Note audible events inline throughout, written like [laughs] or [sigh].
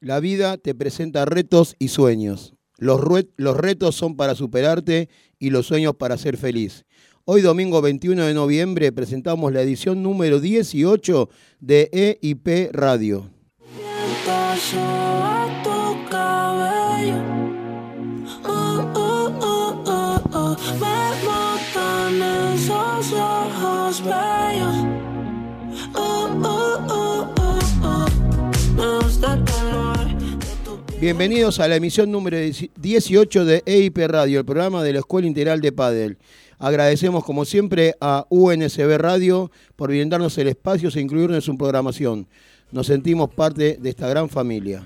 La vida te presenta retos y sueños. Los, los, retos son para superarte y los sueños para ser feliz. Hoy domingo 21 de noviembre presentamos la edición número 18 de EIP Radio. Bienvenidos a la emisión número 18 de EIP Radio, el programa de la Escuela Integral de Padel. Agradecemos como siempre a UNSB Radio por brindarnos el espacio e incluirnos en su programación. Nos sentimos parte de esta gran familia.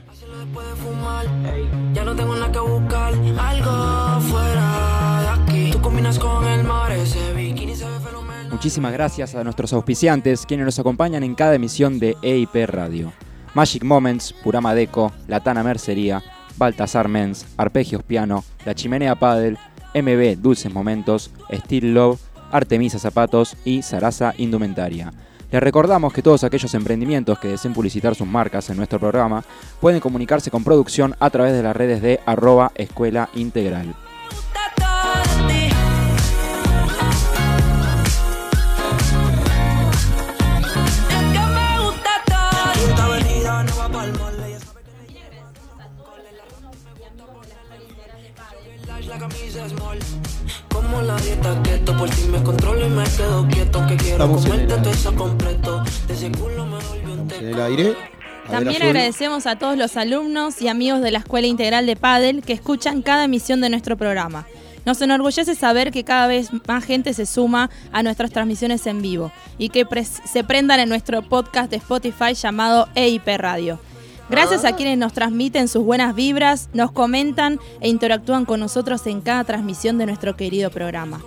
Muchísimas gracias a nuestros auspiciantes, quienes nos acompañan en cada emisión de EIP Radio. Magic Moments, Purama Deco, Latana Mercería, Baltasar Mens, Arpegios Piano, La Chimenea Paddle, MB Dulces Momentos, Steel Love, Artemisa Zapatos y Sarasa Indumentaria. Les recordamos que todos aquellos emprendimientos que deseen publicitar sus marcas en nuestro programa pueden comunicarse con producción a través de las redes de arroba escuela integral. En el aire. También agradecemos a todos los alumnos y amigos de la Escuela Integral de Padel que escuchan cada emisión de nuestro programa. Nos enorgullece saber que cada vez más gente se suma a nuestras transmisiones en vivo y que se prendan en nuestro podcast de Spotify llamado EIP Radio. Gracias a quienes nos transmiten sus buenas vibras, nos comentan e interactúan con nosotros en cada transmisión de nuestro querido programa.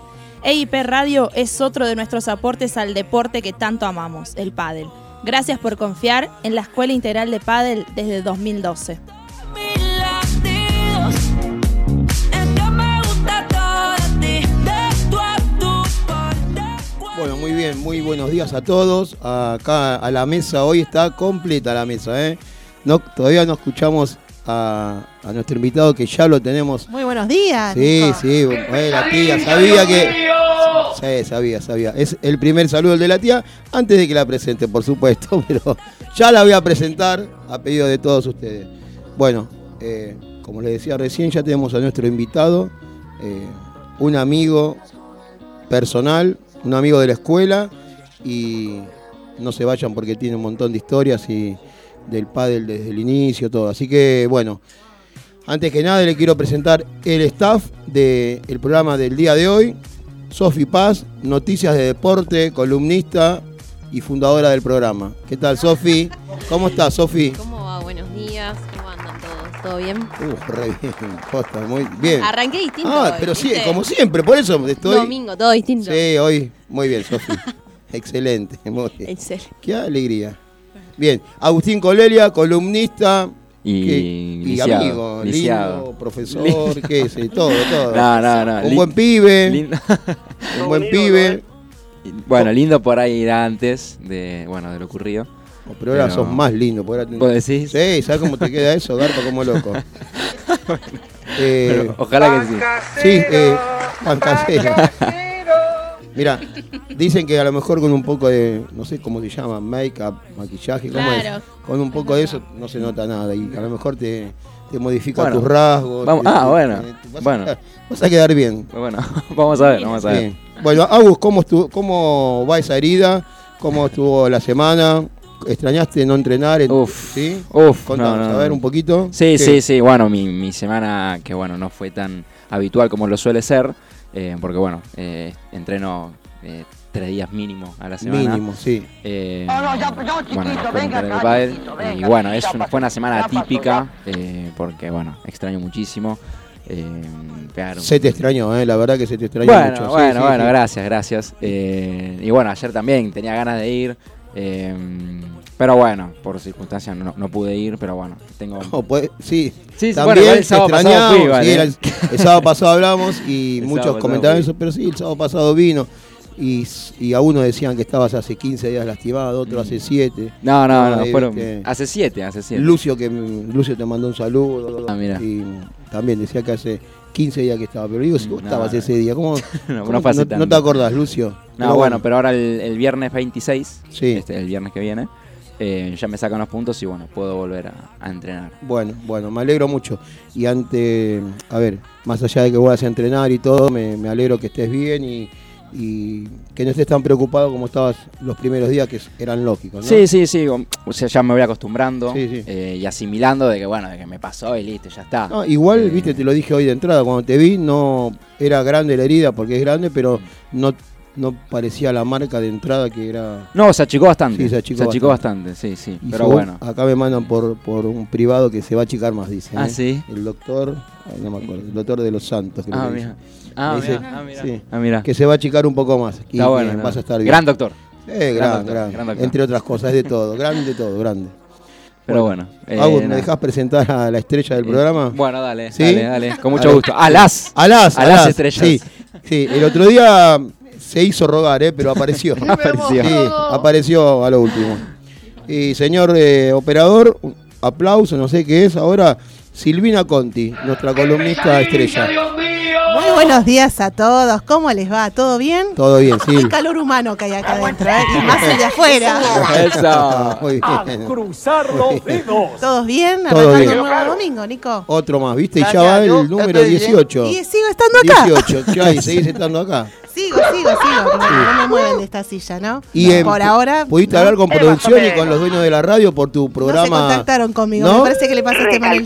EIP Radio es otro de nuestros aportes al deporte que tanto amamos, el pádel. Gracias por confiar en la Escuela Integral de Pádel desde 2012. Bueno, muy bien, muy buenos días a todos. Acá a la mesa hoy está completa la mesa, ¿eh? No, todavía no escuchamos a, nuestro invitado que ya lo tenemos. Muy buenos días. Sí, sí, la tía sabía que. Sí, sabía, sabía. Es el primer saludo de la tía, antes de que la presente, por supuesto, [laughs] pero ya la voy a presentar a pedido de todos ustedes. Bueno, eh, como les decía recién, ya tenemos a nuestro invitado, eh, un amigo personal, un amigo de la escuela, y no se vayan porque tiene un montón de historias y del pádel desde el inicio, todo. Así que bueno, antes que nada le quiero presentar el staff del programa del día de hoy. Sofi Paz, noticias de deporte, columnista y fundadora del programa. ¿Qué tal, Sofi? ¿Cómo estás, Sofi? ¿Cómo va? Buenos días. ¿Cómo andan todos? ¿Todo bien? Uh, re bien. [laughs] Posta, muy bien. Arranqué distinto. Ah, pero sí, como siempre, por eso estoy. Domingo, todo distinto. Sí, hoy. Muy bien, Sofi. [laughs] Excelente. Muy bien. Excelente. Qué alegría. Bien, Agustín Colelia, columnista. Y, amigo, lindo, profesor, qué sé, todo, todo. [laughs] No, no, no. Un buen pibe. [laughs] un buen pibe. Bueno, lindo por ahí antes de, bueno, de lo ocurrido. pero ahora sos más lindo. ¿Vos decís? Sí, ¿sabes cómo te queda eso? Garpa como loco. [laughs] eh, ojalá que sí. Sí, eh, Mira, dicen que a lo mejor con un poco de, no sé cómo se llama, make-up, maquillaje, ¿cómo es? Con un poco de eso no se nota nada y a lo mejor te, te modifica tus rasgos. ah, bueno. Vas, bueno. A, vas a quedar bien. Bueno, [laughs] vamos a ver, vamos a ver. Bueno, Agus, ¿cómo, estuvo, ¿cómo va esa herida? ¿Cómo estuvo la semana? ¿Extrañaste no entrenar? uf, ¿sí? Uf, a ver un poquito. Sí, sí, sí. Bueno, mi, mi semana que bueno no fue tan habitual como lo suele ser. Eh, porque bueno, eh, entreno eh, tres días mínimo a la semana. Mínimo, sí. Eh, bueno, y bueno, es una, fue una semana típica porque bueno, extraño muchísimo. se te extrañó, eh, la verdad que se te extrañó bueno, mucho. Bueno, bueno, gracias, gracias. y bueno, ayer también tenía ganas de ir. Pero bueno, por circunstancias no, pude ir, pero bueno, tengo... pues, sí, sí también el sábado pasado el, sábado pasado hablamos y [laughs] muchos comentaron eso, pero sí, el sábado pasado vino. y, y a uno decían que estabas hace 15 días lastimado, otro hace 7. No, no, no, Ahí, fueron hace siete, hace siete. Lucio que Lucio te mandó un saludo. Ah, mira. Y también decía que hace 15 días que estaba. Pero digo, si vos No, estabas ese día, ¿cómo, [laughs] No, cómo no no, te acordás, Lucio? No, bueno, pero ahora el, el viernes 26, Sí. este, el viernes que viene, eh, ya me sacan los puntos y bueno, puedo volver a, a entrenar. Bueno, bueno, me alegro mucho. Y ante, a ver, más allá de que vayas a entrenar y todo, me, me alegro que estés bien y, y que no estés tan preocupado como estabas los primeros días, que eran lógicos, ¿no? Sí, sí, sí, o sea, ya me voy acostumbrando Sí, sí. eh, y asimilando de que bueno, de que me pasó y listo, ya está. No, igual, Eh, viste, te lo dije hoy de entrada, cuando te vi, no era grande la herida porque es grande, pero no, no parecía la marca de entrada que era. No, se achicó bastante. Sí, se achicó bastante. sí, sí. y Pero bueno. Acá me mandan por, por un privado que se va a achicar más, dice. Ah, ¿eh? sí. El doctor, no me acuerdo, el doctor de los Santos. creo Ah, que mira. Ah, dice- mira. Ah, mira. sí. Ah, mira. Que se va a achicar un poco más. Y Está bueno. que está vas a bueno. estar bien. Gran doctor. Eh, Gran gran, doctor, gran, gran doctor. Entre otras cosas, es de todo. Grande de todo, grande. Pero bueno. eh, Agus, ¿me dejás presentar a la estrella del Eh, programa? Bueno, dale, ¿Sí? dale, dale. Con mucho gusto. ¡A las! A las, A las estrellas. Sí, sí, el otro día se hizo rogar, ¿eh? pero apareció. [laughs] Apareció. Sí, apareció a lo último. Y señor eh, operador, un aplauso, no sé qué es ahora. Silvina Conti, nuestra columnista estrella. Muy buenos días a todos. ¿Cómo les va? ¿Todo bien? Todo bien, Qué Sil. calor humano que hay acá adentro, ¿eh? Y más el de afuera. [laughs] Eso. Muy bien. cruzar los dedos. ¿Todos bien? Todo Arrancando bien. un nuevo domingo, Nico. Otro más, ¿viste? Y ya va el número 18. Y sigo estando acá. 18, ya, y seguís estando acá. Sigo, sigo, sigo. No, no me mueven de esta silla, ¿no? Y No, em, por ahora. ¿Pudiste no. hablar con producción y con los dueños de la radio por tu No se programa? contactaron conmigo. ¿No? Me parece que le pasaste mal el.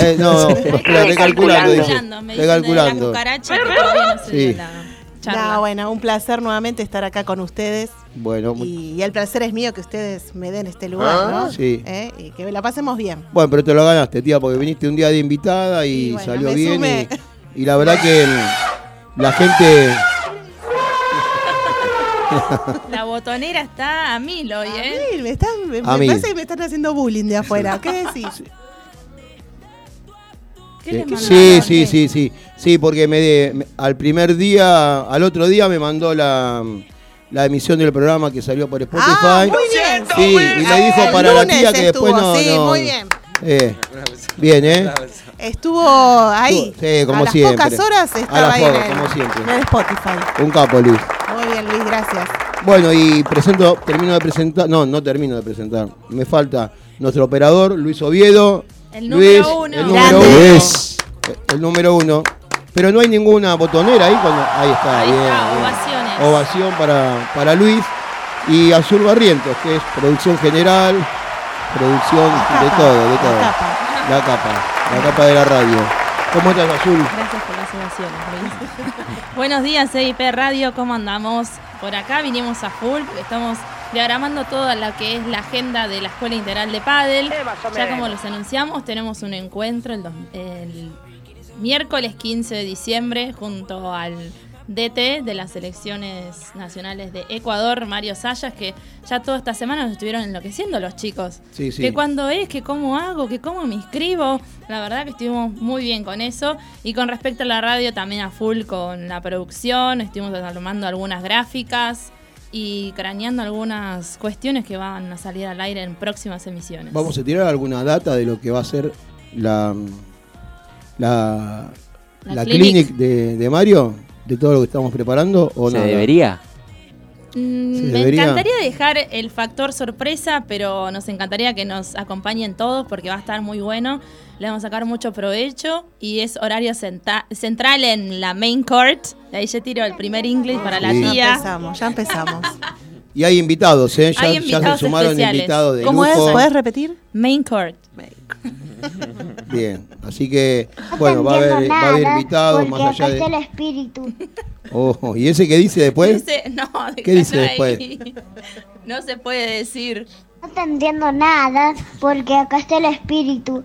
Eh, no, [laughs] [laughs] espera, recalculando, dice. Recalculando, me dicen de la Recalculando. cucaracha que todavía no se dio Sí. la charla. No, bueno, un placer nuevamente estar acá con ustedes. Bueno, mu- Y, y el placer es mío que ustedes me den este lugar, ¿no? Sí. ¿Eh? Y que la pasemos bien. bueno, pero te lo ganaste, tía, porque viniste un día de invitada y Y bueno, salió me bien. sumé. Y, y la verdad que la gente. [laughs] La botonera está a mil hoy, ¿eh? Sí, me, están, me, A me mí. parece que me están haciendo bullying de afuera. ¿Qué decís? ¿Qué les Sí, sí, sí, sí, sí, porque me, de- me- al primer día, al otro día me mandó la, la emisión del programa que salió por Spotify. Ah, muy bien. Sí, y me dijo para la tía que después no. sí, no- muy bien. Eh, bien, ¿eh? Estuvo ahí. Sí, como a las siempre. pocas horas A estaba ahí en el, como siempre. en el Spotify. Un capo, Luis. Muy bien, Luis, gracias. Bueno, y presento, termino de presentar, no, no termino de presentar. Me falta nuestro operador, Luis Oviedo. El Luis, número uno. El número Grande. uno. Luis. El número uno. Pero no hay ninguna botonera ahí cuando. Ahí está, Ahí bien. está, bien. ovaciones. Ovación para, para Luis. Y Azul Barrientos, que es producción general, producción La de todo, de la todo. capa. La capa, la capa de la radio. ¿Cómo estás, Azul? Gracias por las ovaciones, Luis. [laughs] Buenos días, EIP Radio, ¿cómo andamos? Por acá vinimos a full, porque estamos diagramando toda lo que es la agenda de la Escuela Integral de Padel. Ya como los anunciamos, tenemos un encuentro el, dos- el miércoles 15 de diciembre junto al DT de las selecciones nacionales de Ecuador, Mario Sayas, que ya toda esta semana nos estuvieron enloqueciendo los chicos. Sí, sí. Que cuándo es, que cómo hago, que cómo me inscribo. La verdad que estuvimos muy bien con eso. Y con respecto a la radio, también a full con la producción. Estuvimos armando algunas gráficas y craneando algunas cuestiones que van a salir al aire en próximas emisiones. Vamos a tirar alguna data de lo que va a ser la, la, La la clinic. clinic de, de Mario, de todo lo que estamos preparando, o ¿Se nada? debería? Mm, Se me debería- encantaría dejar el factor sorpresa, pero nos encantaría que nos acompañen todos porque va a estar muy bueno. Le vamos a sacar mucho provecho y es horario centa- central en la main court. Ahí yo tiro el primer English para la Sí. Ya tía. empezamos, ya empezamos. [laughs] Y hay invitados, ¿eh? Ya, Hay ya se sumaron especiales. invitados de ¿Cómo es? ¿Puedes repetir? Main court. [laughs] Bien, así que, bueno, va a haber, va a haber invitados más allá está el de... espíritu. [laughs] Ojo, ¿y ese que dice después? Dice- no, ¿Qué dice después? [laughs] No se puede decir. No te entiendo nada porque acá está el espíritu.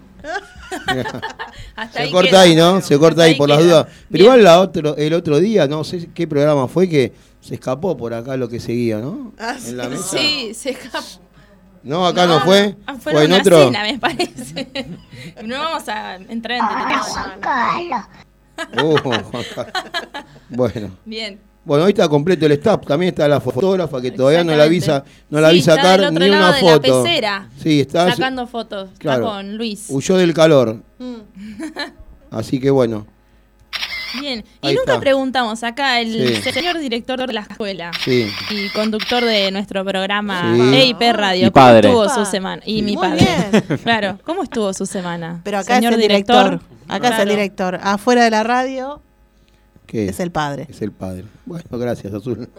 Hasta Se ahí corta queda. ahí, ¿no? Se corta ahí por las dudas. Pero Bien. igual la otro, el otro día, no sé qué programa fue que se escapó por acá lo que seguía, ¿no? Ah, En la mesa. Sí, se escapó. No, acá no, fue. Fue Fue en una otro. cena, me parece. [laughs] No vamos a entrar en. Uh, Juan Carlos. Bueno, Bien. Bueno, hoy está completo el staff, también está la fotógrafa que todavía no la avisa, no la Sí, avisa está sacar del otro ni lado una de la foto. pecera, sí, está Sacando fotos. Claro. Está con Luis. huyó del calor. Mm. Así que bueno, Bien. Y Ahí nunca está. preguntamos acá el Sí. señor director de la escuela sí. y conductor de nuestro programa Sí. EIP Radio. Y ¿Cómo padre. estuvo su semana? Y mi Muy padre. bien. [laughs] Claro, ¿cómo estuvo su semana? Pero acá señor es el director. Acá es el Claro. director. Afuera de la radio ¿Qué? es el padre. Es el padre. Bueno, gracias, Azul.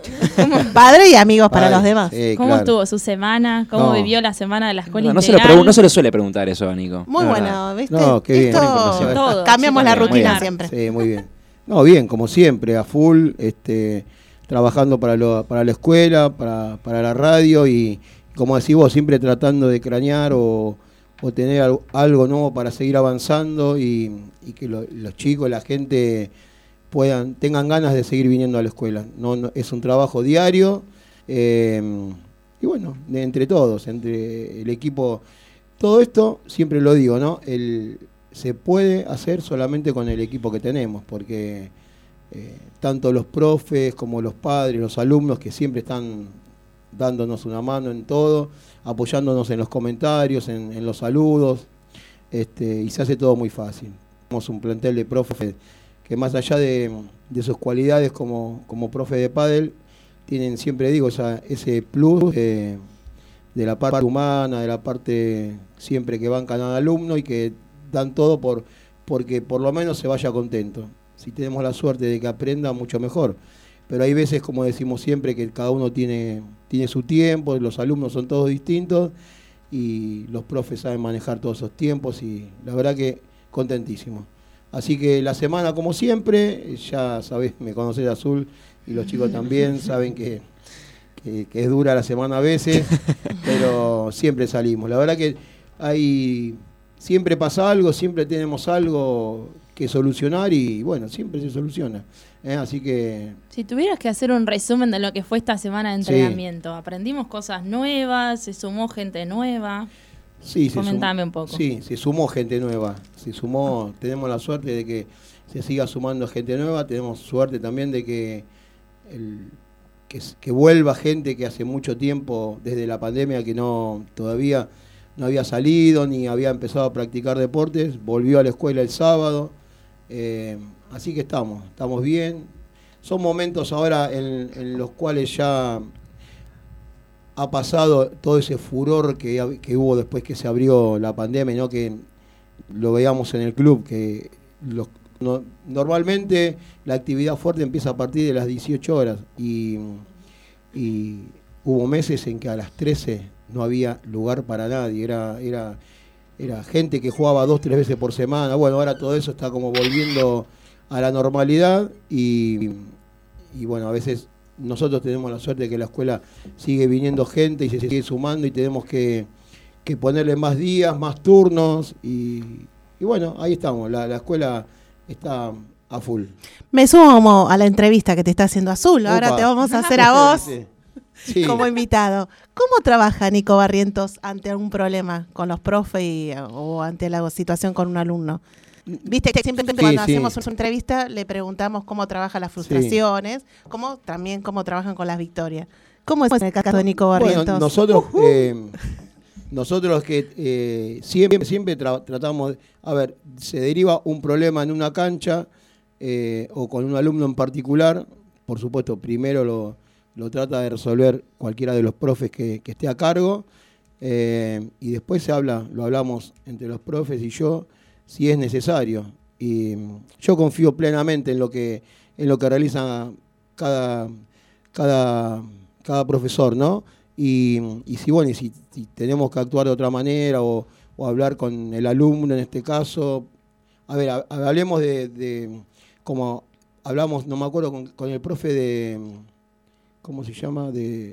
Padre y amigos para los demás. sí, ¿Cómo claro. estuvo su semana? ¿Cómo No. vivió la semana de la escuela No, no se, lo no se le suele preguntar eso a Nico. Muy bueno. ¿viste? No, qué bien. Esto- cambiamos la rutina siempre. Sí, muy bien. No, bien, como siempre, a full, este, trabajando para, para la escuela, para, para la radio y, como decís vos, siempre tratando de cranear o, o tener al- algo nuevo para seguir avanzando y, y que lo- los chicos, la gente puedan tengan ganas de seguir viniendo a la escuela. No, es un trabajo diario eh, y bueno, entre todos, entre el equipo, todo esto siempre lo digo, ¿no? El, se puede hacer solamente con el equipo que tenemos, porque eh, tanto los profes como los padres, los alumnos que siempre están dándonos una mano en todo, apoyándonos en los comentarios, en, los saludos, este, y se hace todo muy fácil. Tenemos un plantel de profes que más allá de, sus cualidades como, como profe de pádel, tienen siempre digo esa- ese plus de, de la parte humana, de la parte siempre que bancan al alumno y que dan todo por porque por lo menos se vaya contento. Si tenemos la suerte de que aprenda, mucho mejor. Pero hay veces, como decimos siempre, que cada uno tiene, tiene su tiempo, los alumnos son todos distintos y los profes saben manejar todos esos tiempos y la verdad que contentísimo. Así que la semana, como siempre, ya sabés, me conocés Azul y los chicos también [laughs] saben que, que, que es dura la semana a veces, [laughs] pero siempre salimos. La verdad que hay siempre pasa algo, siempre tenemos algo que solucionar y bueno, siempre se soluciona. ¿eh? Así que Si tuvieras que hacer un resumen de lo que fue esta semana de Sí. entrenamiento, aprendimos cosas nuevas, se sumó gente nueva. sí, se Comentame sum- un poco. Sí, se sumó gente nueva. Se sumó, tenemos la suerte de que se siga sumando gente nueva, tenemos suerte también de que el- que, s- que vuelva gente que hace mucho tiempo, desde la pandemia, que no todavía no había salido ni había empezado a practicar deportes, volvió a la escuela el sábado. Eh, así que estamos, estamos bien. Son momentos ahora en, los cuales ya ha pasado todo ese furor que, que hubo después que se abrió la pandemia, ¿no? que lo veíamos en el club, que normalmente la actividad fuerte empieza a partir de las 18 horas y hubo meses en que a las 13 no había lugar para nadie, era, era, era gente que jugaba dos, tres veces por semana, bueno, ahora todo eso está como volviendo a la normalidad y, y bueno, a veces nosotros tenemos la suerte de que la escuela sigue viniendo gente y se sigue sumando y tenemos que, que ponerle más días, más turnos y, y bueno, ahí estamos, la, la escuela está a full. Me sumo a la entrevista que te está haciendo Azul. Ahora Opa. te vamos a hacer a vos Sí. Como invitado. ¿Cómo trabaja Nico Barrientos ante algún problema con los profes y- o ante la situación con un alumno? Viste que siempre cuando sí. hacemos una entrevista le preguntamos cómo trabajan las frustraciones, cómo también cómo trabajan con las victorias. ¿Cómo es en el caso de Nico Barrientos? Bueno, nosotros, eh, nosotros que eh, siempre, siempre tra- tratamos, de- a ver, se deriva un problema en una cancha eh, o con un alumno en particular, por supuesto, primero lo, lo trata de resolver cualquiera de los profes que, que esté a cargo eh, y después se habla, lo hablamos entre los profes y yo, si es necesario. Y mm, yo confío plenamente en lo que, en lo que realiza cada, cada, cada profesor, ¿no? Y, y si bueno, y si, tenemos que actuar de otra manera o, o hablar con el alumno en este caso, a ver, ha- hablemos de, como hablamos, no me acuerdo, con, con el profe de, ¿cómo se llama? De,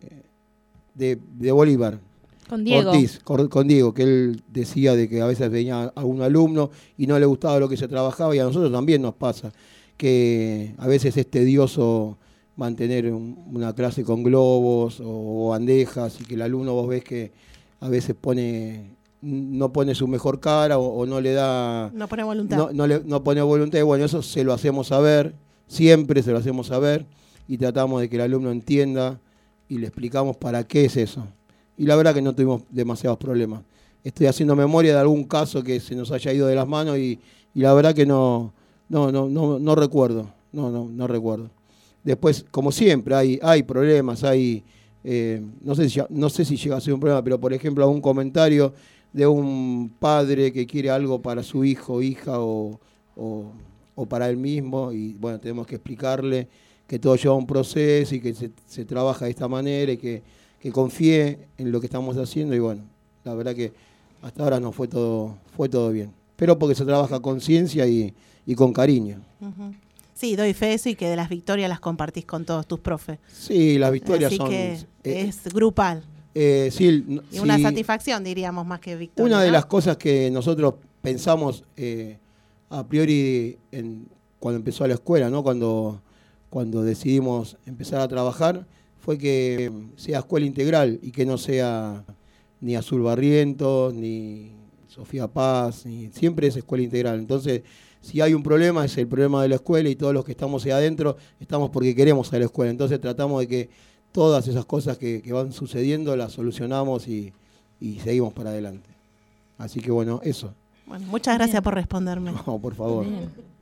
de, de Bolívar. Con Diego. Ortiz, con Diego, que él decía de que a veces venía algún alumno y no le gustaba lo que se trabajaba y a nosotros también nos pasa, que a veces es tedioso mantener un- una clase con globos o, bandejas y que el alumno vos ves que a veces pone no pone su mejor cara o, o no le da no pone voluntad. no, no, le- no pone voluntad y bueno, eso se lo hacemos saber, siempre se lo hacemos saber. Y tratamos de que el alumno entienda y le explicamos para qué es eso. Y la verdad que no tuvimos demasiados problemas. Estoy haciendo memoria de algún caso que se nos haya ido de las manos y, la verdad que no, no, no, no, no recuerdo. No, no, no recuerdo. Después, como siempre, hay, hay problemas, hay, eh, no, sé si, no sé si llega a ser un problema, pero por ejemplo, algún comentario de un padre que quiere algo para su hijo, hija o, o, o para él mismo, y bueno, tenemos que explicarle que todo lleva un proceso y que se, se trabaja de esta manera y que, que confíe en lo que estamos haciendo, y bueno, la verdad que hasta ahora no fue todo, fue todo bien. Pero porque se trabaja con ciencia y, y con cariño. Sí, doy fe eso y que de las victorias las compartís con todos tus profes. Sí, las victorias Así son. que eh, es grupal. eh, sí, Y una satisfacción, diríamos, más que victoria. Una de ¿no? las cosas que nosotros pensamos eh, a priori en- cuando empezó la escuela, ¿no? cuando, cuando decidimos empezar a trabajar, fue que sea escuela integral y que no sea ni Azul Barrientos, ni Sofía Paz, ni, siempre es escuela integral. Entonces, si hay un problema, es el problema de la escuela y todos los que estamos ahí adentro estamos porque queremos a la escuela. Entonces tratamos de que todas esas cosas que, que van sucediendo las solucionamos y, y seguimos para adelante. Así que bueno, eso. Bueno, muchas gracias por responderme. No, por favor. Bien.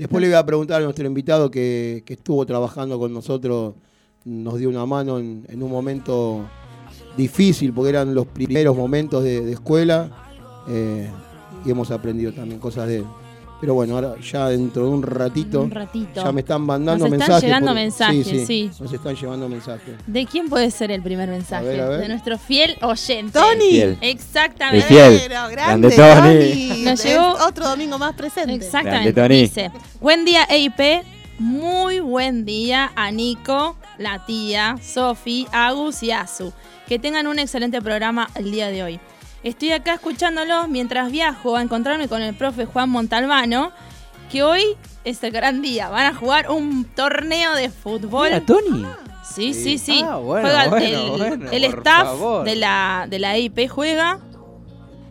Después le voy a preguntar a nuestro invitado que, estuvo trabajando con nosotros, nos dio una mano en, un momento difícil, porque eran los primeros momentos de, de escuela, eh, y hemos aprendido también cosas de él. Pero bueno, ahora ya dentro de un ratito, Un ratito. ya me están mandando Nos están mensajes. llegando mensajes, sí. Nos están llevando mensajes. ¿De quién puede ser el primer mensaje? A ver, a ver. De nuestro fiel oyente. Tony. Fiel. Exactamente. El fiel. Grande grande, Tony. Tony. Nos Es llegó- otro domingo más presente. Exactamente. Grande, Tony. Dice, buen día EIP, muy buen día a Nico, la tía, Sofi, Agus y Azu. Que tengan un excelente programa el día de hoy. Estoy acá escuchándolos mientras viajo a encontrarme con el profe Juan Montalbano, que hoy es el gran día. Van a jugar un torneo de fútbol. Mira, Tony. Sí, sí, sí. Ah, bueno, Juega bueno, el, bueno, el por staff favor. de la, de la EIP juega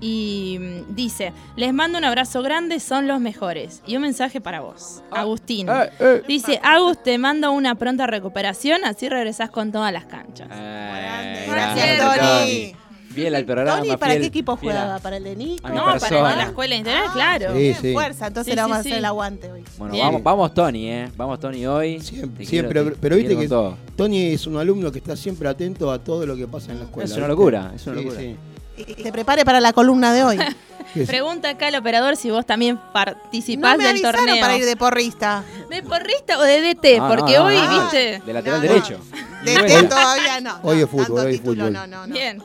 y mm, dice, les mando un abrazo grande, son los mejores. Y un mensaje para vos, Agustín. Eh, eh. Dice, Agus, te mando una pronta recuperación, así regresás con todas las canchas. Eh, Gracias, Tony. Fiel al programa. Tony, ¿para fiel- qué equipo fiel a- juega? ¿Para el de Nico? no, para persona. la escuela integral, claro. Sí, Bien, sí. fuerza, entonces Sí, le vamos sí, a hacer sí. el aguante hoy. Bueno, Bien. vamos, vamos Tony, ¿eh? Vamos Tony hoy. Siempre, Te siempre, quiero, pero, te- pero te viste que todo. Tony es un alumno que está siempre atento a todo lo que pasa en la escuela. Es una ¿viste? locura, es una locura. sí. Y que se prepare para la columna de hoy. [laughs] Pregunta acá al operador si vos también No participás me del torneo. para ir de porrista. ¿De porrista o de DT? No, Porque no, no, hoy, no. viste. De lateral No, no. derecho. Bueno, todavía no. Hoy no, es fútbol, hoy es fútbol. No, no, no. Bien.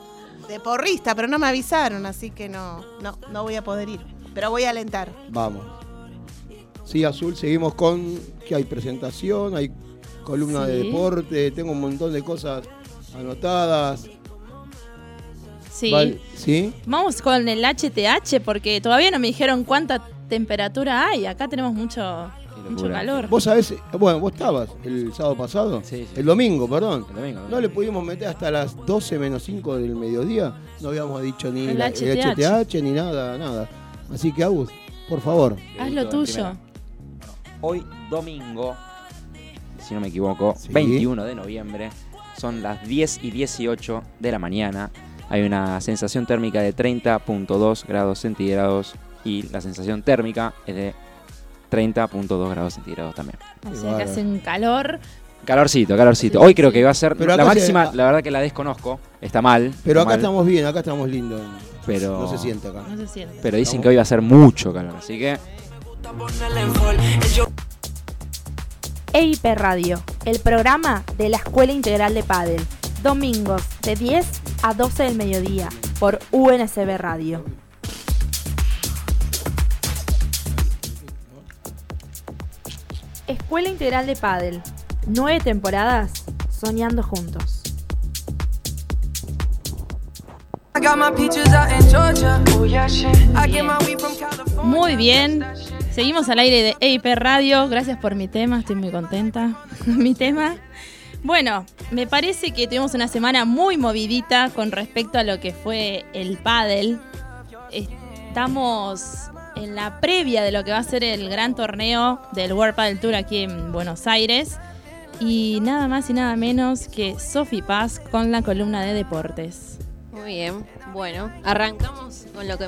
De porrista, pero no me avisaron, así que no, no, no voy a poder ir. Pero voy a alentar. Vamos. Sí, Azul, seguimos con que hay presentación, hay columna de deporte, tengo un montón de cosas anotadas. Sí. Val- ¿Sí? Vamos con el HTH porque todavía no me dijeron cuánta temperatura hay. Acá tenemos mucho, mucho calor. Vos sabés, bueno, vos estabas el sábado pasado, Sí, sí. el domingo, perdón. El domingo, No le pudimos meter hasta las 12 menos 5 del mediodía. No habíamos dicho ni El la- HTH. HTH ni nada, nada. Así que, Agus, por favor. Haz lo tuyo. Hoy domingo, si no me equivoco, Sí. 21 de noviembre, son las 10 y 18 de la mañana. Hay una sensación térmica de 30.2 grados centígrados y la sensación térmica es de 30.2 grados centígrados también. O que hace un calor. Calorcito, calorcito. Hoy creo que va a ser Pero la se- máxima, la verdad que la desconozco, está mal. Pero está acá mal, estamos bien, acá estamos lindos. Pero- No se siente acá. No se siente. Pero dicen que hoy va a ser mucho calor, así que EIP Radio, el programa de la Escuela Integral de Padel. Domingos de 10 a 12 del mediodía por UNSB Radio. Escuela Integral de Padel. Nueve temporadas soñando juntos. Oh. Muy bien. Seguimos al aire de EIP Radio. Gracias por mi tema. Estoy muy contenta. [laughs] mi tema. Bueno, me parece que tuvimos una semana muy movidita con respecto a lo que fue el pádel. Estamos en la previa de lo que va a ser el gran torneo del World Padel Tour aquí en Buenos Aires. y nada más y nada menos que Sofi Paz con la columna de deportes. Muy bien, bueno, arrancamos con lo que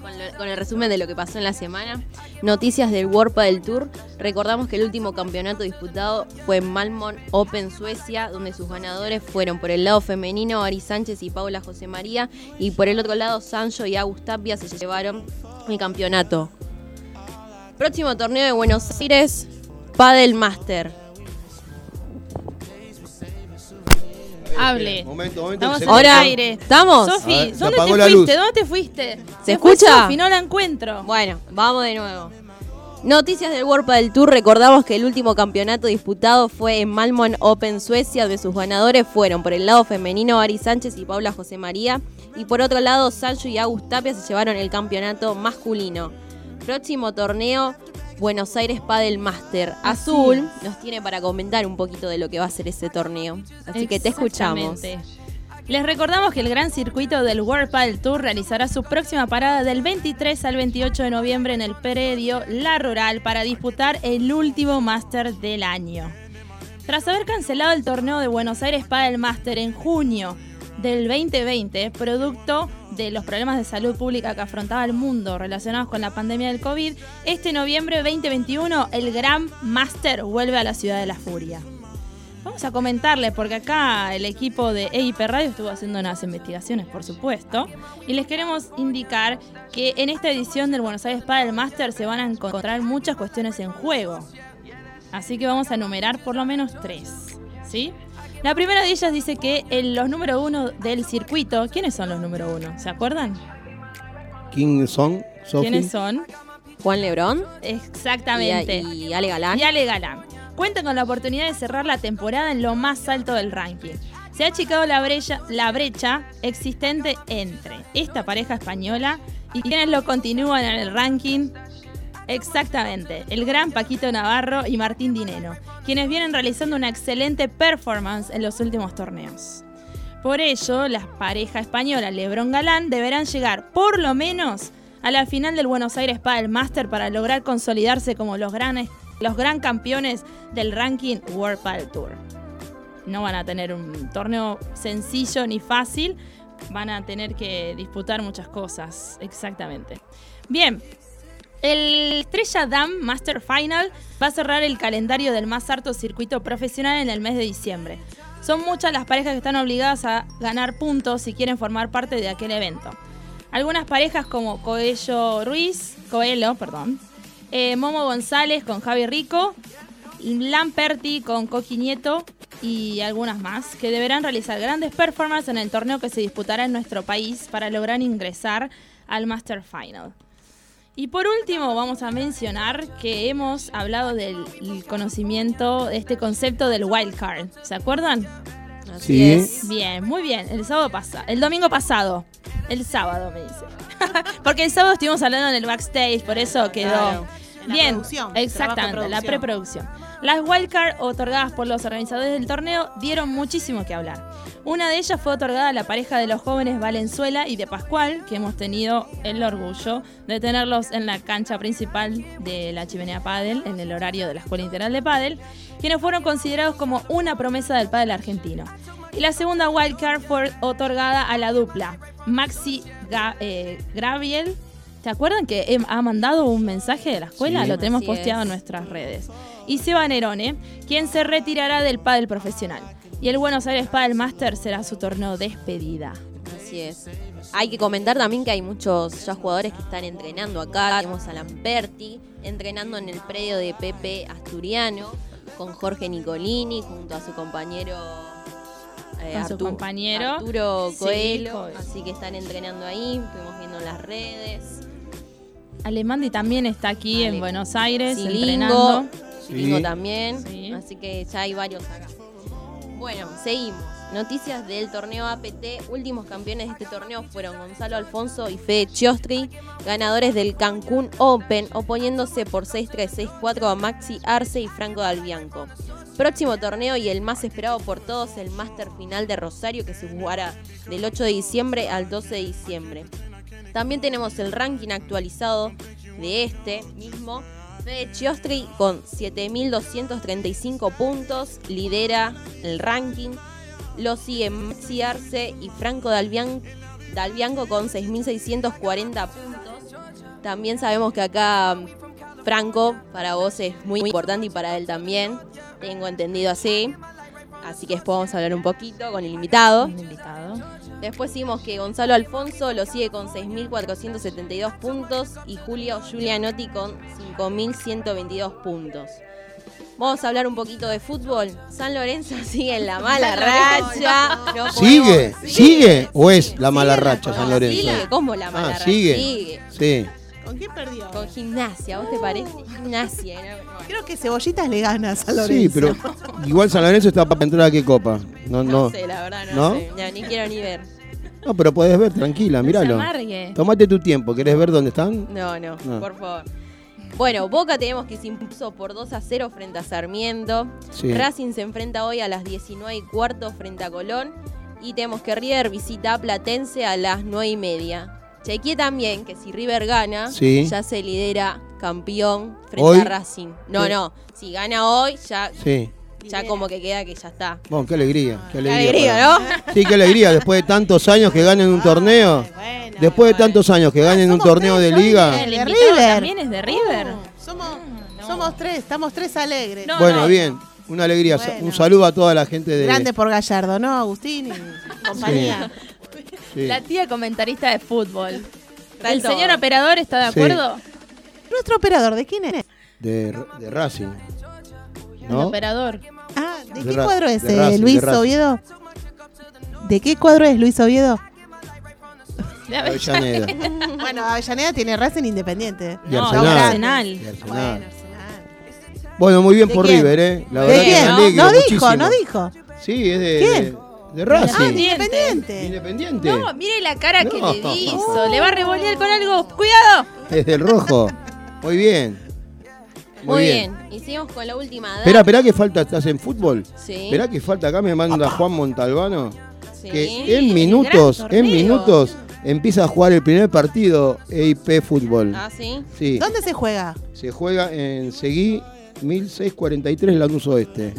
con, el resumen de lo que pasó en la semana. Noticias del World del Tour. Recordamos que el último campeonato disputado fue en Malmö Open Suecia, donde sus ganadores fueron por el lado femenino Ari Sánchez y Paula José María, y por el otro lado Sancho y Agus Tapia se llevaron el campeonato. Próximo torneo de Buenos Aires, Padel Master. Hable. Momento, momento. Estamos Ahora, aire. ¿estamos? Sofi, ¿dónde te fuiste? luz. ¿Dónde te fuiste? ¿Se escucha? Sofi, no la encuentro. Bueno, vamos de nuevo. Noticias del World del Tour. Recordamos que el último campeonato disputado fue en Malmö Open Suecia, donde sus ganadores fueron por el lado femenino Ari Sánchez y Paula José María, y por otro lado Sancho y Agus Tapia se llevaron el campeonato masculino. Próximo torneo, Buenos Aires Padel Master. Azul nos tiene para comentar un poquito de lo que va a ser ese torneo. Así que te escuchamos. Les recordamos que el gran circuito del World Padel Tour realizará su próxima parada del 23 al 28 de noviembre en el predio La Rural para disputar el último Master del año. Tras haber cancelado el torneo de Buenos Aires Padel Master en junio del 2020, producto de los problemas de salud pública que afrontaba el mundo relacionados con la pandemia del COVID, este noviembre 2021 el Gran Master vuelve a la ciudad de la furia. Vamos a comentarle, porque acá el equipo de EIP Radio estuvo haciendo unas investigaciones, por supuesto, y les queremos indicar que en esta edición del Buenos Aires Padel Master se van a encontrar muchas cuestiones en juego. Así que vamos a enumerar por lo menos tres, ¿sí? La primera de ellas dice que en los número uno del circuito, ¿quiénes son los número uno? ¿Se acuerdan? Song, Sofi. ¿Quiénes son? Juan Lebrón Exactamente. y, y Ale Galán. y Ale Galán. Cuentan con la oportunidad de cerrar la temporada en lo más alto del ranking. Se ha achicado la brecha, la brecha existente entre esta pareja española y quienes lo continúan en el ranking. Exactamente, el gran Paquito Navarro y Martín Dineno, quienes vienen realizando una excelente performance en los últimos torneos. Por ello, la pareja española Lebron Galán deberán llegar por lo menos a la final del Buenos Aires Padel Master para lograr consolidarse como los grandes los gran campeones del ranking World Padel Tour. No van a tener un torneo sencillo ni fácil, van a tener que disputar muchas cosas, exactamente. Bien, el Estrella Dam Master Final va a cerrar el calendario del más alto circuito profesional en el mes de diciembre. Son muchas las parejas que están obligadas a ganar puntos si quieren formar parte de aquel evento. Algunas parejas como Coelho Ruiz, Coelho, perdón, eh, Momo González con Javi Rico, Lamperti con Coqui Nieto y algunas más, que deberán realizar grandes performances en el torneo que se disputará en nuestro país para lograr ingresar al Master Final. Y por último vamos a mencionar que hemos hablado del el conocimiento de este concepto del wild card. ¿Se acuerdan? Así Sí. es. Bien, muy bien. El sábado pasado, el domingo pasado, el sábado me dice. [laughs] Porque el sábado estuvimos hablando en el backstage, por eso quedó. Claro. En la Bien, producción, exactamente, la producción. preproducción. Las wildcard otorgadas por los organizadores del torneo dieron muchísimo que hablar. Una de ellas fue otorgada a la pareja de los jóvenes Valenzuela y de Pascual, que hemos tenido el orgullo de tenerlos en la cancha principal de la Chimenea Padel, en el horario de la Escuela Integral de Padel, quienes fueron considerados como una promesa del pádel argentino. Y la segunda wildcard fue otorgada a la dupla Maxi Ga- eh, Graviel. ¿Se acuerdan que ha mandado un mensaje de la escuela? Sí. Lo tenemos posteado en es. nuestras redes. Y Seba Nerone, quien se retirará del pádel profesional. Y el Buenos Aires Padel Master será su torneo despedida. Así es. Hay que comentar también que hay muchos ya jugadores que están entrenando acá. Tenemos a Lamperti entrenando en el predio de Pepe Asturiano con Jorge Nicolini junto a su compañero eh, Con su compañero. Arturo Coelho. Así que están entrenando ahí. Estuvimos viendo en las redes. Alemandi también está aquí en Buenos Aires entrenando. Sí. también. Sí. Así que ya hay varios acá. Bueno, seguimos. Noticias del torneo APT. Últimos campeones de este torneo fueron Gonzalo Alfonso y Fede Chiostri, ganadores del Cancún Open, oponiéndose por 6-3, 6-4 a Maxi Arce y Franco Dalbianco. Próximo torneo y el más esperado por todos, el Master Final de Rosario, que se jugará del 8 de diciembre al 12 de diciembre. También tenemos el ranking actualizado de este mismo, Fede Chiostri con 7.235 puntos, lidera el ranking. Lo siguen Maxi Arce y Franco Dalbian- Dalbianco con 6.640 puntos. También sabemos que acá mm, Franco para vos es muy importante y para él también. Tengo entendido así. Así que después vamos a hablar un poquito con el invitado. invitado. Después seguimos que Gonzalo Alfonso lo sigue con 6.472 puntos y Julio Giulianotti con 5.122 puntos. Vamos a hablar un poquito de fútbol. San Lorenzo [laughs] sigue en la mala [laughs] racha. No ¿Sigue? ¿Sigue? ¿O es la mala racha San No, Lorenzo? Sigue, ¿cómo la mala Ah, racha? sigue. Sigue. Sí. ¿Con quién perdió? Con gimnasia, ¿vos te parece? Gimnasia. ¿no? Creo que Cebollitas le gana a San Sí, Lorenzo. pero [laughs] igual San Lorenzo está para entrar a qué copa. No, No, no. sé, la verdad, no, ¿No? sé. Ya, ni quiero ni ver. No, pero podés ver, tranquila, míralo. amargue. Tomate tu tiempo, ¿querés ver dónde están? No, no, No. por favor. Bueno, Boca tenemos que se impuso por 2 a 0 frente a Sarmiento. Sí. Racing se enfrenta hoy a las 19 y cuarto frente a Colón. Y tenemos que River visita a Platense a las 9 y media. Chequeé también que si River gana, Sí. ya se lidera campeón frente ¿Hoy? a Racing. No, Sí. no. Si gana hoy, ya, Sí. Ya como que queda que ya está. Bueno, qué alegría, qué Qué alegría. ¿no? Sí, qué alegría. Después de tantos años que ganen un torneo. Después de tantos años que ganen un torneo de liga. El de invitado River. también es de River. Somos, somos tres, estamos tres alegres. No, Bueno, no. bien. Una alegría. Bueno. Un saludo a toda la gente de. Grande por Gallardo, ¿no, Agustín? Y compañía. Sí. La tía comentarista de fútbol. Está ¿El todo. señor operador está de Sí. acuerdo? Nuestro operador, ¿de quién es? De, de Racing. El ¿No? operador. Ah, ¿de, De qué cuadro es? de eh, Racing, ¿Luis. Oviedo? ¿De qué cuadro es Luis Oviedo? De Avellaneda. [laughs] bueno, Avellaneda tiene Racing Independiente. Y No, Arsenal. Arsenal. Y Arsenal. Bueno, Arsenal. Bueno, muy bien ¿De por quién? River, ¿eh? La ¿De verdad que quién? me No, alegro no dijo, muchísimo. no dijo. Sí, es de, ¿Quién? de, de Racing. Ah, Independiente. Independiente. No, mire la cara que le hizo. Le va a revolear con algo. ¡Cuidado! Es del rojo. [laughs] Muy bien. Muy bien. Y seguimos con la última data. Espera, espera que falta, ¿estás en fútbol? Sí. Esperá que falta acá, me manda Juan Montalbano. Sí. Que en el minutos, en minutos, empieza a jugar el primer partido EIP Fútbol. Ah, sí. Sí, ¿Dónde se juega? se juega en Seguí 1643 Lanús Oeste.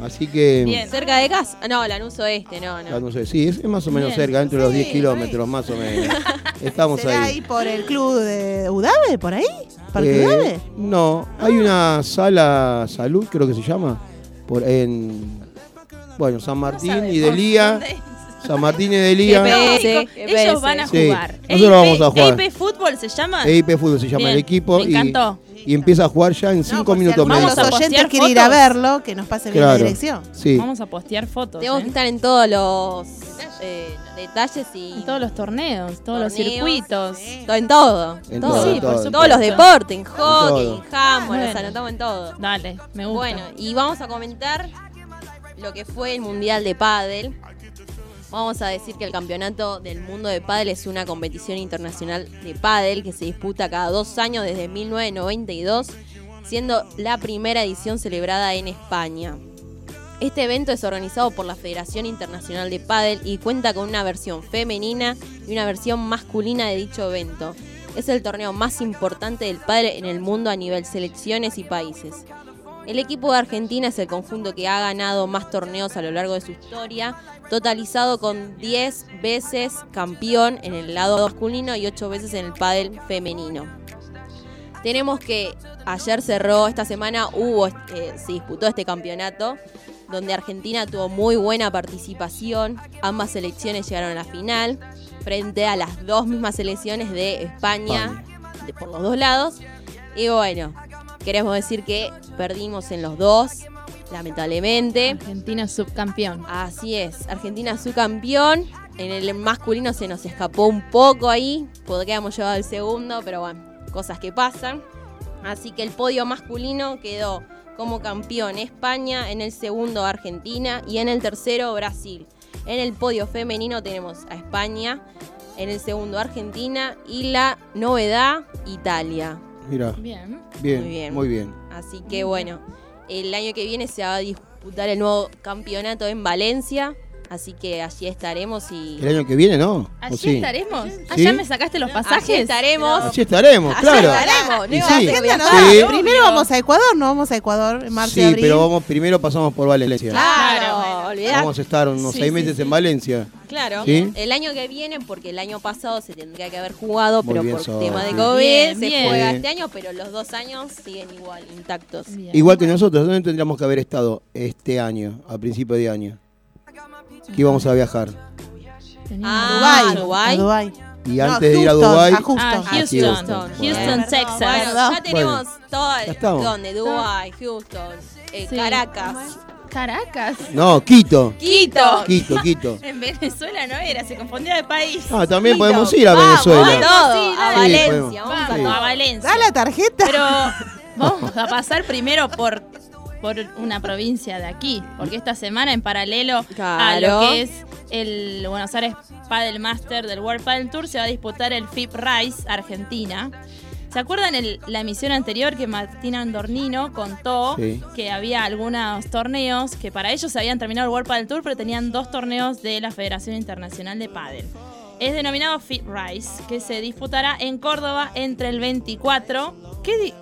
Así que, Bien. Cerca de casa. No, Lanús Oeste, no, no. Lanús Oeste. sí, es, es más o menos Bien. cerca, dentro de los Sí, 10 kilómetros, más o menos. [laughs] Estamos ¿Será ahí. ahí por el club de Udave, por ahí? ¿Parque Eh, no, hay una sala salud, creo que se llama, por en bueno, San Martín y Delía, San Martín y Delía. Ellos van a Sí, jugar. nosotros vamos a jugar. EIP Fútbol se llama. EIP Fútbol se llama Bien, el equipo me y, encantó. y empieza a jugar ya en No, 5 por si minutos de Vamos menos. a los oyentes postear quiere ir a verlo, que nos pase bien la Claro. dirección. Sí. Vamos a postear fotos. Tenemos ¿eh? que estar en todos los eh, detalles y. En todos los torneos, todos los circuitos. to- En todo. En todo. Sí, por. Todos los deportes, en hockey, en handball, Bueno. nos anotamos en todo. Dale, me gusta. Bueno, y vamos a comentar lo que fue el Mundial de Pádel. Vamos a decir que el Campeonato del Mundo de Pádel es una competición internacional de pádel que se disputa cada dos años desde 1992, siendo la primera edición celebrada en España. Este evento es organizado por la Federación Internacional de Pádel y cuenta con una versión femenina y una versión masculina de dicho evento. Es el torneo más importante del pádel en el mundo a nivel selecciones y países. El equipo de Argentina es el conjunto que ha ganado más torneos a lo largo de su historia, totalizado con 10 veces campeón en el lado masculino y 8 veces en el pádel femenino. Tenemos que ayer cerró, esta semana hubo, eh, se disputó este campeonato, donde Argentina tuvo muy buena participación, ambas selecciones llegaron a la final, frente a las dos mismas selecciones de España, de- por los dos lados. Y bueno, queremos decir que perdimos en los dos, lamentablemente. Argentina subcampeón. Así es, Argentina subcampeón. En el masculino se nos escapó un poco ahí, podríamos llevar el segundo, pero bueno, cosas que pasan. Así que el podio masculino quedó como campeón España, en el segundo Argentina y en el tercero Brasil. En el podio femenino tenemos a España, en el segundo Argentina y la novedad Italia. Mira, Bien. bien, Muy bien. muy bien. Así que bueno, el año que viene se va a disputar el nuevo campeonato en Valencia. Así que allí estaremos y. El año que viene, ¿no? ¿O Allí sí? estaremos. ¿Sí? ¿Allá me sacaste los Allí pasajes? estaremos. Allí estaremos, Allí claro. estaremos. Y No sí. iba a ser Agenda no viajar. da. Sí. Primero vamos a Ecuador, no vamos a Ecuador en marzo y Sí, abril. pero vamos, primero pasamos por Valencia. Claro, Claro. olvidate. Vamos a estar unos Sí, seis meses sí. en Valencia. Claro, ¿Sí? el año que viene, porque el año pasado se tendría que haber jugado, Muy pero bien, por tema de. COVID Bien, se bien. juega Sí. este año, pero los dos años siguen igual, intactos. Bien. Igual que nosotros, ¿dónde tendríamos que haber estado este año, a principio de año? Que íbamos a viajar. Ah. Dubái. A Dubái. Y No, antes de ir a Houston, Dubái, a Houston. Ah, a Houston. Houston. Houston, Bueno. Texas. Bueno, ya tenemos todo, estamos. ¿dónde? Dubái, Houston, eh, Sí. Caracas, Caracas. No, Quito. Quito. Quito, Quito. [laughs] En Venezuela no era, se confundía de país. Ah, también Quito. podemos ir a Vamos, Venezuela. todo, Sí, a. Valencia, Vamos a Sí. a Valencia. Da la tarjeta. Pero [laughs] vamos a pasar primero por, por una provincia de aquí, porque esta semana en paralelo a lo que es el Buenos Aires Padel Master del World Padel Tour se va a disputar el FIP Rise Argentina. ¿Se acuerdan el- la emisión anterior que Martina Andornino contó Sí. que había algunos torneos que para ellos se habían terminado el World Padel Tour, pero tenían dos torneos de la Federación Internacional de Padel? Es denominado FIP Rise, que se disputará en Córdoba entre el 24. ¿Qué di-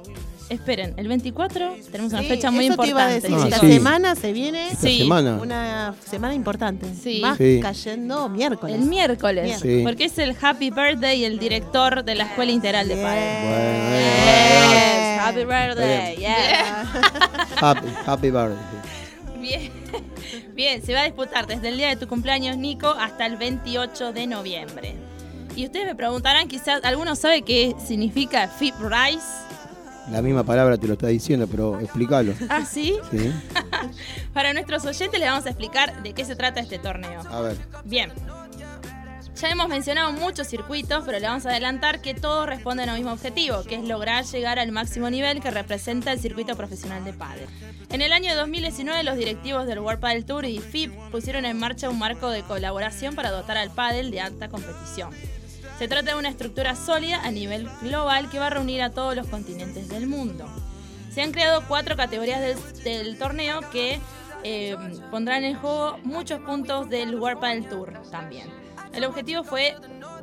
Esperen, el 24 tenemos una Sí, fecha muy eso te iba a importante. decir. Ah, Esta sí. semana se viene Esta Sí. semana. una semana importante. Sí. Más Sí. cayendo miércoles. El miércoles, Sí. porque es el Happy Birthday y el director de la Escuela Integral de. Bueno, Yes, happy birthday, yes. Happy, happy birthday. Bien. [laughs] Bien, se va a disputar desde el día de tu cumpleaños, Nico, hasta el 28 de noviembre. Y ustedes me preguntarán, quizás, ¿alguno sabe qué significa FIP Rise? La misma palabra te lo está diciendo, pero explícalo. [laughs] ¿Ah, sí? ¿Sí? [laughs] Para nuestros oyentes les vamos a explicar de qué se trata este torneo. A ver. Bien. Ya hemos mencionado muchos circuitos, pero le vamos a adelantar que todos responden al mismo objetivo, que es lograr llegar al máximo nivel que representa el circuito profesional de pádel. En el año 2019, los directivos del World Padel Tour y FIP pusieron en marcha un marco de colaboración para dotar al pádel de alta competición. Se trata de una estructura sólida a nivel global que va a reunir a todos los continentes del mundo. Se han creado cuatro categorías del, torneo que eh, pondrán en juego muchos puntos del World Padel Tour también. El objetivo fue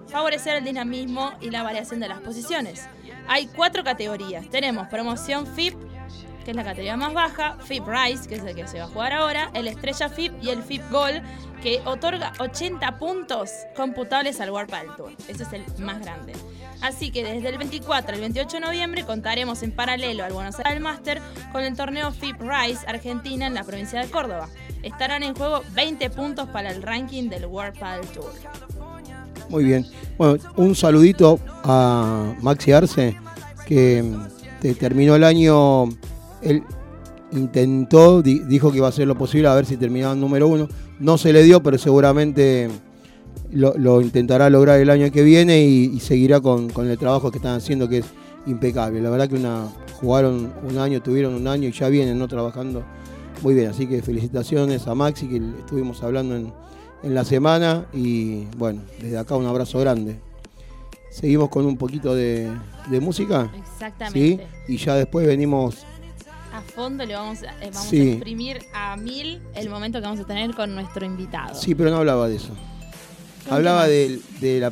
favorecer el dinamismo y la variación de las posiciones. Hay cuatro categorías. Tenemos promoción FIP, que es la categoría más baja, FIP Rise, que es el que se va a jugar ahora, el Estrella FIP y el FIP Gold, que otorga 80 puntos computables al World Padel Tour. Ese es el más grande. Así que desde el 24 al 28 de noviembre contaremos en paralelo al Buenos Aires Master con el torneo FIP Rise Argentina en la provincia de Córdoba. Estarán en juego 20 puntos para el ranking del World Padel Tour. Muy bien. Bueno, un saludito a Maxi Arce, que mm, te- terminó el año. Él intentó, di- dijo que iba a hacer lo posible a ver si terminaba en número uno. No se le dio, pero seguramente lo, lo intentará lograr el año que viene y, y seguirá con, con el trabajo que están haciendo, que es impecable. La verdad que una, jugaron un año, tuvieron un año y ya vienen ¿no? trabajando muy bien. Así que felicitaciones a Maxi, que estuvimos hablando en, en la semana y bueno, desde acá un abrazo grande. Seguimos con un poquito de, de música. ¿sí? Exactamente. Y ya después venimos. A fondo le vamos, a, eh, vamos Sí. a exprimir a mil el momento que vamos a tener con nuestro invitado. Sí, pero no hablaba de eso. ¿Con Hablaba de, de, la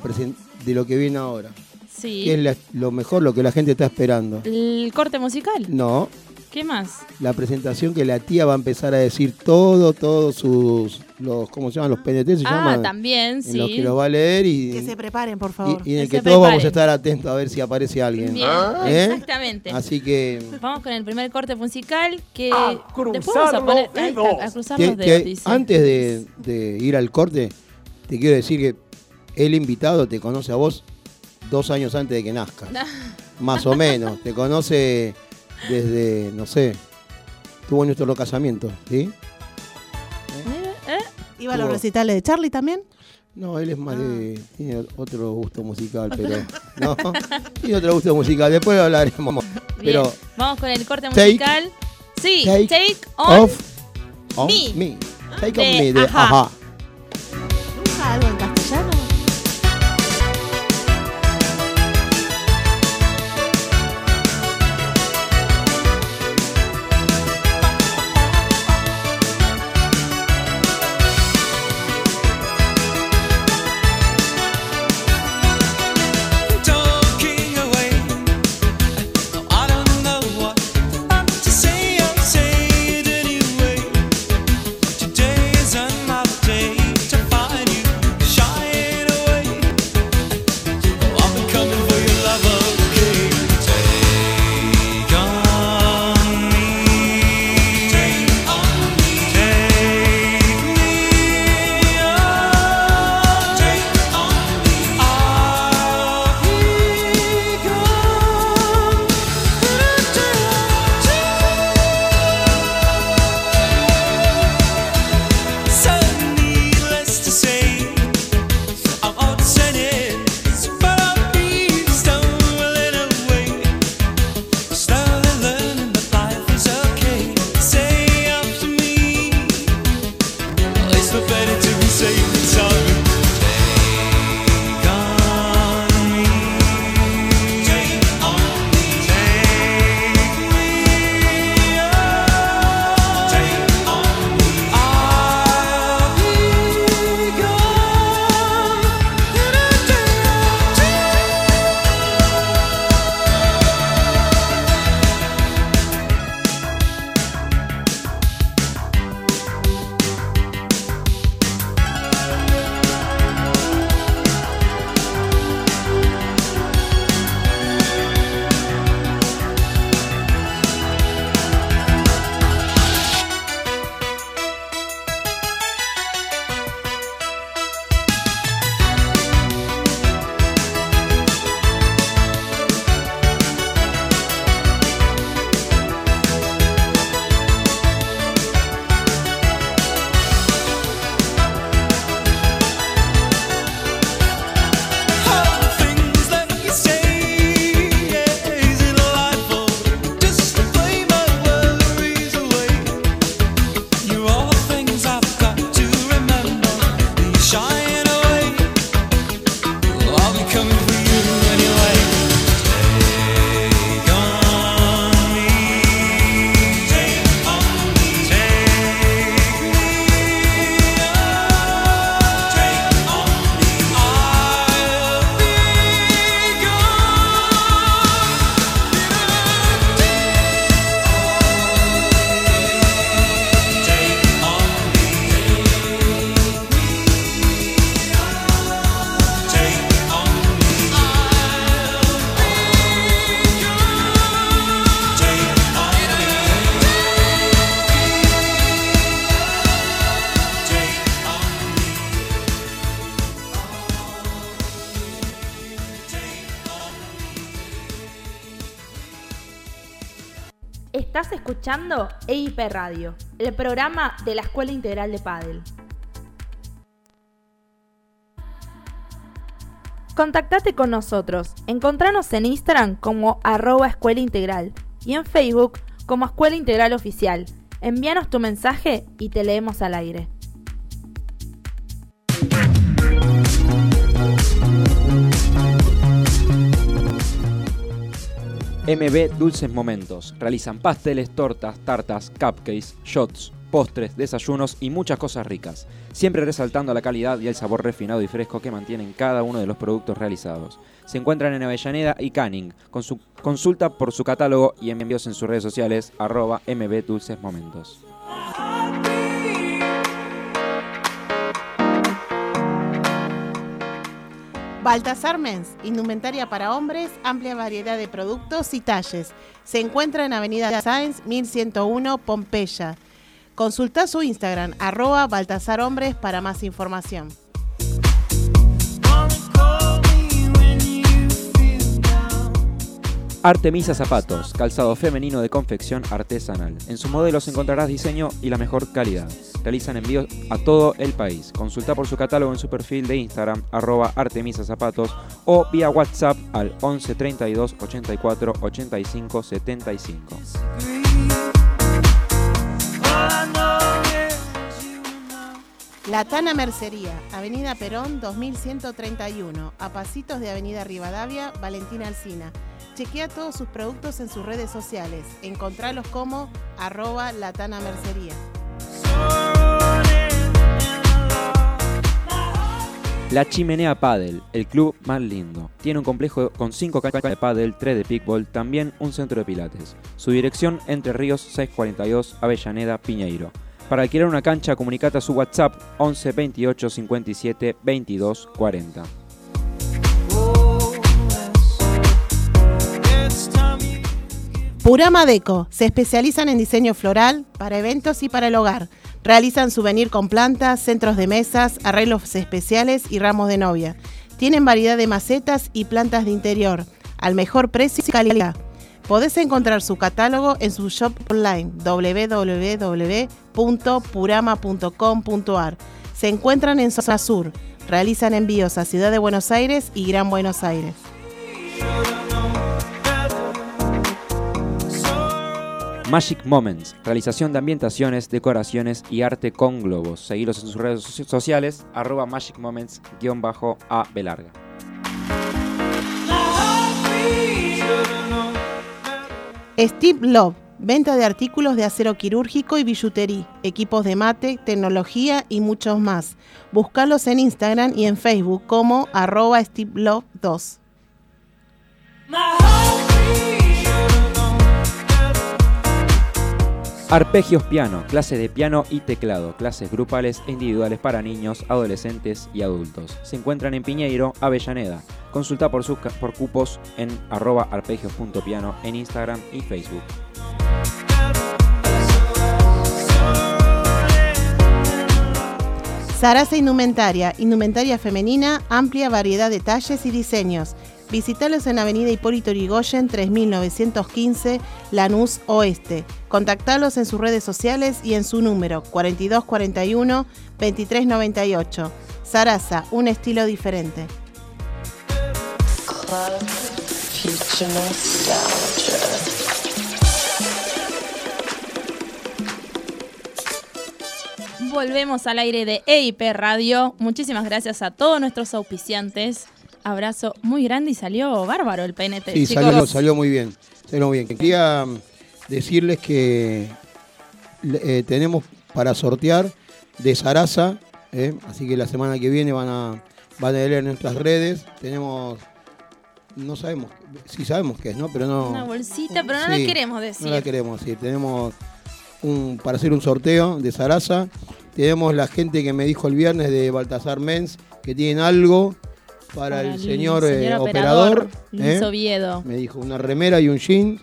de lo que viene ahora. Sí. Que es la- lo mejor, lo que la gente está esperando. ¿El corte musical? No, ¿Qué más? la presentación que la tía va a empezar a decir todo, todos sus, los, ¿cómo se llaman? Los PNT se ah, llaman. también, En sí. los que los va a leer y, Que se preparen, por favor. y, y en el Que todos vamos a estar atentos a ver si aparece alguien. Bien, ¿Eh? exactamente. Así que Vamos con el primer corte musical que A después vamos a poner los ahí dedos. a cruzar que- los que dedos, dice. antes de, de ir al corte, te quiero decir que el invitado te conoce a vos dos años antes de que nazcas. [laughs] Más o menos. Te conoce desde, no sé, tuvo nuestro casamiento, ¿sí? ¿Eh? ¿Iba a los recitales de Charlie también? No, él es más de. Ah. Tiene otro gusto musical, pero. No, [laughs] tiene otro gusto musical. Después hablaremos. Bien, Pero. vamos con el corte Take- musical. Sí, take Take, On. Off. On Me. me. Take De on me. De, Ajá. ajá. EIP Radio, el programa de la Escuela Integral de Padel. Contactate con nosotros. Encontranos en Instagram como arroba escuela integral y en Facebook como Escuela Integral Oficial. Envíanos tu mensaje y te leemos al aire. MB Dulces Momentos. Realizan pasteles, tortas, tartas, cupcakes, shots, postres, desayunos y muchas cosas ricas. Siempre resaltando la calidad y el sabor refinado y fresco que mantienen cada uno de los productos realizados. Se encuentran en Avellaneda y Canning. Con su, consulta por su catálogo y envíos en sus redes sociales arroba MB Baltasar Mens, indumentaria para hombres, amplia variedad de productos y talles. Se encuentra en Avenida Sáenz 1101 Pompeya. Consulta su Instagram, arroba Baltasar Hombres para más información. Artemisa Zapatos, calzado femenino de confección artesanal. En sus modelos encontrarás diseño y la mejor calidad. Realizan envíos a todo el país. Consulta por su catálogo en su perfil de Instagram, arroba Artemisa Zapatos, o vía WhatsApp al 11 32 84 85 75. La Tana Mercería, Avenida Perón 2131, a pasitos de Avenida Rivadavia, Valentina Alcina. Chequea todos sus productos en sus redes sociales. Encontralos como arroba Latana Mercería. La Chimenea Padel, el club más lindo. Tiene un complejo con 5 canchas de pádel, 3 de pickball, también un centro de pilates. Su dirección Entre Ríos 642, Avellaneda, Piñeiro. Para alquilar una cancha, comunicate a su WhatsApp 11 28 57 22 40. Purama Deco. Se especializan en diseño floral para eventos y para el hogar. Realizan souvenir con plantas, centros de mesas, arreglos especiales y ramos de novia. Tienen variedad de macetas y plantas de interior, al mejor precio y calidad. Podés encontrar su catálogo en su shop online www.purama.com.ar. Se encuentran en zona sur. Realizan envíos a Ciudad de Buenos Aires y Gran Buenos Aires. Magic Moments, realización de ambientaciones, decoraciones y arte con globos. Seguilos en sus redes soci- sociales, arroba Magic Moments-a belarga. Steve Love, venta de artículos de acero quirúrgico y billutería, equipos de mate, tecnología y muchos más. Búscalos en Instagram y en Facebook como arroba Steve Love 2. Arpegios Piano, clase de piano y teclado, clases grupales e individuales para niños, adolescentes y adultos. Se encuentran en Piñeiro, Avellaneda. Consulta por, sus cupos en arroba arpegios.piano en Instagram y Facebook. Sarasa Indumentaria, indumentaria femenina, amplia variedad de talles y diseños. Visítalos en Avenida Hipólito Yrigoyen 3915 Lanús Oeste. Contactalos en sus redes sociales y en su número 4241 2398. Sarasa, un estilo diferente. Volvemos al aire de EIP Radio. Muchísimas gracias a todos nuestros auspiciantes. Abrazo muy grande y salió bárbaro el PNT. Sí, chicos. salió, salió muy bien. Salió muy bien. Quería mm, decirles que eh, tenemos para sortear de Sarasa, ¿eh? así que la semana que viene van a, van a leer en nuestras redes. Tenemos, no sabemos, sí sabemos qué es, ¿no? Pero no. Una bolsita, pero no Sí, la queremos decir. No la queremos decir. Tenemos un, para hacer un sorteo de Sarasa. Tenemos la gente que me dijo el viernes de Baltasar Mens que tienen algo para, el señor, eh, operador. Luis ¿eh? Oviedo. Me dijo una remera y un jean.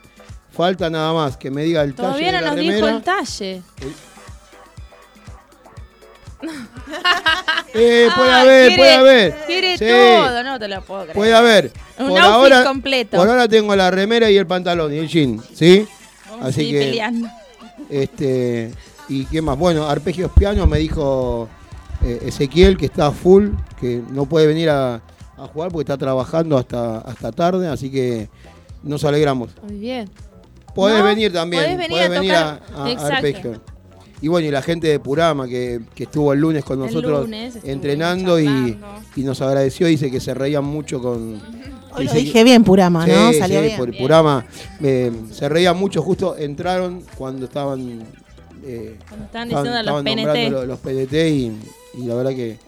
Falta nada más que me diga el talle Todavía no nos remera. dijo el talle. Eh, puede Ay, haber, quiere- puede haber. Quiere Sí, todo, no te lo puedo creer. Puede haber. Un por outfit ahora, completo. Por ahora tengo la remera y el pantalón y el jean, ¿sí? Vamos Así Sí, que, peleando. este, ¿y qué más? Bueno, arpegios piano me dijo eh, Ezequiel que está full, que no puede venir a, a jugar porque está trabajando hasta, hasta tarde, así que nos alegramos. Muy bien. Podés No, venir también, podés venir podés a venir a, a- a. Y bueno, y la gente de Purama que, que estuvo el lunes con nosotros lunes entrenando y, y nos agradeció, dice que se reían mucho con... Hoy lo dije bien, Purama, ¿no? Sí, Salió sí, bien. por Purama eh, se reían mucho, justo entraron cuando estaban... eh, Cuando estaban diciendo los estaban PNT. Los, los PNT y, y la verdad que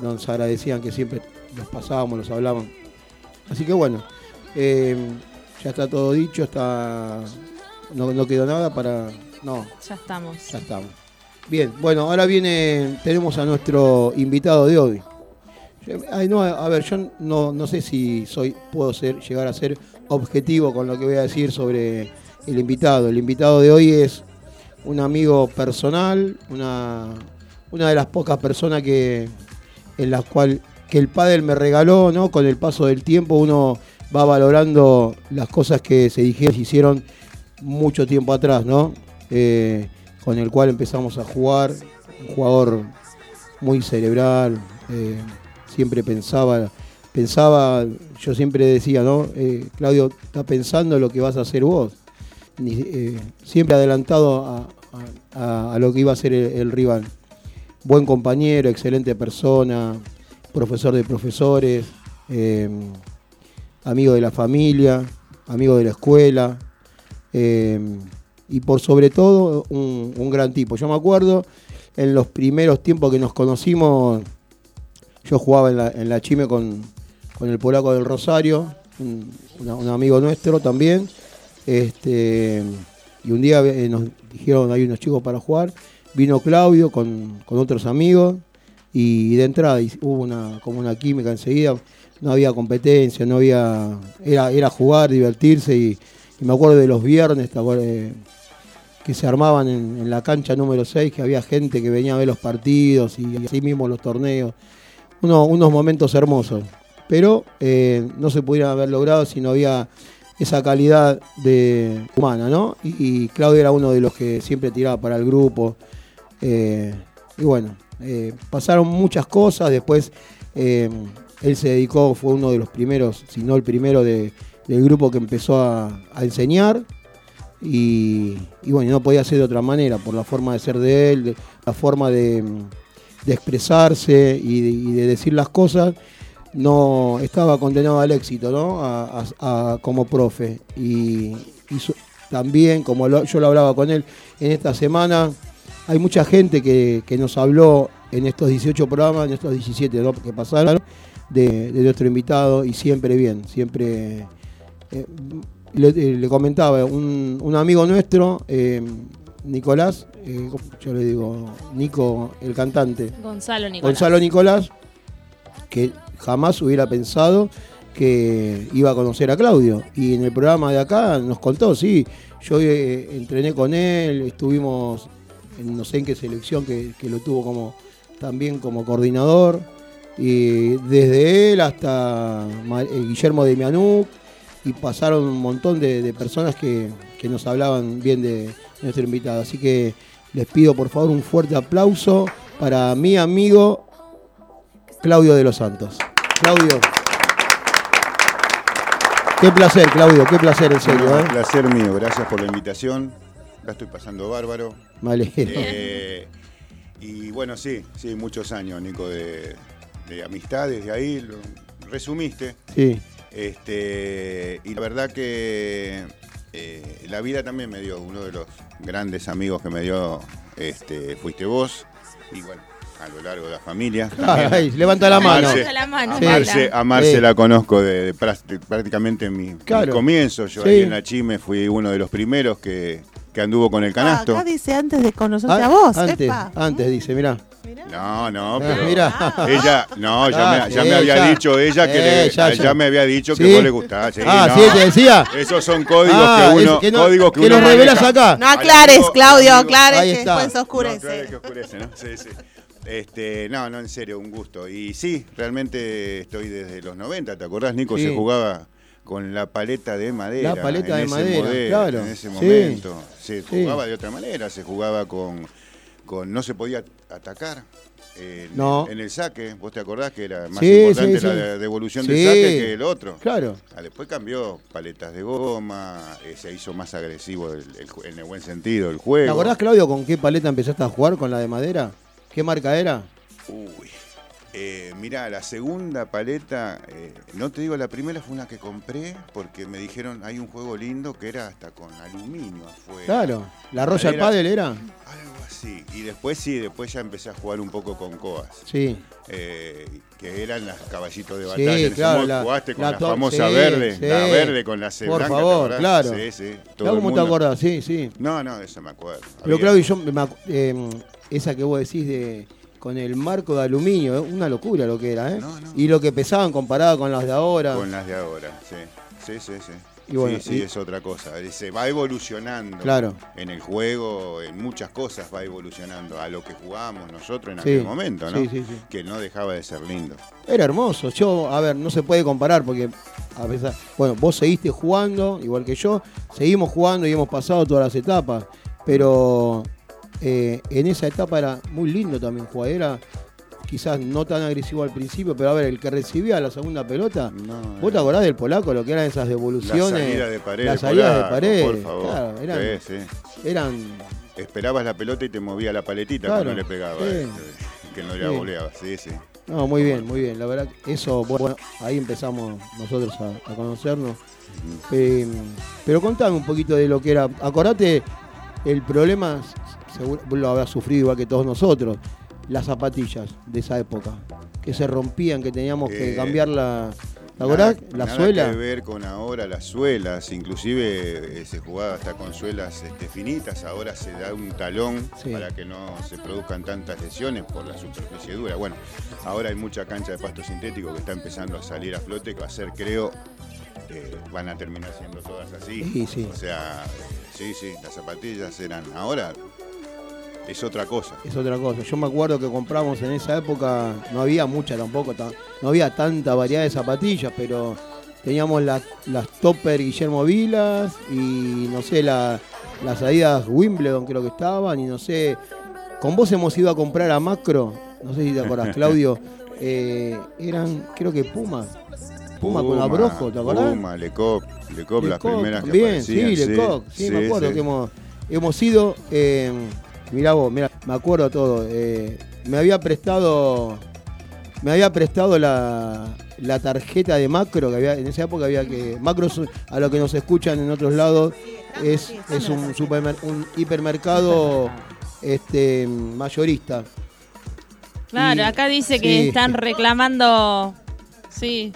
nos agradecían que siempre los pasábamos, los hablaban. Así que bueno, eh, ya está todo dicho, está no, no quedó nada para... No, Ya estamos. ya estamos. Bien, bueno, ahora viene, tenemos a nuestro invitado de hoy. Ay, no, a ver, yo no, no sé si soy, puedo ser, llegar a ser objetivo con lo que voy a decir sobre el invitado. El invitado de hoy es un amigo personal, una, una de las pocas personas que en las cual que el pádel me regaló, ¿no? Con el paso del tiempo uno va valorando las cosas que se dijeron, se hicieron mucho tiempo atrás, ¿no? Eh, con el cual empezamos a jugar, un jugador muy cerebral, eh, siempre pensaba, pensaba, yo siempre decía, ¿no? Eh, Claudio, está pensando lo que vas a hacer vos. Siempre adelantado a, a- lo que iba a ser el, el rival. Buen compañero, excelente persona, profesor de profesores, eh, amigo de la familia, amigo de la escuela. eh, y por sobre todo un, gran tipo. Yo me acuerdo en los primeros tiempos que nos conocimos, yo jugaba en la, Chime con, con el polaco del Rosario, un, un amigo nuestro también. Este, y un día eh, nos dijeron hay unos chicos para jugar. Vino Claudio con, con otros amigos y de entrada hubo una, como una química enseguida. No había competencia, no había. Era, era jugar, divertirse y, me acuerdo de los viernes. Eh, que se armaban en, la cancha número 6, que había gente que venía a ver los partidos y así mismo los torneos. Uno- unos momentos hermosos. Pero eh, no se pudieran haber logrado si no había esa calidad de humana, ¿no? Y Claudio era uno de los que siempre tiraba para el grupo. Eh, y bueno, eh, pasaron muchas cosas. Después eh, él se dedicó, fue uno de los primeros, si no el primero de- del grupo que empezó a, enseñar. Y, bueno, no podía ser de otra manera, por la forma de ser de él, la forma de, de expresarse y de, decir las cosas, no estaba condenado al éxito, ¿no? A- a- como profe. Y, también, como yo lo hablaba con él en esta semana, hay mucha gente que, que nos habló en estos 18 programas, en estos 17 ¿no? que pasaron, de, de nuestro invitado y siempre bien, siempre... eh, le, eh, le comentaba, un, un amigo nuestro, eh, Nicolás, eh, yo le digo, Nico, el cantante, Gonzalo Nicolás. Gonzalo Nicolás, que jamás hubiera pensado que iba a conocer a Claudio. Y en el programa de acá nos contó, sí, yo entrené con él, estuvimos en no sé en qué selección que, que lo tuvo como también como coordinador. Y desde él hasta eh, Guillermo de Mianuk y pasaron un montón de, de personas que, que nos hablaban bien de nuestro invitado. Así que les pido por favor un fuerte aplauso para mi amigo Claudio de los Santos. Claudio. Qué placer, Claudio, qué placer en serio. ¿eh? placer mío, gracias por la invitación. La estoy pasando bárbaro. Alegro. Eh, y bueno, sí, sí, muchos años, Nico, de, de amistad desde ahí, lo resumiste. Sí. Este, y la verdad que eh, la vida también me dio, uno de los grandes amigos que me dio, este, fuiste vos. Y bueno, a lo largo de la familia. Ay, levanta la mano. Levanta la mano, a Sí. Marce, a Marce Sí. la conozco de, de prá- prácticamente en mi, Claro. comienzos. Yo Sí. ahí en la Chime fui uno de los primeros que, que anduvo con el canasto. Acá dice antes de conocerte Ah, a vos. Antes, epa. antes dice, mirá. No, no, Ah, pero mirá. ella, no, ya, Ah, me, ya sí, me había ya. dicho ella que Eh, le- ya, ya, ya. me había dicho que ¿Sí? vos le gustaba. Sí, ah, no. sí, te decía. Esos son códigos Ah, que uno, es que no- códigos que, que uno los revelas acá. No aclares, Amigo- Claudio, amigo- aclares Ahí que está. después se No, oscurece. que oscurece, ¿no? Sí, sí. Este, no, no, en serio, un gusto. Y sí, realmente estoy desde los 90, ¿te acordás, Nico? Sí. Se jugaba con la paleta de madera. La paleta de madera, modelo, claro. En ese Sí. momento. Se Sí. jugaba de otra manera, se jugaba con. con no se podía atacar. eh, en, No. en el saque, ¿vos te acordás que era más Sí, importante sí, la devolución del saque que el otro? Claro. Ah, después cambió paletas de goma, eh, se hizo más agresivo el- el en el buen sentido el juego. ¿Te acordás, Claudio, con qué paleta empezaste a jugar con la de madera? ¿Qué marca era? Uy. Eh, mirá, la segunda paleta, eh, no te digo, la primera fue una que compré porque me dijeron hay un juego lindo que era hasta con aluminio afuera. Claro. ¿La Royal Madera, Paddle era? Algo así. Y después sí, después ya empecé a jugar un poco con coas. Sí. Eh, que eran las caballitos de Sí, batalla. Ese claro, la- jugaste con la famosa sí, verde, sí. la verde con la C Por blanca, ¿te favor, claro. Sí, sí. Todo ¿Cómo te acordás? Sí, sí. No, no, eso me acuerdo. Pero Había- Claudio, yo me acu- eh, esa que vos decís de con el marco de aluminio, ¿eh? una locura lo que era, ¿eh? Y lo que pesaban comparado con las de ahora. Con las de ahora, sí. Sí, sí, sí. Y bueno, sí, sí, y- es otra cosa. Se va evolucionando. Claro. En el juego, en muchas cosas va evolucionando a lo que jugábamos nosotros en Sí, aquel momento, ¿no? sí, sí, sí. Que no dejaba de ser lindo. Era hermoso. Yo, a ver, no se puede comparar porque a pesar, bueno, vos seguiste jugando, igual que yo, seguimos jugando y hemos pasado todas las etapas, pero eh, en esa etapa era muy lindo también jugar. Era quizás no tan agresivo al principio, pero a ver, el que recibía la segunda pelota, ¿vos te acordás del polaco, lo que eran esas devoluciones? La salida de pared. Las salidas de pared. Por favor. Claro, eran, Sí, sí. eran Esperabas la pelota y te movía la paletita Claro, cuando le pegaba. sí. eh, que no le Sí. boleaba. Sí, sí. No, muy bien, muy bien. La verdad, eso, bueno, ahí empezamos nosotros a, a conocernos. Eh, pero contame un poquito de lo que era. Acordate, el problema, seguro, vos lo habrás sufrido igual que todos nosotros, las zapatillas de esa época, que se rompían, que teníamos que Eh, cambiar la. ¿Te acordás? Nada- la nada suela. que ver con ahora las suelas, inclusive eh, se jugaba hasta con suelas este, finitas, ahora se da un talón Sí. para que no se produzcan tantas lesiones por la superficie dura. Bueno, ahora hay mucha cancha de pasto sintético que está empezando a salir a flote, que va a ser, creo, eh, van a terminar siendo todas así. Sí, sí. O sea, sí, sí, las zapatillas eran, ahora es otra cosa. Es otra cosa. Yo me acuerdo que compramos en esa época, no había mucha tampoco, ta- no había tanta variedad de zapatillas, pero teníamos las, las Topper Guillermo Vilas y no sé, la- las Adidas Wimbledon creo que estaban y no sé. Con vos hemos ido a comprar a Macro, no sé si te acordás, [laughs] Claudio, eh, eran creo que Pumas. Puma, con abrojo, ¿te acordás? Puma, Lecop, Lecop, las Lecoq primeras que también, sí, aparecían. Lecoq, sí, me sí, acuerdo sí. que hemos, hemos ido, eh, mirá vos, mirá, me acuerdo todo, eh, me había prestado, me había prestado la, la tarjeta de macro, que había, en esa época había que, macro a lo que nos escuchan en otros lados, es, es un, supermer- un hipermercado este, mayorista. Claro, Y- acá dice que sí. están reclamando. Sí.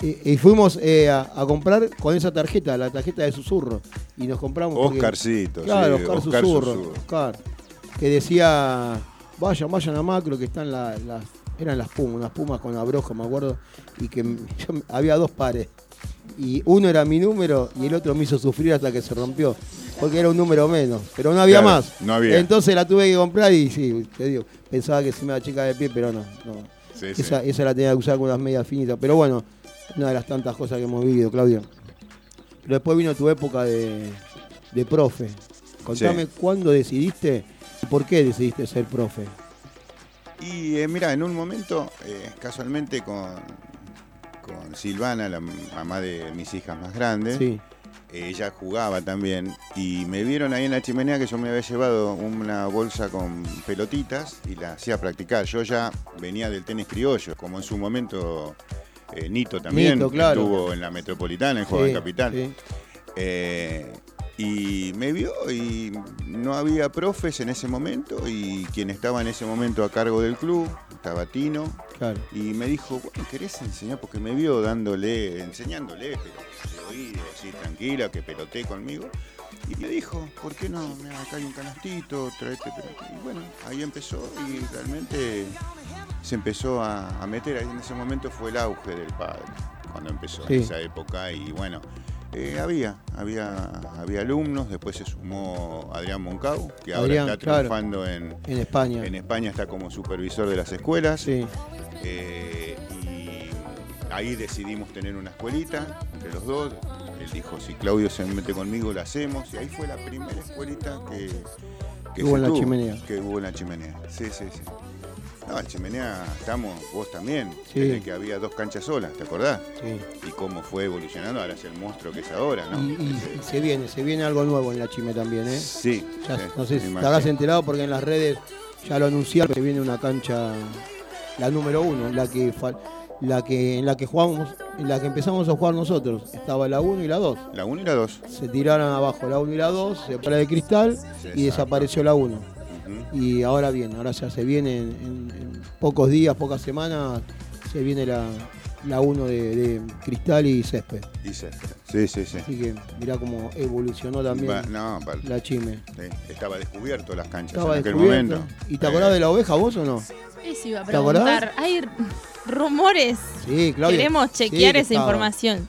Y, y fuimos eh, a, a comprar con esa tarjeta, la tarjeta de susurro. Y nos compramos. porque- Oscarcito, Claro, sí, Oscar, Oscar Susurro. Susurro. Oscar. Que decía, vayan, vayan a macro, que están la- las. Eran las pumas, unas pumas con abrojo, me acuerdo. Y que [laughs] yo- había dos pares. Y uno era mi número y el otro me hizo sufrir hasta que se rompió. Porque era un número menos. Pero no había Claro, más. no había. Entonces la tuve que comprar y sí, te digo, pensaba que se me iba a chica de pie, pero no. no. Sí, sí. Esa, esa la tenía que usar con unas medias finitas. Pero bueno, una de las tantas cosas que hemos vivido, Claudio. Pero después vino tu época de, de profe. Contame Sí. cuándo decidiste por qué decidiste ser profe. Y eh, mira, en un momento, eh, casualmente con, con Silvana, la mamá de mis hijas más grandes, Sí. ella jugaba también y me vieron ahí en la chimenea que yo me había llevado una bolsa con pelotitas y la hacía practicar. Yo ya venía del tenis criollo, como en su momento eh, Nito también Nito, claro. estuvo en la Metropolitana, en Juego Sí, Capital. sí. Eh, y me vio y no había profes en ese momento y quien estaba en ese momento a cargo del club, estaba Tino, Claro. y me dijo, bueno, ¿querés enseñar? Porque me vio dándole, enseñándole, pero de oído, así tranquila, que peloté conmigo. Y me dijo, ¿por qué no? Mira, acá hay un canastito, traete pelota. Y bueno, ahí empezó y realmente se empezó a, a meter. Ahí en ese momento fue el auge del padre, cuando empezó Sí. en esa época. Y bueno, eh, había, había, había alumnos, después se sumó Adrián Moncau, que ahora está claro. triunfando en, En España. en España está como supervisor de las escuelas. Sí. Eh, y ahí decidimos tener una escuelita entre los dos. Él dijo, si Claudio se mete conmigo, lo hacemos. Y ahí fue la primera escuelita que, que Hubo en la chimenea. Que hubo en la chimenea. Sí, sí, sí. No, en chimenea estamos, vos también, Sí. desde que había dos canchas solas, ¿te acordás? Sí. Y cómo fue evolucionando, ahora es el monstruo que es ahora, ¿no? Y, se viene, se viene algo nuevo en la Chime también, ¿eh? Sí, Ya- sí, no sé si te habrás enterado porque en las redes ya lo anunciaron que viene una cancha, la número uno, la que la que en la que jugamos, en la que empezamos a jugar nosotros. Estaba la 1 y la 2. La 1 y la 2. Se tiraron abajo la 1 y la 2, se para de cristal y desapareció la 1. Y ahora bien, ahora ya se viene en, en- en pocos días, pocas semanas, se viene la, la 1 de, de cristal y césped. Y se- Sí, sí, sí. Así que mirá cómo evolucionó también Va- no, pa- la Chime. sí, estaba descubierto las canchas Estaba en aquel momento. ¿Y te acordás de la oveja vos o no? Eso iba a ¿Te acordás? Hay rumores. Sí, Claudia. Queremos Sí, chequear que esa estaba. información.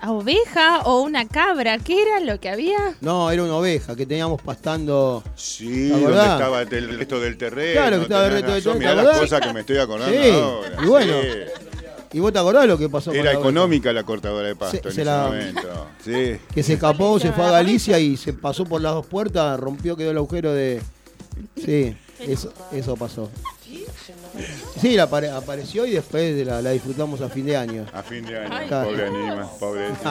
¿A oveja o una cabra? ¿Qué era lo que había? No, era una oveja que teníamos pastando. Sí, ¿Te donde estaba el resto del terreno. Claro que estaba el resto del terreno, Mirá ¿te las cosas que me estoy acordando Sí, ahora. y bueno, sí. ¿Y vos te acordás lo que pasó con Era oveja? económica la cortadora de pasto Se- en se ese la- momento. Sí. [laughs] Que se escapó, se fue a Galicia y se pasó por las dos puertas, rompió, quedó el agujero de. Sí, [laughs] eso, eso pasó. Sí, la apare- apareció y después la, la disfrutamos a fin de año. A fin de año, Ay. pobre anima, pobre. [laughs]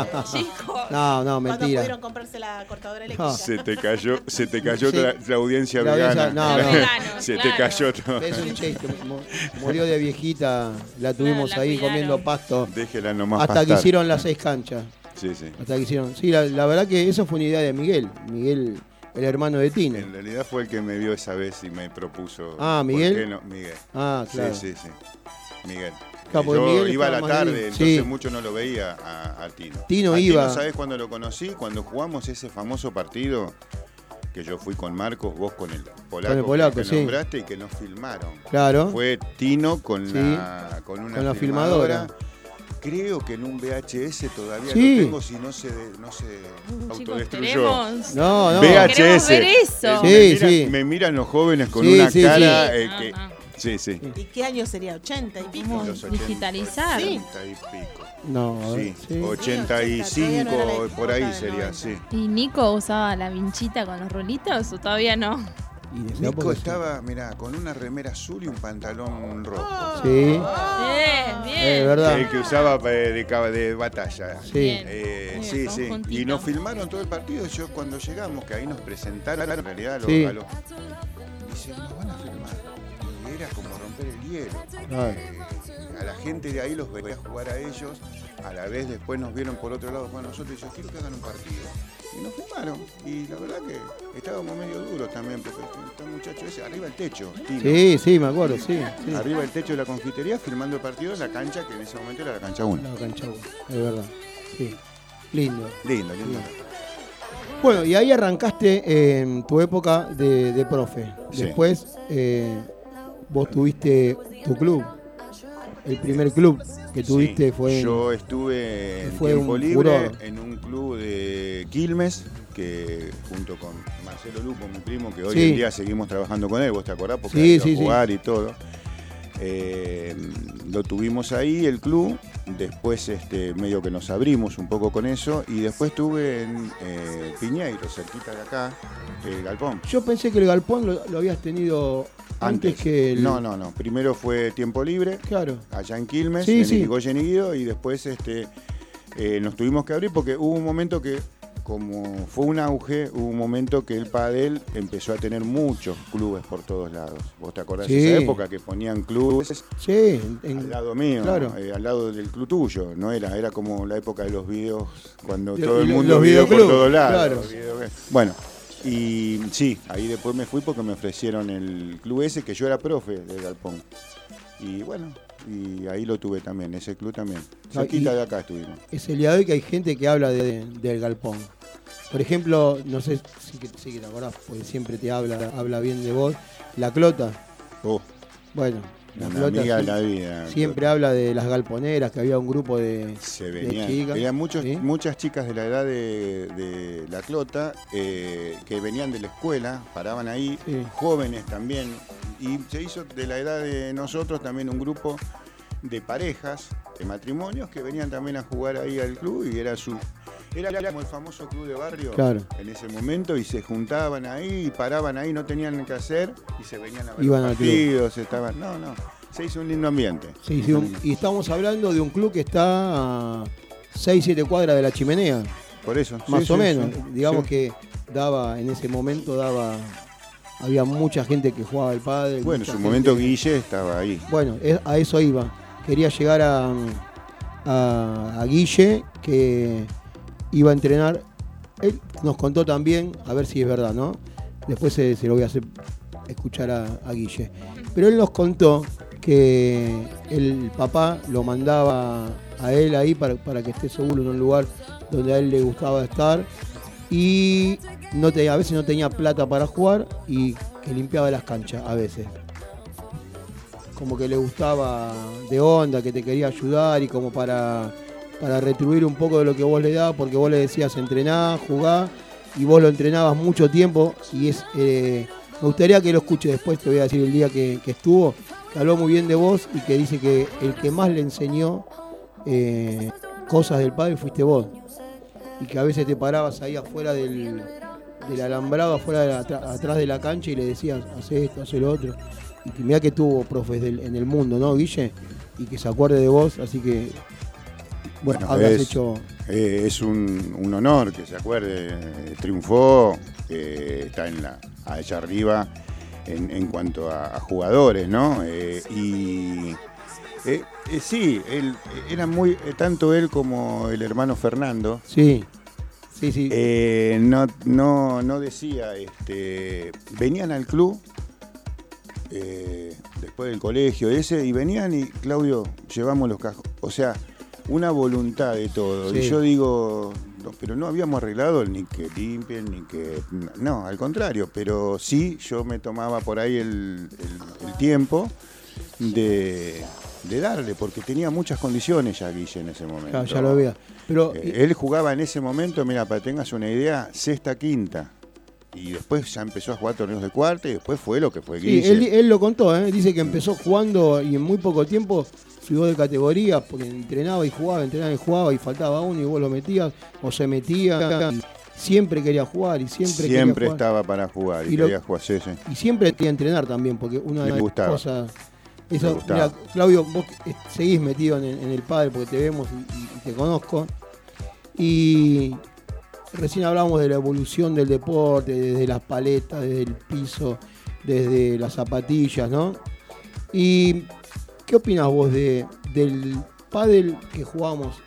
No, no, ¿Cuándo mentira. pudieron comprarse la cortadora eléctrica? Se te cayó, se te cayó Sí. la, la audiencia La audiencia- vegana. no, no. Vegano, [laughs] se te cayó todo. Es un chiste. mu- Murió de viejita, la tuvimos la ahí cuidaron. comiendo pasto. Déjela nomás Hasta que hicieron las seis canchas. Sí, sí. Hasta que hicieron. Sí, la, la verdad que eso fue una idea de Miguel. Miguel, el hermano de Tino. En realidad fue el que me vio esa vez y me propuso. Ah, ¿por ¿Miguel? qué no? Miguel. Ah, claro. Sí, sí, sí. Miguel. Yo Miguel iba a la tarde, bien. entonces Sí. mucho no lo veía a, a Tino. Tino A iba. Tino, ¿sabes cuándo lo conocí? Cuando jugamos ese famoso partido que yo fui con Marcos, vos con el polaco, Con el polaco, que sí. nombraste y que nos filmaron. Claro. Fue Tino con, Sí. la, con una Con la filmadora. filmadora. Creo que en un VHS todavía Sí. lo tengo si no se, no se autodestruyó. queremos- No, no. VHS. Queremos ver eso. Me, Sí, miran, sí. me miran los jóvenes con Sí, una sí, cara eh, que. no. Sí, sí. ¿Y qué año sería? ¿80 y pico? Vamos Los a 80, digitalizar. Sí. 80 y pico. No, a ver, Sí, sí. 85 todavía no era la por ahí sería, 90. sí. ¿Y Nico usaba la vinchita con los rulitos o todavía no? Y Nico sí. estaba, mirá, con una remera azul y un pantalón rojo. Sí, Bien, es bien. verdad. El que usaba eh, de, de batalla. Sí. Eh, sí, sí. Y nos filmaron todo el partido. Yo cuando llegamos, que ahí nos presentaron en realidad a los. Sí. a los- dice, nos van a filmar. Y era como romper el hielo. Claro. Eh, a la gente de ahí los veía jugar a ellos. A la vez después nos vieron por otro lado a nosotros y yo quiero que hagan un partido. Y nos filmaron. Y la verdad que estábamos medio duros también, porque este muchacho ese, arriba el techo. Tino. Sí, sí, me acuerdo, sí. sí. Arriba el techo de la confitería, filmando el partido en la cancha, que en ese momento era la cancha 1. La cancha, uno, es verdad. Sí. Lindo. Lindo, lindo. Bueno, y ahí arrancaste en tu época de, de profe. Sí. Después eh, vos tuviste tu club. El primer club que tuviste Sí, fue Yo estuve en fue tiempo un libre furor. en un club de Quilmes, que junto con Marcelo Lupo, mi primo, que hoy Sí. en día seguimos trabajando con él, vos te acordás, porque Sí, sí, a jugar y todo. Eh, lo tuvimos ahí, el club, después este, medio que nos abrimos un poco con eso, y después estuve en eh, Piñeiro, cerquita de acá, el Galpón. Yo pensé que el galpón lo, lo habías tenido antes, que el. No, no, no. Primero fue tiempo libre, Claro. allá en Quilmes, Sí, en sí. Irigoyen y Guido, y después este, eh, nos tuvimos que abrir porque hubo un momento que, como fue un auge, hubo un momento que el Padel empezó a tener muchos clubes por todos lados. ¿Vos te acordás Sí. de esa época que ponían clubes Sí, en- en- al lado mío, Claro. eh, al lado del club tuyo? No era, era como la época de los videos, cuando todo el mundo video por todos lados. claro. Bueno, y sí, ahí después me fui porque me ofrecieron el club ese, que yo era profe de Galpón. Y bueno, y ahí lo tuve también, ese club también. Cerquita de acá estuvimos. es el día de hoy que hay gente que habla de- del galpón. Por ejemplo, no sé si que, te acordás, porque siempre te habla, habla bien de vos. La Clota, Oh, bueno, la una Clota amiga de sí- la vida. siempre habla de las galponeras, que había un grupo de, Se de venían, chicas. venían muchos, ¿sí? muchas chicas de la edad de, de la clota eh, que venían de la escuela, paraban ahí, Sí. jóvenes también, y se hizo de la edad de nosotros también un grupo de parejas de matrimonios que venían también a jugar ahí al club y era su era como el famoso club de barrio Claro. en ese momento y se juntaban ahí y paraban ahí, no tenían qué hacer y se venían a ver Iban los partidos, estaban, no, no, se hizo un lindo ambiente. Sí, sí, un- y estamos hablando de un club que está a 6, 7 cuadras de la chimenea, Por eso, más sí, o menos. Digamos que daba, en ese momento daba, había mucha gente que jugaba al padre. Bueno, en su gente- momento Guille estaba ahí. Bueno, a eso iba. Quería llegar a, a, a Guille, que iba a entrenar. Él nos contó también, a ver si es verdad, ¿no? Después se, lo voy a hacer escuchar a, Guille. Pero él nos contó que el papá lo mandaba a él ahí para, para que esté seguro en un lugar donde a él le gustaba estar y no a veces no tenía plata para jugar y que limpiaba las canchas a veces como que le gustaba de onda, que te quería ayudar y como para, para retribuir un poco de lo que vos le dabas, porque vos le decías entrená, jugá, y vos lo entrenabas mucho tiempo y es eh, me gustaría que lo escuche después, te voy a decir el día que, estuvo, que habló muy bien de vos y que dice que el que más le enseñó eh, cosas del padre fuiste vos. Y que a veces te parabas ahí afuera del, alambrado, afuera atrás de la cancha y le decías, hace esto, hace lo otro. Y que mira que tuvo profes del- en el mundo, ¿no, Guille? Y que se acuerde de vos, así que, bueno, habrás es, hecho... eh, es un, un honor que se acuerde, triunfó, eh, está en la, allá arriba en, en cuanto a, a jugadores, ¿no? Eh, y eh, sí, él, era muy, tanto él como el hermano Fernando, Sí, sí, sí. no, no, no decía, este, venían al club después del colegio ese y venían y Claudio, llevamos los cajos. O sea, una voluntad de todo. Sí. Y yo digo, no, pero no habíamos arreglado ni que limpien, ni que... No, al contrario, pero sí yo me tomaba por ahí el, el- el tiempo de, de darle, porque tenía muchas condiciones ya Guille en ese momento. Claro, ya lo había. Pero Eh, él jugaba en ese momento, mira, para que tengas una idea, sexta, quinta. Y después ya empezó a jugar torneos de cuarta y después fue lo que fue Sí, él, él lo contó, ¿eh? dice que empezó jugando y en muy poco tiempo subió de categoría porque entrenaba y jugaba, entrenaba y jugaba y faltaba uno y vos lo metías o se metía. y siempre quería jugar y siempre, Siempre, quería jugar. estaba para jugar y, Y lo- quería jugar, sí, sí. Y siempre quería entrenar también porque una de las cosas. Eso, Claudio, vos seguís metido en el, en el padre porque te vemos y, y- y te conozco. Y recién hablábamos de la evolución del deporte, desde las paletas, desde el piso, desde las zapatillas, ¿no? ¿Y qué opinas vos de, del pádel que jugamos?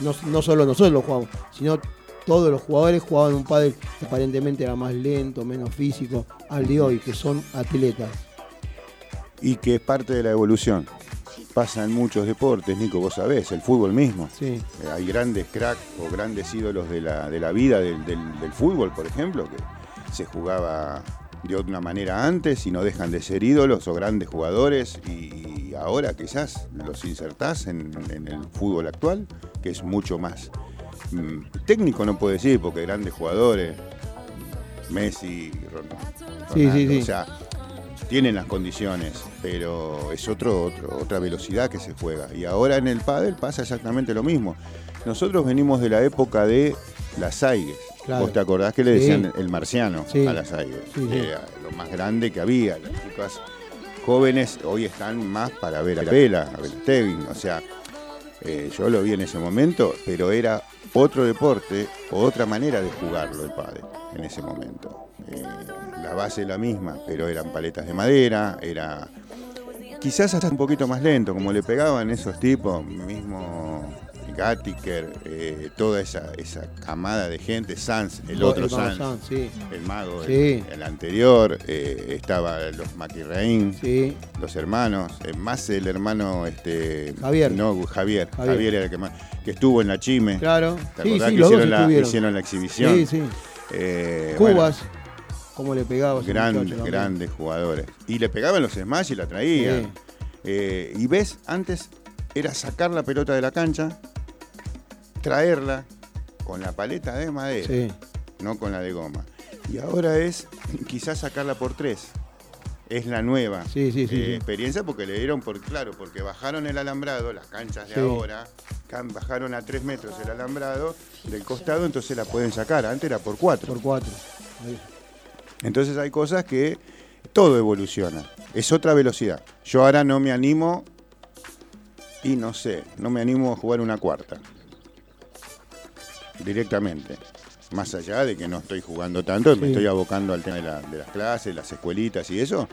No, no solo nosotros lo jugamos, sino todos los jugadores jugaban un pádel que aparentemente era más lento, menos físico, al de hoy, que son atletas. Y que es parte de la evolución. Pasa en muchos deportes, Nico, vos sabés, el fútbol mismo. Sí. Eh, Hay grandes cracks o grandes ídolos de la, de la vida del, del- del fútbol, por ejemplo, que se jugaba de otra manera antes y no dejan de ser ídolos o grandes jugadores y ahora quizás los insertás en, en el fútbol actual, que es mucho más mm, técnico, no puedo decir, porque grandes jugadores, Messi, Ron- Sí, sí, Ronaldo, sí. o sea, tienen las condiciones, pero es otro, otro- otra velocidad que se juega. Y ahora en el pádel pasa exactamente lo mismo. Nosotros venimos de la época de las Aigues. Claro. ¿Vos te acordás que le Sí. decían el marciano Sí. a las Aigues? Sí. Era lo más grande que había. Las chicas jóvenes hoy están más para ver a Vela, a Belastevin. O sea, eh, yo lo vi en ese momento, pero era otro deporte, otra manera de jugarlo el padre en ese momento. Eh, la base es la misma, pero eran paletas de madera, era quizás hasta un poquito más lento, como le pegaban esos tipos, mismo Gattiker, eh, toda esa, esa camada de gente, Sanz, el otro el Sanz, sí. el mago, el- Sí. el, anterior, eh, estaba los Maquirreín, Sí. los hermanos, eh, más el hermano este Javier. No, Javier. Javier. Javier, era el que más que estuvo en la Chime. Claro. ¿Te acordás que hicieron la, hicieron la exhibición? Sí, sí. Cubas, como le pegaba. Grandes, grandes jugadores. Y le pegaban los smash y la traían. Sí. Eh, y ves, antes era sacar la pelota de la cancha, traerla con la paleta de madera, Sí. no con la de goma. Y ahora es quizás sacarla por tres. es la nueva Sí, sí, sí, eh, experiencia porque le dieron, por claro, porque bajaron el alambrado, las canchas de ahora, bajaron a tres metros el alambrado del costado, entonces la pueden sacar. Antes era por cuatro. Por cuatro. Ahí. Entonces hay cosas que todo evoluciona. Es otra velocidad. Yo ahora no me animo y no sé, no me animo a jugar una cuarta. Directamente. Más allá de que no estoy jugando tanto, me estoy abocando al tema de, la- de las clases, las escuelitas y eso.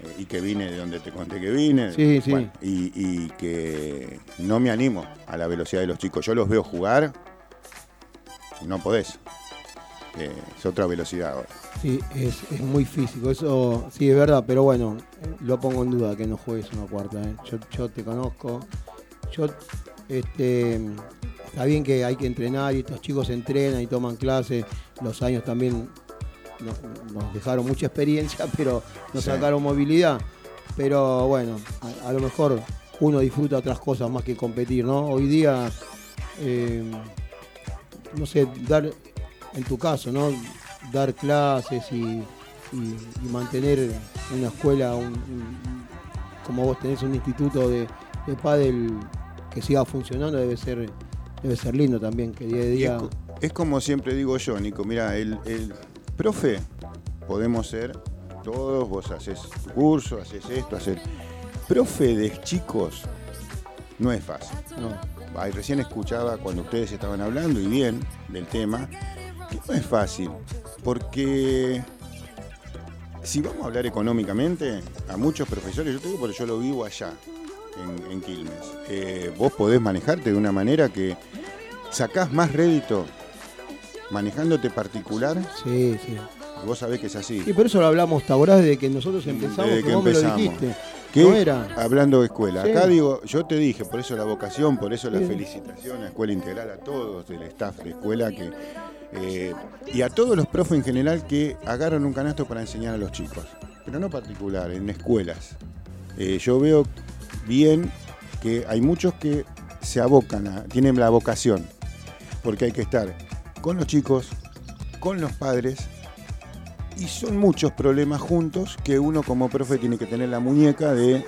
eh, y que vine de donde te conté que vine. Sí, sí. Y, y que no me animo a la velocidad de los chicos. Yo los veo jugar, no podés. Eh, es otra velocidad ahora. Sí, es, es muy físico, eso sí es verdad, pero bueno, lo pongo en duda que no juegues una cuarta. ¿eh? Yo, yo te conozco, yo, este, está bien que hay que entrenar y estos chicos entrenan y toman clases, los años también no- nos dejaron mucha experiencia, [laughs] pero nos Sí. sacaron movilidad. Pero bueno, a, a lo mejor uno disfruta otras cosas más que competir, ¿no? Hoy día, eh, no sé, dar, en tu caso, ¿no? Dar clases y, y- y mantener una escuela, un- un- como vos tenés un instituto de, de pádel que siga funcionando, debe ser, debe ser lindo también, que día a es, día... es como siempre digo yo, Nico, mira, el, el profe podemos ser todos, vos haces tu curso, haces esto, haces... Profe de chicos no es fácil. No. Ay, recién escuchaba cuando ustedes estaban hablando y bien del tema, no es fácil, porque si vamos a hablar económicamente, a muchos profesores, yo te digo porque yo lo vivo allá, en, en Quilmes, eh, vos podés manejarte de una manera que sacás más rédito manejándote particular, Sí, sí. vos sabés que es así. Y por eso lo hablamos, ¿te acordás desde que nosotros empezamos? Desde que que vos me lo empezamos. dijiste. Que No era. hablando de escuela, Sí. acá digo, yo te dije, por eso la vocación, por eso la Sí. felicitación a Escuela Integral, a todos del staff de escuela que eh, y a todos los profes en general que agarran un canasto para enseñar a los chicos, pero no particular, en escuelas. Eh, yo veo bien que hay muchos que se abocan, a- tienen la vocación, porque hay que estar con los chicos, con los padres, y son muchos problemas juntos que uno como profe tiene que tener la muñeca de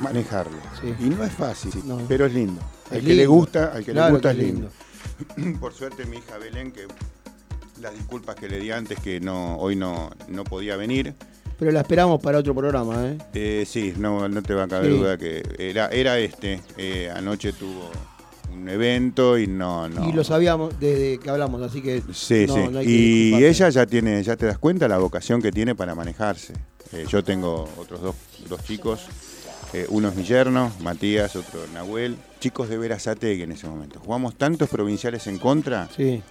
manejarlo. Sí. Y no es fácil, No. pero es lindo. Al que le gusta, al que Claro le gusta que es lindo. [clears throat] Por suerte mi hija Belén, que las disculpas que le di antes que no hoy no, no podía venir. Pero la esperamos para otro programa, ¿eh? Eh, sí, no, no te va a caber Sí. duda que era, era este. Eh, anoche tuvo un evento y no, no. Y lo sabíamos desde que hablamos, así que Sí, no, sí. no hay que y ella ya tiene, ya te das cuenta la vocación que tiene para manejarse. Eh, yo tengo otros dos, dos chicos, eh, uno es mi yerno, Matías, otro Nahuel, chicos de Verazategui en ese momento. Jugamos tantos provinciales en contra Sí,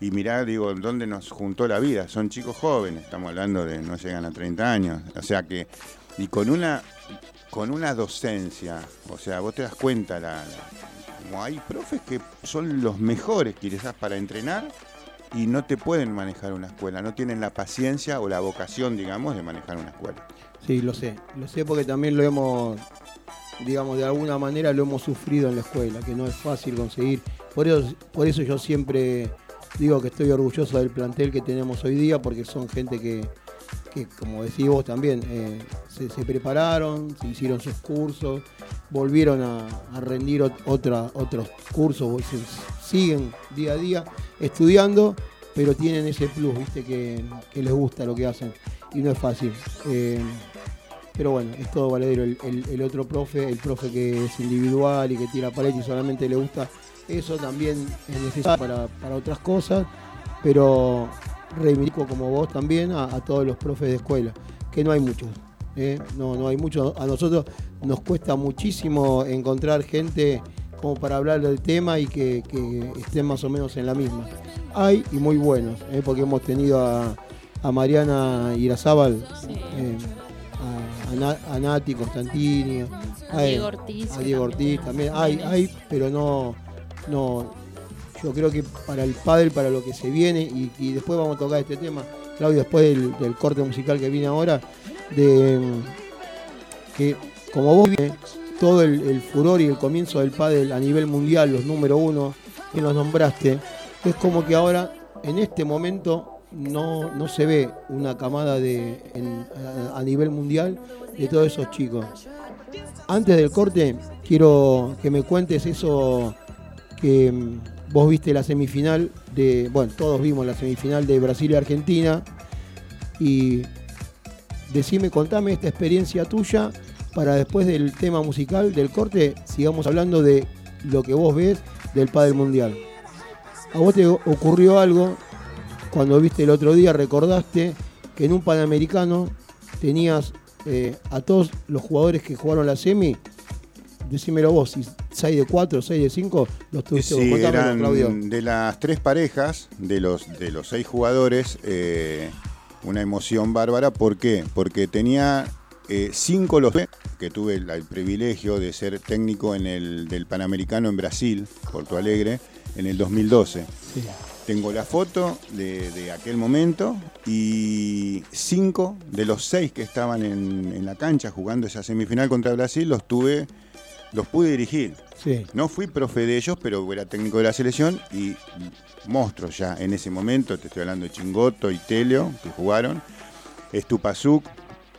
y mirá, digo, dónde nos juntó la vida. Son chicos jóvenes, estamos hablando de no llegan a 30 años. O sea que, y con una, con una docencia, o sea, vos te das cuenta, la, la- como hay profes que son los mejores quizás para entrenar y no te pueden manejar una escuela, no tienen la paciencia o la vocación, digamos, de manejar una escuela. Sí, lo sé. Lo sé porque también lo hemos, digamos, de alguna manera lo hemos sufrido en la escuela, que no es fácil conseguir. Por eso, por eso yo siempre digo que estoy orgulloso del plantel que tenemos hoy día, porque son gente que, que como decís vos también, eh, se, prepararon, se hicieron sus cursos, volvieron a, rendir otros cursos, se- siguen día a día estudiando, pero tienen ese plus, viste, que, que les gusta lo que hacen y no es fácil. Eh, pero bueno, es todo valedero. El, el- el otro profe, el profe que es individual y que tira pared y solamente le gusta eso, también es necesario para, para otras cosas, pero reivindico como vos también a, a todos los profes de escuela, que no hay muchos. ¿eh? No, no hay muchos. A nosotros nos cuesta muchísimo encontrar gente como para hablar del tema y que, que estén más o menos en la misma. Hay y muy buenos, ¿eh? porque hemos tenido a, a Mariana Irazábal, eh, a, a Na- a Nati Constantini, A Diego Ortiz, a Diego Ortiz también. Hay, hay, pero no, no. Yo creo que para el pádel, para lo que se viene, y, y después vamos a tocar este tema, Claudio, después del, del corte musical que viene ahora, de que como vos viste, todo el, el furor y el comienzo del pádel a nivel mundial, los número uno, que los nombraste, es como que ahora, en este momento, no, no se ve una camada de, a, a nivel mundial de todos esos chicos. Antes del corte, quiero que me cuentes eso que mm, vos viste la semifinal de, bueno, todos vimos la semifinal de Brasil y Argentina. Y decime, contame esta experiencia tuya para después del tema musical, del corte, sigamos hablando de lo que vos ves del Padel Mundial. ¿A vos te ocurrió algo cuando viste el otro día, recordaste que en un Panamericano tenías eh, a todos los jugadores que jugaron la semi? Decímelo vos, si 6 de 4, 6 de 5, los tuviste vos. Sí, Contámelo, eran Claudio. de las tres parejas, de los, de los seis jugadores, eh, una emoción bárbara. ¿Por qué? Porque tenía eh, cinco los que tuve el, el privilegio de ser técnico en el del Panamericano en Brasil, Porto Alegre, en el 2012. Sí. Tengo la foto de, de aquel momento y cinco de los seis que estaban en, en la cancha jugando esa semifinal contra Brasil los tuve, los pude dirigir. Sí. No fui profe de ellos, pero era técnico de la selección y monstruos ya en ese momento. Te estoy hablando de Chingoto y Telio, que jugaron. Estupazuk,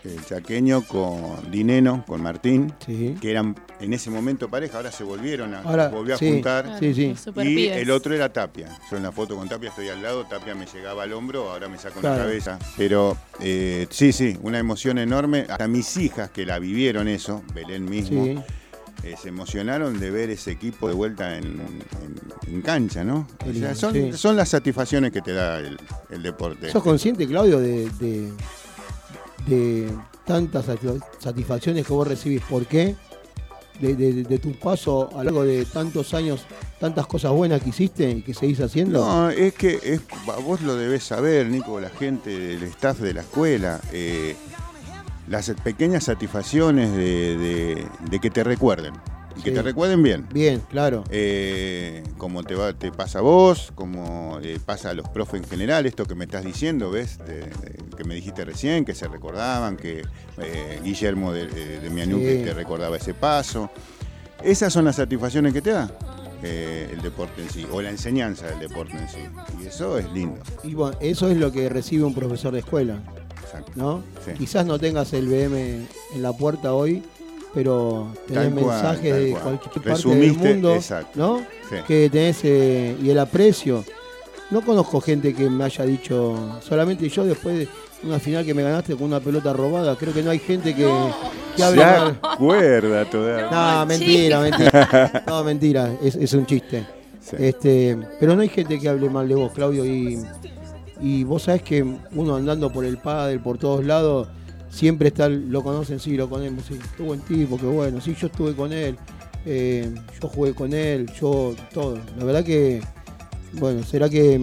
el chaqueño, con Dineno, con Martín, Sí. que eran en ese momento pareja. Ahora se volvieron a, Ahora, volvió a sí, juntar. sí, Y el otro era Tapia. Yo en la foto con Tapia estoy al lado, Tapia me llegaba al hombro, ahora me saco en la Claro. cabeza. Pero eh, sí, sí, una emoción enorme. Hasta mis hijas que la vivieron eso, Belén mismo, Sí. eh, se emocionaron de ver ese equipo de vuelta en, en- en cancha, ¿no? O sea, son, sí. son las satisfacciones que te da el, el deporte. ¿Sos consciente, Claudio, de, de, de tantas satisfa- satisfacciones que vos recibís? ¿Por qué? De, de- de tu paso a lo largo de tantos años, tantas cosas buenas que hiciste y que seguís haciendo. No, es que vos lo debés saber, Nico, la gente del staff de la escuela. eh, las pequeñas satisfacciones de que te recuerden. Y que te recuerden bien. Bien, claro. Eh, como te, va, te pasa a vos, como eh, pasa a los profes en general, esto que me estás diciendo, ¿ves? Que me dijiste recién, que se recordaban, que eh, Guillermo de, de, Sí. te recordaba ese paso. Esas son las satisfacciones que te da eh, el deporte en sí, o la enseñanza del deporte en sí. Y eso es lindo. Y bueno, eso es lo que recibe un profesor de escuela, Exacto. ¿no? Sí. Quizás no tengas el BM en la puerta hoy, pero tenés cual, mensajes de cual. cualquier parte Resumiste, del mundo, exacto. ¿no? Sí. Que tenés eh, y el aprecio. No conozco gente que me haya dicho, solamente yo después de una final que me ganaste con una pelota robada, creo que no hay gente que, que hable mal. acuerda todavía. No, mentira, mentira. [laughs] No, mentira, es, es un chiste. Sí. Este, pero no hay gente que hable mal de vos, Claudio, y, y vos sabés que uno andando por el pádel, por todos lados, siempre está, lo conocen, sí, lo conocemos, sí, qué buen tipo, qué bueno, sí, yo estuve con él, eh, yo jugué con él, yo, todo. La verdad que, bueno, será que,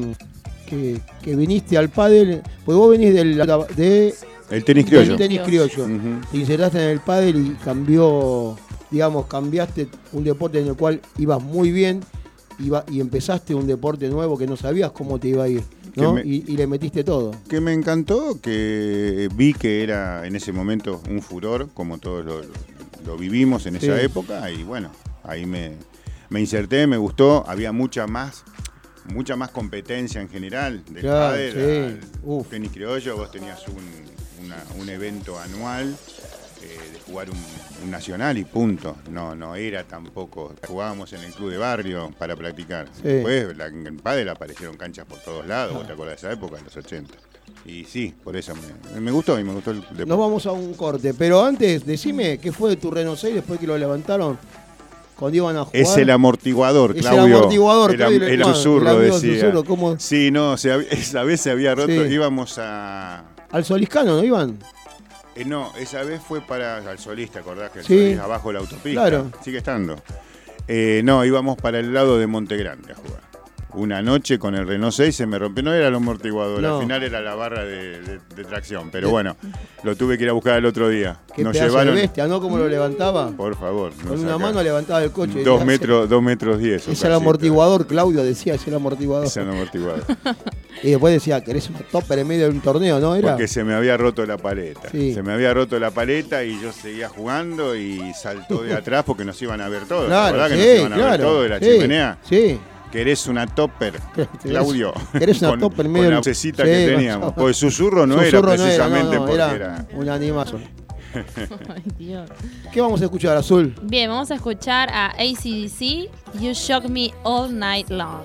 que, que viniste al pádel, pues vos venís del, de, El tenis criollo. del tenis criollo. Te insertaste en el pádel y cambió, digamos, cambiaste un deporte en el cual ibas muy bien iba, y empezaste un deporte nuevo que no sabías cómo te iba a ir, ¿no? Que me- Y, y le metiste todo. que me encantó, que vi que era en ese momento un furor, como todos lo, lo vivimos en esa Sí. época, y bueno, ahí me, me inserté, me gustó, había mucha más mucha más competencia en general del Claro, pádel sí. tenis criollo, vos tenías un, una- un evento anual eh, de jugar un, un nacional y punto. No, no era tampoco. Jugábamos en el club de barrio para practicar. Sí. Después la- en pádel aparecieron canchas por todos lados, vos te acordás de esa época, en los 80. Y sí, por eso me, me gustó y me gustó el deporte. Nos vamos a un corte, pero antes, decime, ¿qué fue de tu Renault 6 después que lo levantaron? Cuando iban a jugar. Es el amortiguador, Es el Claudio. amortiguador, el, Claudio, el el decía. susurro, ¿cómo? Sí, no, se [laughs] esa vez se había roto. Sí. Íbamos a. Al Soliscano, ¿no iban? Eh, no, esa vez fue para al Solís, ¿te acordás que el Sí. Abajo de la autopista? Claro. Sigue estando. Eh, no, íbamos para el lado de Montegrande a jugar. Una noche con el Renault 6 se me rompió, no era el amortiguador, No. al final era la barra de, de- de tracción, pero bueno, lo tuve que ir a buscar el otro día. [laughs] Qué Nos llevaron, de bestia, ¿no? Cómo lo levantaba. por favor, Con una mano levantaba el coche. Dos metros, dos metros diez. Es el amortiguador, Claudio decía, es el amortiguador. Es el amortiguador. [laughs] Y después decía, querés una topper en medio de un torneo, ¿no? Era. Porque se me había roto la paleta. Sí. Se me había roto la paleta y yo seguía jugando y saltó de [laughs] atrás porque nos iban a ver todos. ¿te Claro, que sí, nos iban a ver claro, todo de la sí, chimenea? Sí. ¿Querés una topper, [laughs] Claudio? ¿Querés una Con- topper con medio- la vocecita Sí, que con- teníamos. Pues susurro no Susurro era precisamente no, no, porque era era... un animazo. [laughs] Ay, Dios. ¿Qué vamos a escuchar, Azul? Bien, vamos a escuchar a ACDC, You Shock Me All Night Long.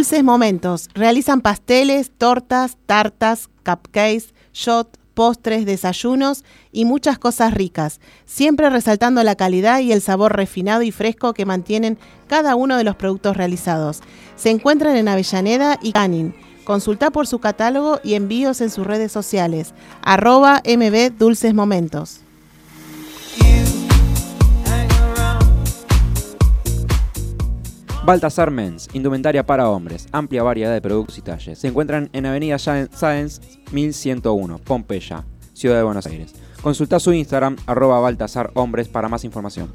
Dulces Momentos. Realizan pasteles, tortas, tartas, cupcakes, shot, postres, desayunos y muchas cosas ricas, siempre resaltando la calidad y el sabor refinado y fresco que mantienen cada uno de los productos realizados. Se encuentran en Avellaneda y Canin. Consulta por su catálogo y envíos en sus redes sociales. Arroba MB Dulces Momentos. Baltasar Men's, indumentaria para hombres, amplia variedad de productos y talles. Se encuentran en Avenida Sáenz 1101, Pompeya, Ciudad de Buenos Aires. Consulta su Instagram, arroba Baltasar Hombres, para más información.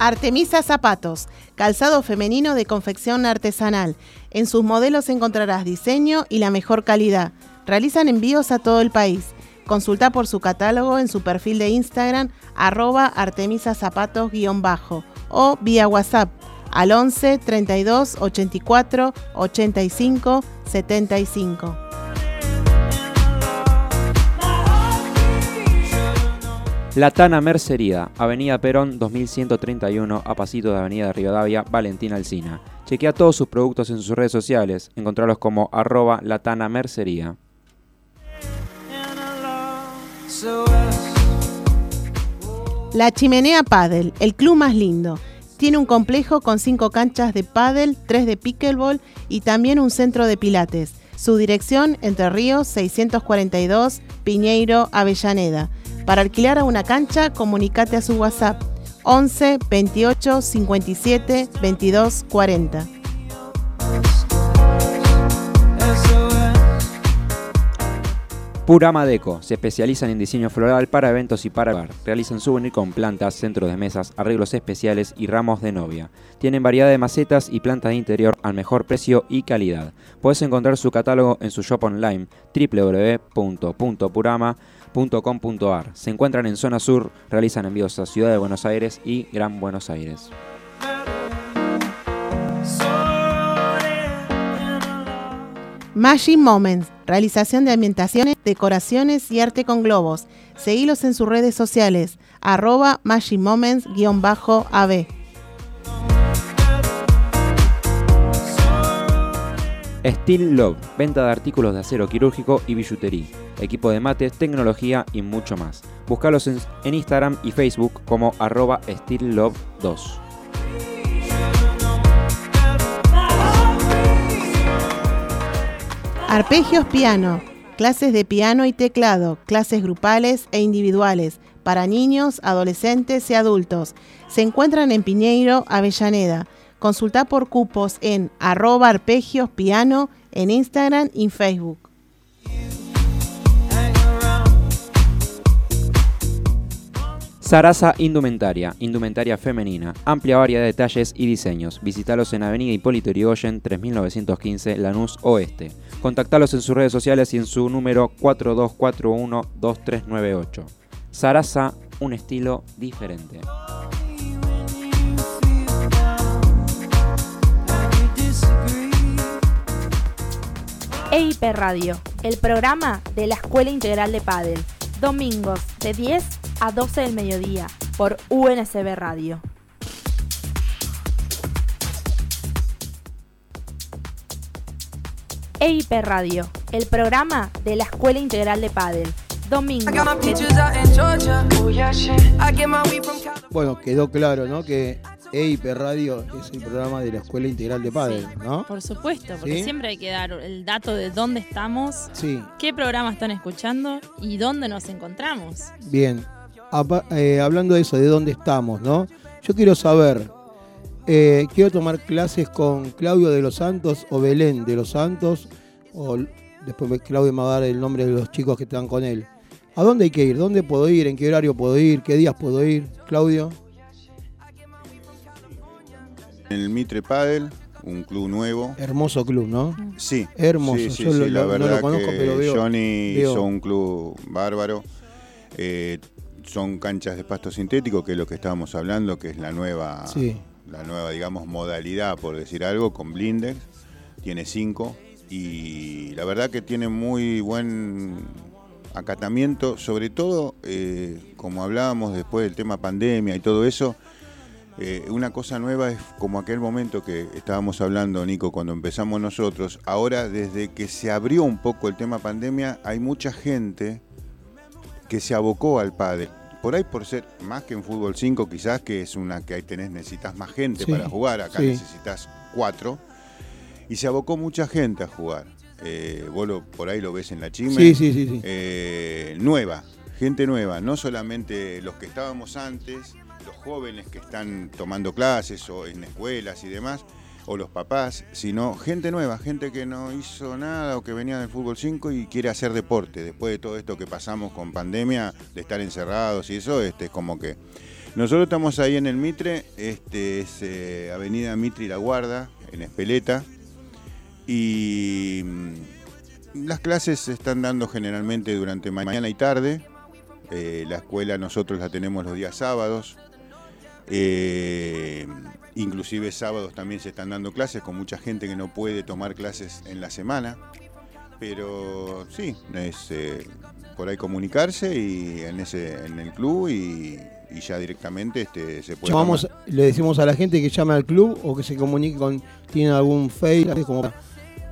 Artemisa Zapatos, calzado femenino de confección artesanal. En sus modelos encontrarás diseño y la mejor calidad. Realizan envíos a todo el país. Consulta por su catálogo en su perfil de Instagram, arroba artemisazapatos-bajo o vía WhatsApp al 11 32 84 85 75. La Tana Mercería, Avenida Perón 2131, a pasito de Avenida Rivadavia, Valentina Alcina. Chequea todos sus productos en sus redes sociales, encontrarlos como arroba Latana Mercería. La Chimenea Paddle, el club más lindo. Tiene un complejo con cinco canchas de paddle, tres de pickleball y también un centro de pilates. Su dirección, Entre Ríos 642, Piñeiro, Avellaneda. Para alquilar a una cancha, comunicate a su WhatsApp 11 28 57 22 40. Purama Deco, se especializan en diseño floral para eventos y para bar. Realizan souvenir con plantas, centros de mesas, arreglos especiales y ramos de novia. Tienen variedad de macetas y plantas de interior al mejor precio y calidad. Puedes encontrar su catálogo en su shop online www.purama.com.ar. Se encuentran en zona sur, realizan envíos a Ciudad de Buenos Aires y Gran Buenos Aires. Magic Moments, realización de ambientaciones, decoraciones y arte con globos. Seguilos en sus redes sociales, arroba Magic Moments-AB. Steel Love, venta de artículos de acero quirúrgico y billutería, equipo de mates, tecnología y mucho más. Búscalos en, Instagram y Facebook como arroba Steel Love 2. Arpegios Piano, clases de piano y teclado, clases grupales e individuales para niños, adolescentes y adultos. Se encuentran en Piñeiro, Avellaneda. Consulta por cupos en arroba arpegios piano en Instagram y Facebook. Sarasa Indumentaria, indumentaria femenina, amplia variedad de talles y diseños. Visítalos en Avenida Hipólito Yrigoyen 3915 Lanús Oeste. Contactalos en sus redes sociales y en su número 4241-2398. Sarasa, un estilo diferente. EIP Radio, el programa de la Escuela Integral de Padel. Domingos de 10 a 12 del mediodía por UNSB Radio. EIP Radio, el programa de la Escuela Integral de Padel. Domingos de Bueno, quedó claro, ¿no? Que EIP Radio es el programa de la Escuela Integral de Padres, ¿no? Por supuesto, porque ¿Sí? siempre hay que dar el dato de dónde estamos, Sí, qué programa están escuchando y dónde nos encontramos. bien. Apa- eh, hablando de eso, de dónde estamos, ¿no? Yo quiero saber, eh, quiero tomar clases con Claudio de los Santos o Belén de los Santos, o después Claudio me va a dar el nombre de los chicos que están con él. ¿A dónde hay que ir? ¿Dónde puedo ir? ¿En qué horario puedo ir? ¿Qué días puedo ir? Claudio. En el Mitre Padel, un club nuevo. Hermoso club, ¿no? Sí. Hermoso. Sí, sí, Yo sí, lo- la lo- no verdad lo conozco, que pero veo- Johnny veo- hizo un club bárbaro. Eh, son canchas de pasto sintético, que es lo que estábamos hablando, que es la nueva, Sí. La nueva, digamos, modalidad, por decir algo, con blindex. Tiene cinco y la verdad que tiene muy buen acatamiento, sobre todo, eh, como hablábamos después del tema pandemia y todo eso, eh, una cosa nueva es como aquel momento que estábamos hablando, Nico, cuando empezamos nosotros. Ahora, desde que se abrió un poco el tema pandemia, hay mucha gente que se abocó al pádel. Por ahí por ser más que en fútbol 5, quizás que es una que ahí tenés, necesitas más gente Sí, para jugar, acá sí. necesitas cuatro. Y se abocó mucha gente a jugar. Eh, vos lo- por ahí lo ves en la chime. Sí, sí, sí, sí. Eh, nueva, gente nueva, no solamente los que estábamos antes, los jóvenes que están tomando clases o en escuelas y demás, o los papás, sino gente nueva, gente que no hizo nada o que venía del fútbol 5 y quiere hacer deporte. Después de todo esto que pasamos con pandemia, de estar encerrados y eso, este, es como que Nosotros estamos ahí en el Mitre, este es eh, Avenida Mitre y La Guarda, en Espeleta. Y mm, las clases se están dando generalmente durante mañana y tarde. Eh, la escuela nosotros la tenemos los días sábados. Eh, inclusive sábados también se están dando clases con mucha gente que no puede tomar clases en la semana. Pero sí, es eh, por ahí comunicarse y en ese en el club y, y ya directamente este, se puede. Llamamos, tomar. le decimos a la gente que llame al club o que se comunique con. ¿Tienen algún Facebook? Como,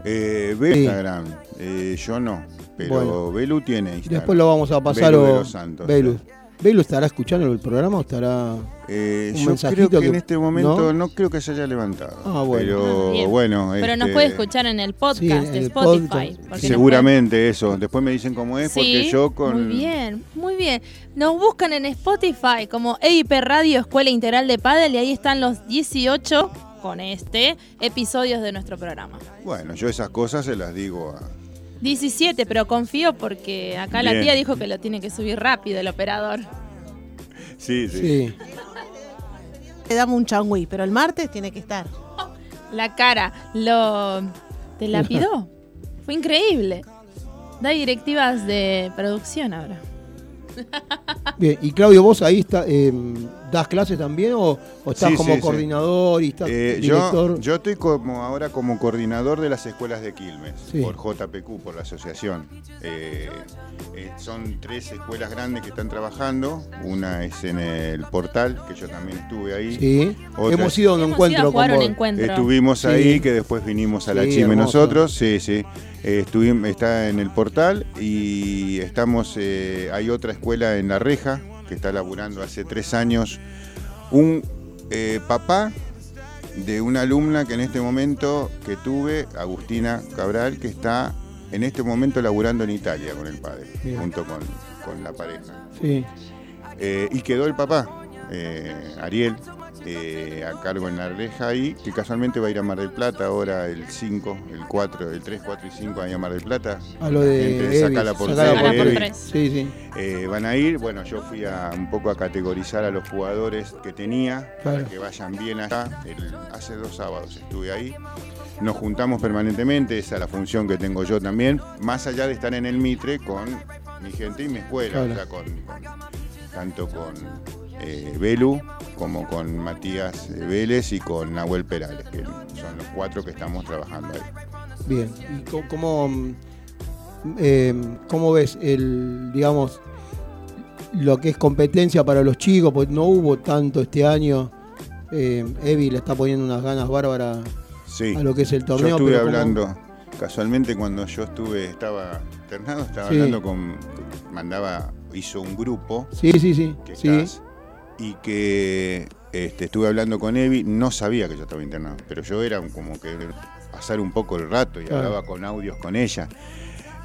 Eh, ve Sí. Instagram, eh, yo no, pero Bueno. Belu tiene Instagram. después lo vamos a pasar. Belu o. Belu. ¿Belu estará escuchando el programa o estará.? Eh, un yo mensajito creo que, que- en este momento ¿no? ¿no? creo que se haya levantado. Ah, bueno. Pero Ah, bueno, Pero nos este, puede escuchar en el podcast Sí, en de el Spotify. podcast. Seguramente eso. Después me dicen cómo es, porque yo con. Muy bien, muy bien. Nos buscan en Spotify como EIP Radio Escuela Integral de Padel y ahí están los 18 con este episodios de nuestro programa. Bueno, yo esas cosas se las digo a. 17, pero confío porque acá la tía dijo que lo tiene que subir rápido el operador. Sí, sí. Sí. Le damos un changüí, pero el martes tiene que estar. La cara, lo. ¿Te la [laughs] pidió? Fue increíble. Da directivas de producción ahora. Bien, y Claudio, vos ahí está, eh, das clases también o, o estás Sí, como sí, sí. coordinador y estás Eh, director? yo, yo estoy como ahora como coordinador de las escuelas de Quilmes, Sí. por JPQ, por la asociación. Eh, eh, son tres escuelas grandes que están trabajando. Una es en el portal, que yo también estuve ahí. Sí, Otra hemos ido a un Hemos encuentro con un encuentro. Estuvimos Sí. ahí, que después vinimos a la Sí, Chime hermoso. nosotros, sí, sí. Eh, estuvimos, está en el portal y estamos, eh, hay otra escuela en La Reja, que está laburando hace tres años. Un eh, papá de una alumna que en este momento que tuve, Agustina Cabral, que está en este momento laburando en Italia con el padre, Bien. junto con, con la pareja. Sí, Eh, y quedó el papá, eh, Ariel, eh, a cargo en la reja ahí, que casualmente va a ir a Mar del Plata ahora el 5, el 4, el 3, 4 y 5 ahí a Mar del Plata. a lo de Evi, Sacala por Sacala. Sí, sí, Eh, van a ir, bueno, yo fui a un poco a categorizar a los jugadores que tenía, Claro. para que vayan bien allá. El- hace dos sábados estuve ahí. Nos juntamos permanentemente, esa es la función que tengo yo también, más allá de estar en el Mitre con mi gente y mi escuela, Claro. o sea, con, con- tanto con eh, Belu como con Matías eh, Vélez y con Nahuel Perales, que son los cuatro que estamos trabajando ahí. bien. ¿Y cómo, mm, eh, cómo ves el, digamos, lo que es competencia para los chicos? Pues no hubo tanto este año. Eh, Evi le está poniendo unas ganas bárbaras Sí. a lo que es el torneo. Yo estuve pero ¿cómo- hablando, casualmente cuando yo estuve, estaba internado, estaba Sí. hablando con, mandaba, hizo un grupo Sí, sí, sí. que sí. estás, y que este, estuve hablando con Evi, no sabía que yo estaba internado, pero yo era como que pasar un poco el rato y hablaba con audios con ella.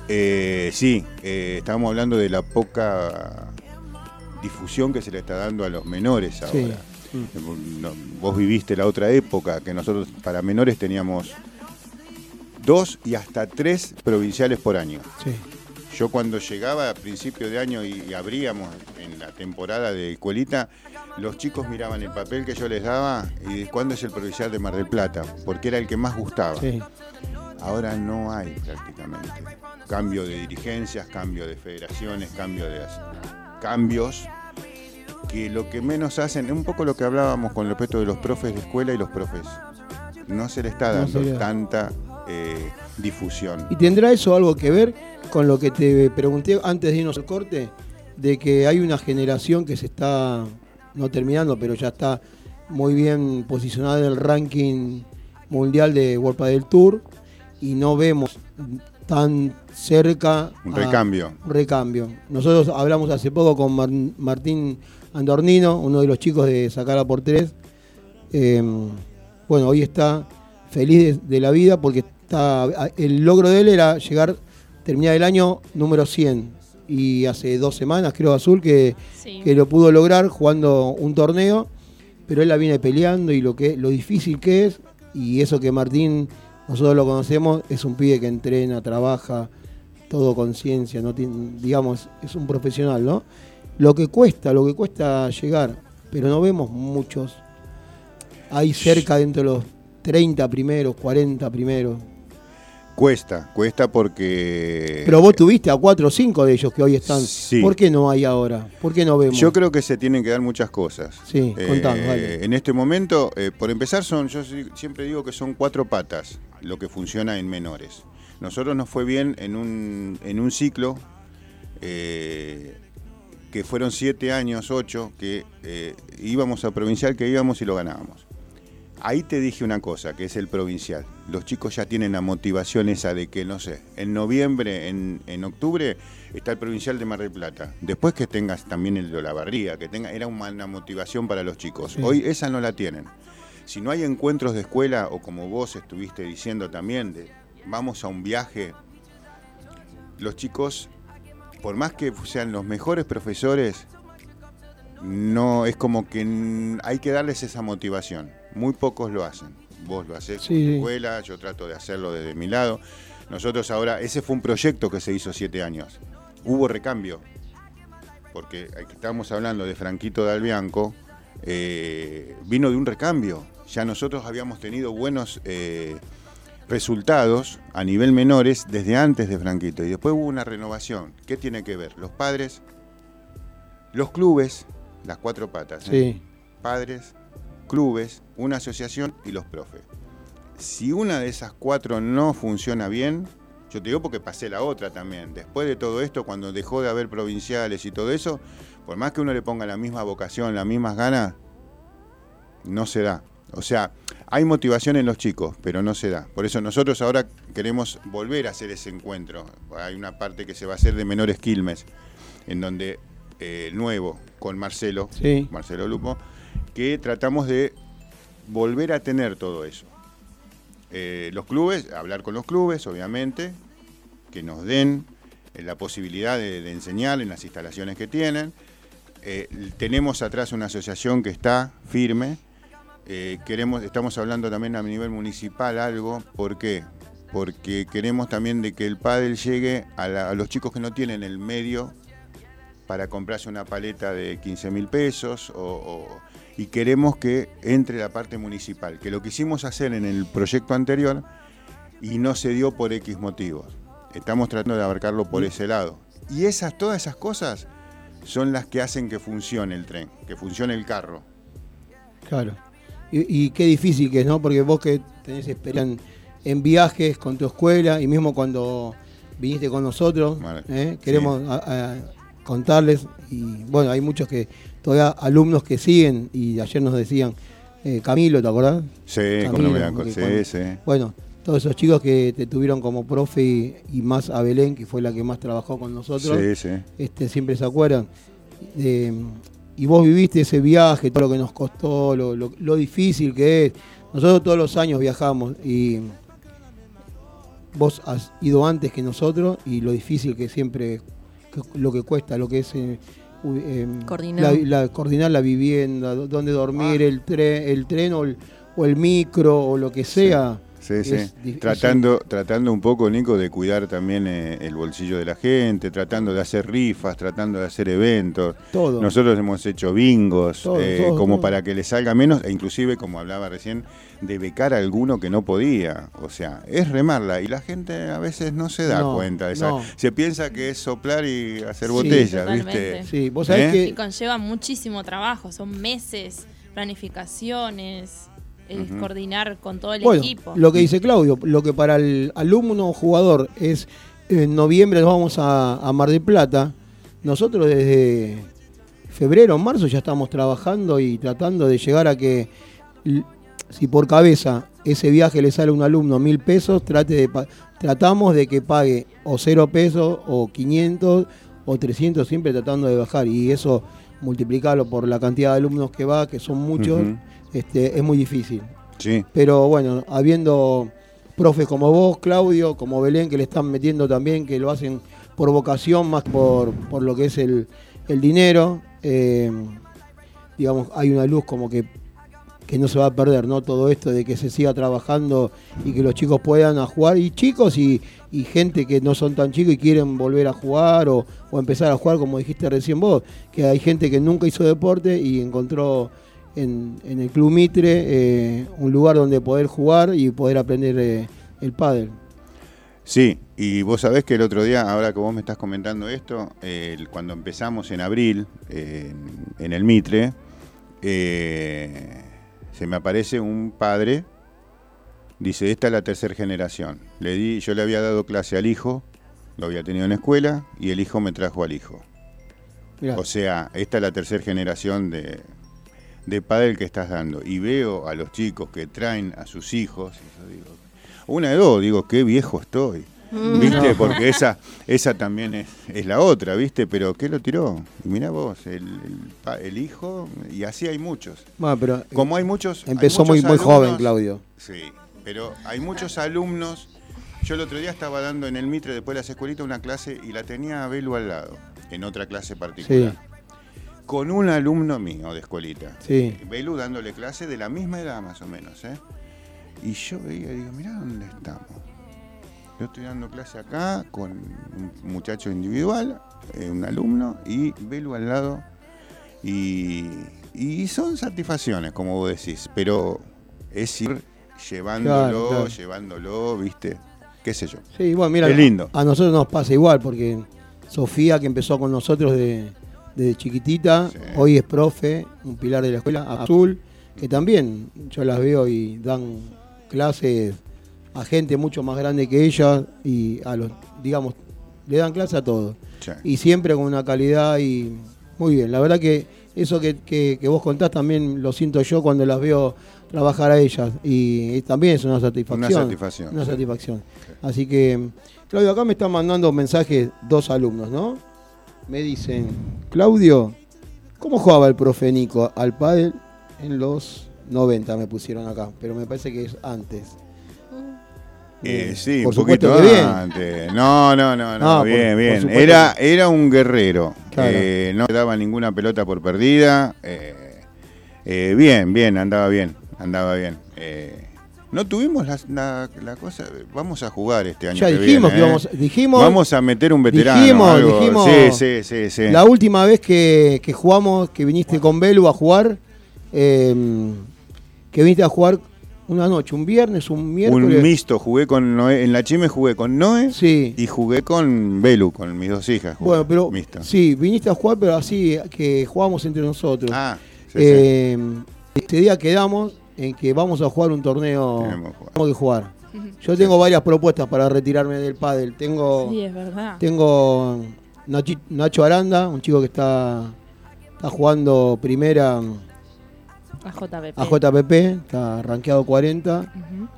Eh, sí, eh, estábamos hablando de la poca difusión que se le está dando a los menores ahora. Sí. No, vos viviste la otra época que nosotros para menores teníamos dos y hasta tres provinciales por año. Sí. Yo cuando llegaba a principio de año y, y abríamos en la temporada de escuelita, los chicos miraban el papel que yo les daba y cuándo es el provincial de Mar del Plata, porque era el que más gustaba. Sí. Ahora no hay prácticamente. Cambio de dirigencias, cambio de federaciones, cambio de cambios que lo que menos hacen, es un poco lo que hablábamos con respecto de los profes de escuela y los profes. No se le está dando tanta eh, difusión. ¿Y tendrá eso algo que ver con lo que te pregunté antes de irnos al corte? De que hay una generación que se está, no terminando, pero ya está muy bien posicionada en el ranking mundial de World Padel Tour y no vemos tan cerca Un a- recambio. un recambio. Nosotros hablamos hace poco con Mar- Martín Andornino, uno de los chicos de Sacala por Tres. Eh, bueno, hoy está feliz de, de la vida porque está, el logro de él era llegar, terminar el año número 100. Y hace dos semanas, creo, Azul, que, Sí. que lo pudo lograr jugando un torneo. Pero él la viene peleando y lo, que, lo difícil que es. Y eso que Martín, nosotros lo conocemos, es un pibe que entrena, trabaja, todo con ciencia, no tiene, digamos, es un profesional, ¿no? Lo que cuesta, lo que cuesta llegar pero no vemos muchos. Hay cerca dentro de los 30 primeros, 40 primeros. Cuesta, cuesta porque... Pero vos tuviste a 4 o 5 de ellos que hoy están. Sí. ¿Por qué no hay ahora? ¿Por qué no vemos? Yo creo que se tienen que dar muchas cosas. Sí, Eh, contanos, dale. En este momento, eh, por empezar, son, yo siempre digo que son cuatro patas lo que funciona en menores. Nosotros nos fue bien en un, en un ciclo eh, que fueron siete años, ocho, que eh, íbamos a provincial, que íbamos y lo ganábamos. Ahí te dije una cosa, que es el provincial. Los chicos ya tienen la motivación esa de que, no sé, en noviembre, en, en octubre, está el provincial de Mar del Plata. Después que tengas también el de Olavarría, que tenga, era una, una motivación para los chicos. Sí. Hoy esa no la tienen. Si no hay encuentros de escuela, o como vos estuviste diciendo también, de vamos a un viaje, los chicos, por más que sean los mejores profesores, no es como que hay que darles esa motivación. Muy pocos lo hacen. Vos lo haces Sí, en tu escuela, yo trato de hacerlo desde mi lado. Nosotros ahora, ese fue un proyecto que se hizo siete años. Hubo recambio, porque aquí estábamos hablando de Franquito de Albianco, eh, vino de un recambio. Ya nosotros habíamos tenido buenos eh, resultados a nivel menores desde antes de Franquito y después hubo una renovación. ¿Qué tiene que ver? Los padres, los clubes, las cuatro patas. ¿eh? Sí. Padres, clubes, una asociación y los profes. Si una de esas cuatro no funciona bien, yo te digo porque pasé la otra también. Después de todo esto, cuando dejó de haber provinciales y todo eso, por más que uno le ponga la misma vocación, las mismas ganas, no se da. O sea, hay motivación en los chicos, pero no se da. Por eso nosotros ahora queremos volver a hacer ese encuentro. Hay una parte que se va a hacer de menores Quilmes, en donde eh, nuevo, con Marcelo, Sí. Marcelo Lupo, que tratamos de volver a tener todo eso. Eh, los clubes, hablar con los clubes, obviamente, que nos den eh, la posibilidad de, enseñar en las instalaciones que tienen. Eh, tenemos atrás una asociación que está firme. Queremos, estamos hablando también a nivel municipal algo. ¿Por qué? Porque queremos también de que el pádel llegue a, los chicos que no tienen el medio para comprarse una paleta de 15 mil pesos o- y queremos que entre la parte municipal, que lo quisimos hacer en el proyecto anterior y no se dio por X motivos. Estamos tratando de abarcarlo por ese lado. Y esas, todas esas cosas son las que hacen que funcione el tren, que funcione el carro. Claro. Y, y qué difícil que es, ¿no? Porque vos que tenés experiencia en, viajes con tu escuela y mismo cuando viniste con nosotros, Vale. ¿eh? queremos a- a contarles, y bueno, hay muchos que, todavía alumnos que siguen, y ayer nos decían, eh, Camilo, ¿te acordás? Sí, Camilo, Blanco, sí, cuando- sí. Bueno, todos esos chicos que te tuvieron como profe y, y más a Belén, que fue la que más trabajó con nosotros, Sí, sí. este, siempre se acuerdan. de- y vos viviste ese viaje, todo lo que nos costó, lo, lo- lo difícil que es. Nosotros todos los años viajamos y vos has ido antes que nosotros y lo difícil que siempre, lo que cuesta, lo que es eh, em, Coordinar. La, la- coordinar la vivienda, dó- dónde dormir, el, tren, el tren o el, o el micro o lo que sea. Sí, sí. Di- Tratando, tratando un poco, Nico, de cuidar también eh, el bolsillo de la gente, tratando de hacer rifas, tratando de hacer eventos. Todo. Nosotros hemos hecho bingos, Todo, eh, todo, como todo. para que le salga menos, e inclusive, como hablaba recién, de becar a alguno que no podía. O sea, es remarla y la gente a veces no se da No, cuenta de esa. no. Se piensa que es soplar y hacer Sí, botellas. ¿viste? Sí, vos sabés ¿Eh? que Y conlleva muchísimo trabajo, son meses, planificaciones, Ujú. coordinar con todo el Bueno, equipo. lo que dice Claudio, lo que para el alumno o jugador es en noviembre nos vamos a, a Mar del Plata, nosotros desde febrero o marzo ya estamos trabajando y tratando de llegar a que si por cabeza ese viaje le sale a un alumno mil pesos, trate de pa- tratamos de que pague o cero pesos o 500 o 300 siempre tratando de bajar y eso multiplicarlo por la cantidad de alumnos que va, que son muchos. Este, es muy difícil. Sí. Pero bueno, habiendo profes como vos, Claudio, como Belén, que le están metiendo también, que lo hacen por vocación más por, por lo que es el, el dinero, eh, digamos, hay una luz como que que no se va a perder, ¿no? Todo esto de que se siga trabajando y que los chicos puedan a jugar, y chicos y, y gente que no son tan chicos y quieren volver a jugar o, o empezar a jugar, como dijiste recién vos, que hay gente que nunca hizo deporte y encontró en, en el Club Mitre eh, un lugar donde poder jugar y poder aprender eh, el pádel. Sí, y vos sabés que el otro día, ahora que vos me estás comentando esto, eh, cuando empezamos en abril en, en el Mitre, se me aparece un padre, dice, esta es la tercera generación. Le di, yo le había dado clase al hijo, lo había tenido en escuela, y el hijo me trajo al hijo. Mirá. O sea, esta es la tercera generación de, de padre que estás dando. Y veo a los chicos que traen a sus hijos, y yo digo, una de dos, digo, qué viejo estoy. ¿Viste? Porque esa, esa también es, es la otra, ¿viste? Pero ¿qué lo tiró? Mirá vos, el, el pa- el hijo, y así hay muchos. Bueno, pero Como hay muchos. hay empezó muy, muchos muy joven, alumnos- Claudio. Sí, pero hay muchos alumnos. Yo el otro día estaba dando en el Mitre, después de las escuelitas, una clase y la tenía a Belu al lado, en otra clase particular. Con un alumno mío de escuelita. Sí. Belu dándole clase de la misma edad más o menos, ¿eh? Y yo veía y digo, mirá dónde estamos. Yo estoy dando clase acá con un muchacho individual, eh, un alumno, y Belu al lado. Y, y son satisfacciones, como vos decís, pero es ir llevándolo, Claro, claro. llevándolo, ¿viste? ¿Qué sé yo? Sí, bueno, mira, Qué lindo. a nosotros nos pasa igual, porque Sofía, que empezó con nosotros de- desde chiquitita, hoy es profe, un pilar de la escuela, Azul, que también yo las veo y dan clases a gente mucho más grande que ella y a los, digamos, le dan clase a todos. Sí. Y siempre con una calidad y muy bien. La verdad que eso que, que- que vos contás también lo siento yo cuando las veo trabajar a ellas y, y también es una satisfacción. Una satisfacción, Una sí. satisfacción. Así que, Claudio, acá me están mandando mensajes dos alumnos, ¿no? Me dicen, Claudio, ¿cómo jugaba el profe Nico al pádel en los 90? Me pusieron acá, pero me parece que es antes. Eh, sí, Por un poquito antes. No, no, no, no, No, bien, por bien. Era, era un guerrero. Claro. Eh, no daba ninguna pelota por perdida. Eh, eh, bien, bien, andaba bien, andaba bien. Eh, no tuvimos la, la- la cosa. Vamos a jugar este año. Ya que dijimos viene, que ¿eh? íbamos- dijimos- Vamos a meter un veterano. Dijimos, algo. dijimos. Sí, sí, sí, sí. La última vez que, que jugamos, que viniste con Belu a jugar, eh, que viniste a jugar una noche, un viernes, un miércoles. Un mixto, jugué con Noé, en la Chime jugué con Noé y jugué con Belu, con mis dos hijas. jugué, Bueno, pero mixto. sí, viniste a jugar, pero así que jugamos entre nosotros. Ah, sí, Eh, Este día quedamos en que vamos a jugar un torneo. Tenemos Tenemos que jugar. Yo tengo varias propuestas para retirarme del pádel. Tengo, Sí, es verdad. tengo Nachi- Nacho Aranda, un chico que está, está jugando primera A JPP. a JPP, está rankeado 40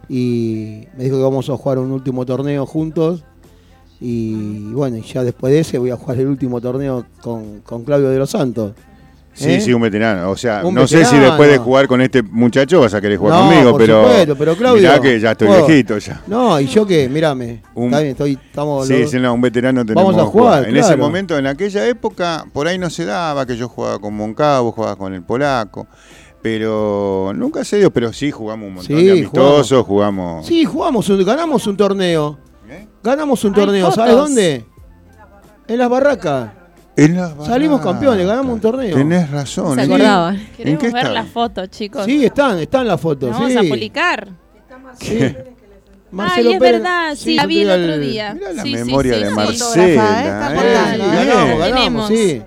y me dijo que vamos a jugar un último torneo juntos y bueno, y ya después de ese voy a jugar el último torneo con, con Claudio de los Santos. Sí, ¿Eh? sí, un veterano. O sea, Un no sé si después de jugar con este muchacho vas a querer jugar No, conmigo, por pero. supuesto, pero Claudio, Mirá que ya estoy vos- viejito ya. No, y yo que, mírame, Un- está bien, estoy, estamos Sí, los- sí, no, un veterano tenemos Vamos a que jugar, En ese momento, en aquella época, por ahí no se daba que yo jugaba con Moncabo, jugaba con el polaco. Pero nunca se dio, pero sí jugamos un montón Sí, de amistosos, jugamos. Sí, jugamos, un- ganamos un torneo. ¿Eh? Ganamos un Hay torneo, fotos. ¿sabes dónde? En las barracas. En las Salimos campeones, ganamos un torneo. Tenés razón. Se ¿en qué- acordaban. ¿En Queremos qué ver las fotos, chicos. Sí, están, están las fotos. Vamos sí. a publicar. Ay, Marcelo es Pérez- verdad, sí, sí, la vi el otro día. Mirá la memoria sí, de. Marcela. Está ¿eh? Ganamos, ganamos, sí.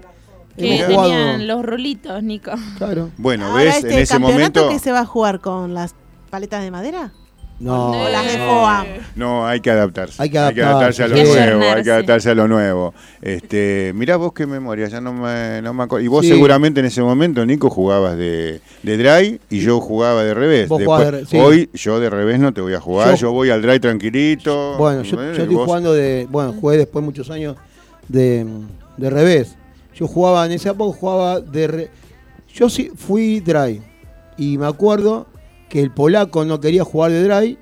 Que Hemos jugado- tenían los rulitos, Nico. Claro. Bueno, Ahora ¿ves? este en ese momento. que se va a jugar con las paletas de madera No. o las de no. FOAM. No, hay que adaptarse. Hay que adaptarse adaptarse, a lo sí. nuevo, hay que adaptarse a lo nuevo. Este, mirá vos qué memoria, ya no me, no me acuerdo. Y vos Sí. seguramente en ese momento, Nico, jugabas de, de drive y yo jugaba de revés. Vos Después- de re- sí. Hoy yo de revés no te voy a jugar, yo, Yo- voy al drive tranquilito. Bueno, yo, yo estoy vos- jugando de. Bueno, jugué después muchos años de, de revés. Yo jugaba, en esa época jugaba de. re- yo sí fui drive. Y me acuerdo que el polaco no quería jugar de drive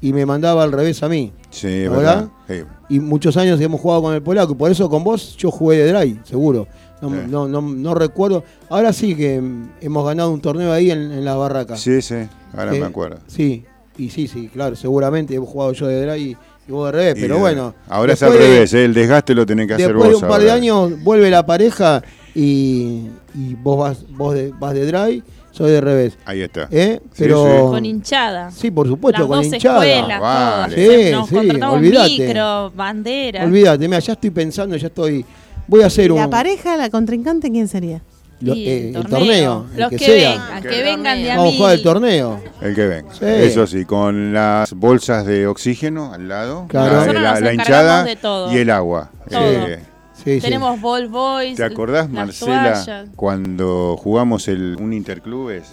y me mandaba al revés a mí. Sí, ¿verdad? verdad. Sí. Y muchos años hemos jugado con el polaco. y Por eso con vos yo jugué de Dry, seguro. No, Sí. no, no, no recuerdo. Ahora sí que hemos ganado un torneo ahí en, en la barraca. Sí, sí, ahora Eh, me acuerdo. Sí, y sí, sí, claro, seguramente hemos jugado yo de Dry y, y vos de revés. Y pero de- bueno. Ahora es al de- revés, ¿eh? el desgaste lo tenés que hacer Después de vos. un par de años vuelve la pareja y, y vos vas, vos de, vas de Dry, soy de revés. Ahí está. ¿Eh? Sí, Pero. Con hinchada. Sí, por supuesto, Las con dos hinchada. escuelas, Ah, todas. vale. Nos Sí, sí, contratamos olvídate. micro, bandera. Olvídate, mira, ya estoy pensando, ya estoy. Voy a hacer un. La pareja, la contrincante, ¿quién sería? lo- Y eh, el torneo. el Los que, que, sea. vengan, Que que vengan de a Vamos a jugar el torneo. El que venga. Sí. Eso sí, con las bolsas de oxígeno al lado, Claro. la, nos hinchada y el agua. Todo. Eh, Sí, sí. Tenemos ball boys. ¿Te acordás, Marcela, toallas. cuando jugamos el, un interclubes,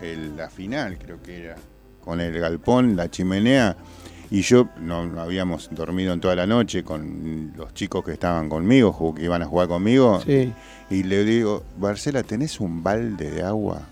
el- la final creo que era, con el galpón, la chimenea, y yo no, no habíamos dormido en toda la noche con los chicos que estaban conmigo, que iban a jugar conmigo, Sí. y le digo, Marcela, ¿tenés un balde de agua?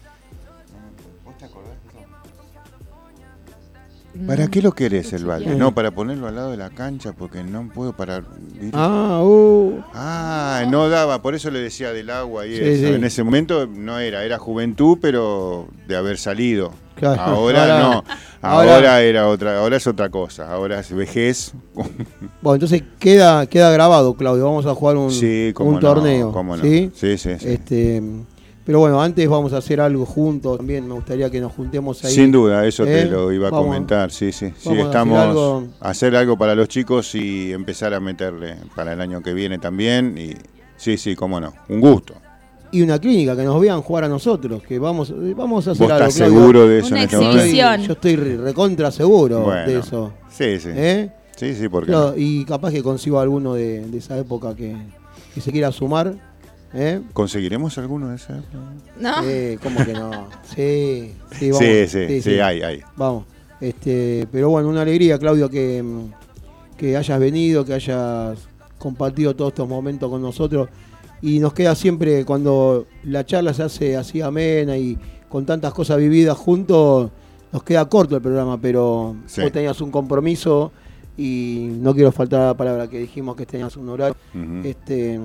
¿Para qué lo querés el balde? No, para ponerlo al lado de la cancha porque no puedo parar. Ah, uh. Ah, no daba, por eso le decía del agua y Sí, eso. sí. En ese momento no era, era juventud, pero de haber salido. Claro, Ahora, ahora- no, [laughs] ahora- ahora, era otra, ahora es otra cosa, ahora es vejez. [laughs] Bueno, entonces queda, queda grabado, Claudio. Vamos a jugar un, sí, cómo un no, torneo. cómo no. ¿sí? Sí, sí, sí. Este, pero bueno, antes vamos a hacer algo juntos. También me gustaría que nos juntemos ahí. Sin duda, eso te ¿Eh? lo iba a Vamos- comentar, sí, sí. Sí, a hacer estamos algo- a hacer algo para los chicos y empezar a meterle para el año que viene también. Y sí, sí, cómo no. Un gusto. Y una clínica, que nos vean jugar a nosotros. Que vamos, vamos a hacer ¿Vos algo. estás seguro de eso Una en este Yo momento? estoy, exhibición. yo estoy re- recontra seguro de eso. Sí, sí. ¿Eh? Sí, sí, porque Claro, y capaz que consigo alguno de, de esa época que, que se quiera sumar. ¿Eh? ¿Conseguiremos alguno de esos? ¿No? Sí, ¿cómo que no? Sí, sí, vamos. Sí, sí, sí, hay, hay. Vamos. Este, pero bueno, una alegría, Claudio, que, que hayas venido, que hayas compartido todos estos momentos con nosotros. Y nos queda siempre, cuando la charla se hace así amena y con tantas cosas vividas juntos, nos queda corto el programa, pero Sí. vos tenías un compromiso y no quiero faltar a la palabra que dijimos que tenías un horario. Este,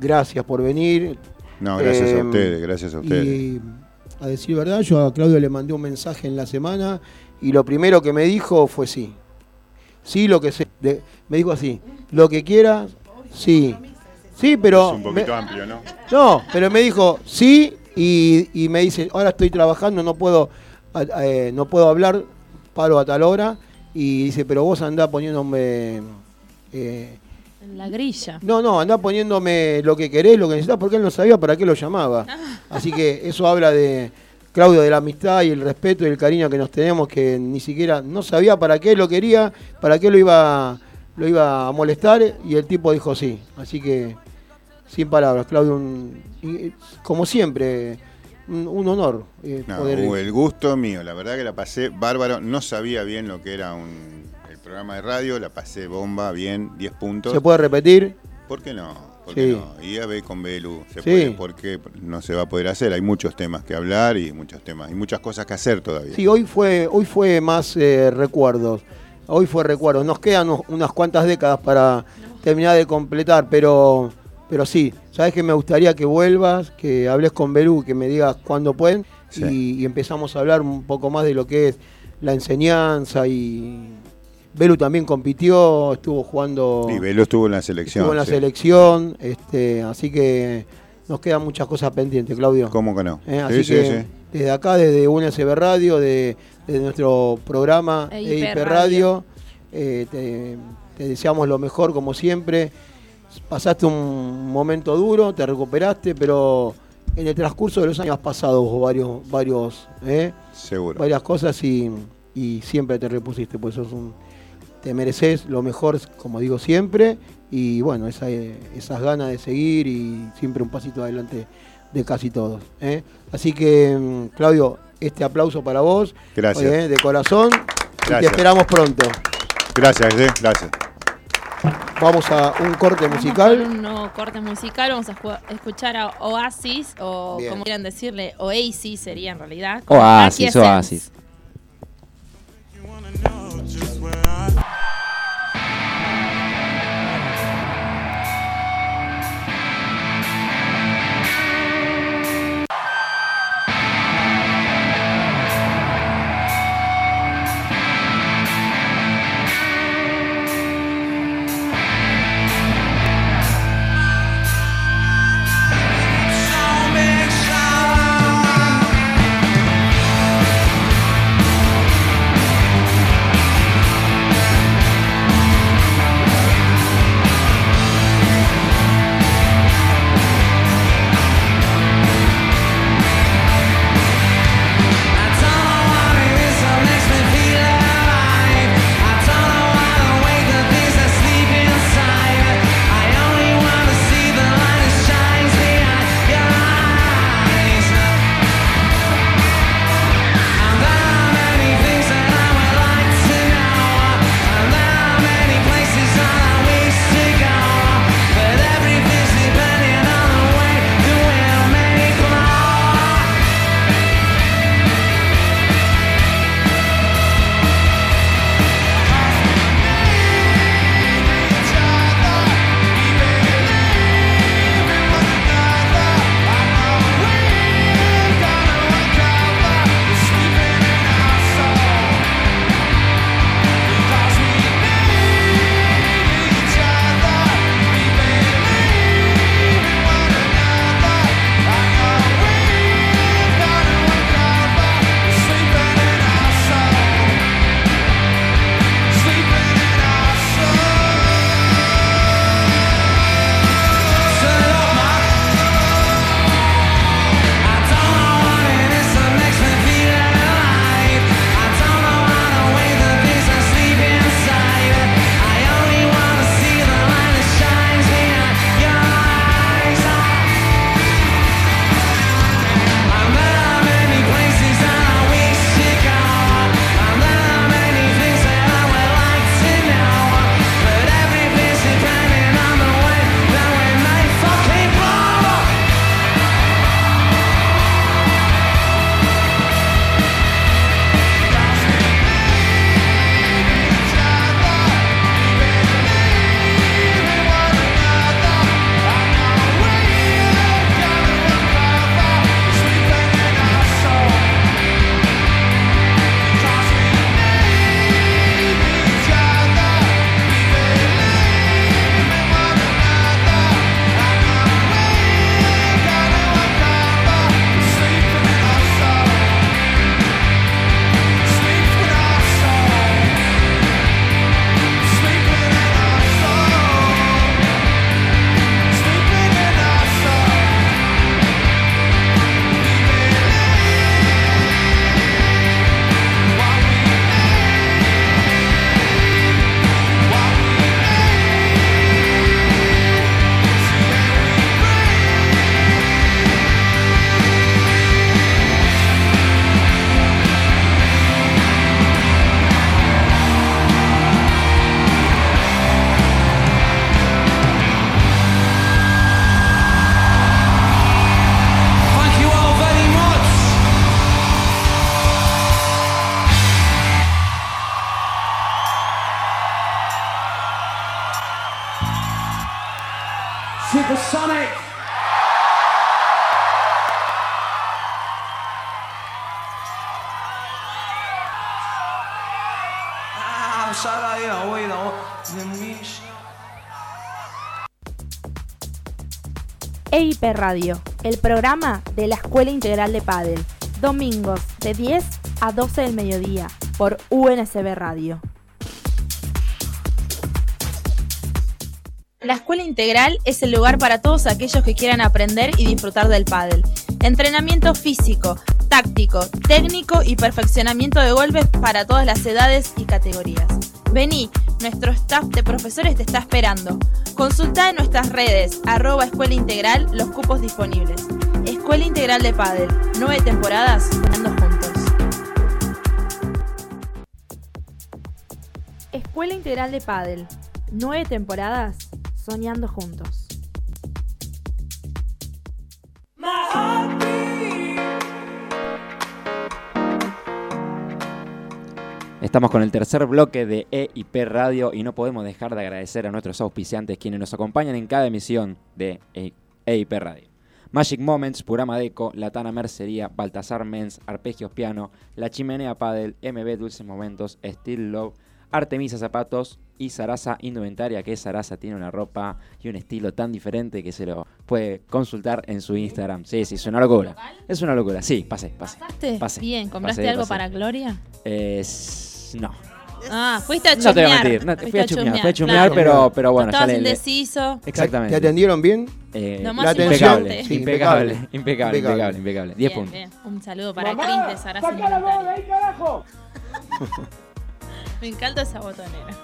gracias por venir. No, gracias a Em, ustedes, gracias a ustedes. Y a decir verdad, yo a Claudio le mandé un mensaje en la semana y lo primero que me dijo fue sí. Sí, lo que de- me dijo así, lo que quieras, sí. Sí, pero es un poquito me- amplio, ¿no? no, pero me dijo sí y, y me dice, ahora estoy trabajando, no puedo eh, no puedo hablar, paro a tal hora y dice, pero vos andá poniéndome eh, la grilla. no, no, andá poniéndome lo que querés, lo que necesitas, porque él no sabía para qué lo llamaba. Así que eso habla de Claudio, de la amistad y el respeto y el cariño que nos tenemos, que ni siquiera no sabía para qué lo quería, para qué lo iba, lo iba a molestar, y el tipo dijo sí. Así que, sin palabras, Claudio, un- y, como siempre, un, un honor eh, No, poder... uh, el gusto mío, la verdad que la pasé bárbaro. No sabía bien lo que era un, programa de radio, la pasé bomba, bien, 10 puntos. ¿Se puede repetir? ¿Por qué no? ¿Por qué Sí. no? Y a ver con Belu, se Sí. puede, ¿por qué no se va a poder hacer? Hay muchos temas que hablar y muchos temas, y muchas cosas que hacer todavía. Sí, hoy fue, hoy fue más eh, recuerdos. Hoy fue recuerdos. Nos quedan unas cuantas décadas para terminar de completar, pero, pero sí. Sabes que me gustaría que vuelvas, que hables con Belú, que me digas cuándo pueden Sí. y, y empezamos a hablar un poco más de lo que es la enseñanza y Belu también compitió, estuvo jugando, Y Belu estuvo en la selección. estuvo en la sí. selección, este, así que nos quedan muchas cosas pendientes, Claudio. ¿Cómo que no? Eh, Sí, así sí, que sí. desde acá, desde UNSB Radio, de, desde nuestro programa EIP EIP Radio. Radio, eh, te, te deseamos lo mejor como siempre. Pasaste un momento duro, te recuperaste, pero en el transcurso de los años has pasado varios, varios, eh, Seguro. varias cosas y, y siempre te repusiste, pues sos un, te mereces lo mejor, como digo siempre, y bueno, esa, esas ganas de seguir y siempre un pasito adelante de casi todos. ¿eh? Así que, mm, Claudio, este aplauso para vos, Gracias. eh, de corazón, y te Gracias. esperamos pronto. Gracias, eh, gracias. Vamos a un corte Vamos musical. con un nuevo corte musical. Vamos a escuchar a Oasis, o Bien. como quieran decirle, Oasis sería en realidad. con Oasis, just where I EIP Radio, el programa de la Escuela Integral de Padel. Domingos de 10 a 12 del mediodía por UNSB Radio. La Escuela Integral es el lugar para todos aquellos que quieran aprender y disfrutar del pádel. Entrenamiento físico, táctico, técnico y perfeccionamiento de golpes para todas las edades y categorías. Vení, nuestro staff de profesores te está esperando. Consulta en nuestras redes, arroba Escuela Integral, los cupos disponibles. Escuela Integral de Pádel, nueve temporadas, ganando juntos. Escuela Integral de Padel. Nueve temporadas soñando juntos. Estamos con el tercer bloque de EIP Radio y no podemos dejar de agradecer a nuestros auspiciantes quienes nos acompañan en cada emisión de E- EIP Radio. Magic Moments, Purama Deco, Latana Mercería, Baltasar Mens, Arpegios Piano, La Chimenea Padel, MB Dulces Momentos, Steel Love, Artemisa Zapatos y Sarasa Indumentaria, que Sarasa tiene una ropa y un estilo tan diferente que se lo puede consultar en su Instagram. Sí, sí, es una locura. Es una locura, sí, pase, pase. ¿Pasaste? Pase, Bien, ¿compraste pase, algo pase. para Gloria? No. Ah, fuiste a No te voy a mentir, no, fui a chusmear, fui a chusmear, claro. pero, pero bueno, ya Estabas le, le- indeciso. Exactamente. ¿Te atendieron bien? Eh, Lo más La atención, impecable, sí, impecable, impecable. impecable, impecable, impecable. 10 Bien, puntos. bien. Un saludo para Cris de Sarasa saca la bola de Alimentaria. ahí, carajo. Me encanta esa botonera.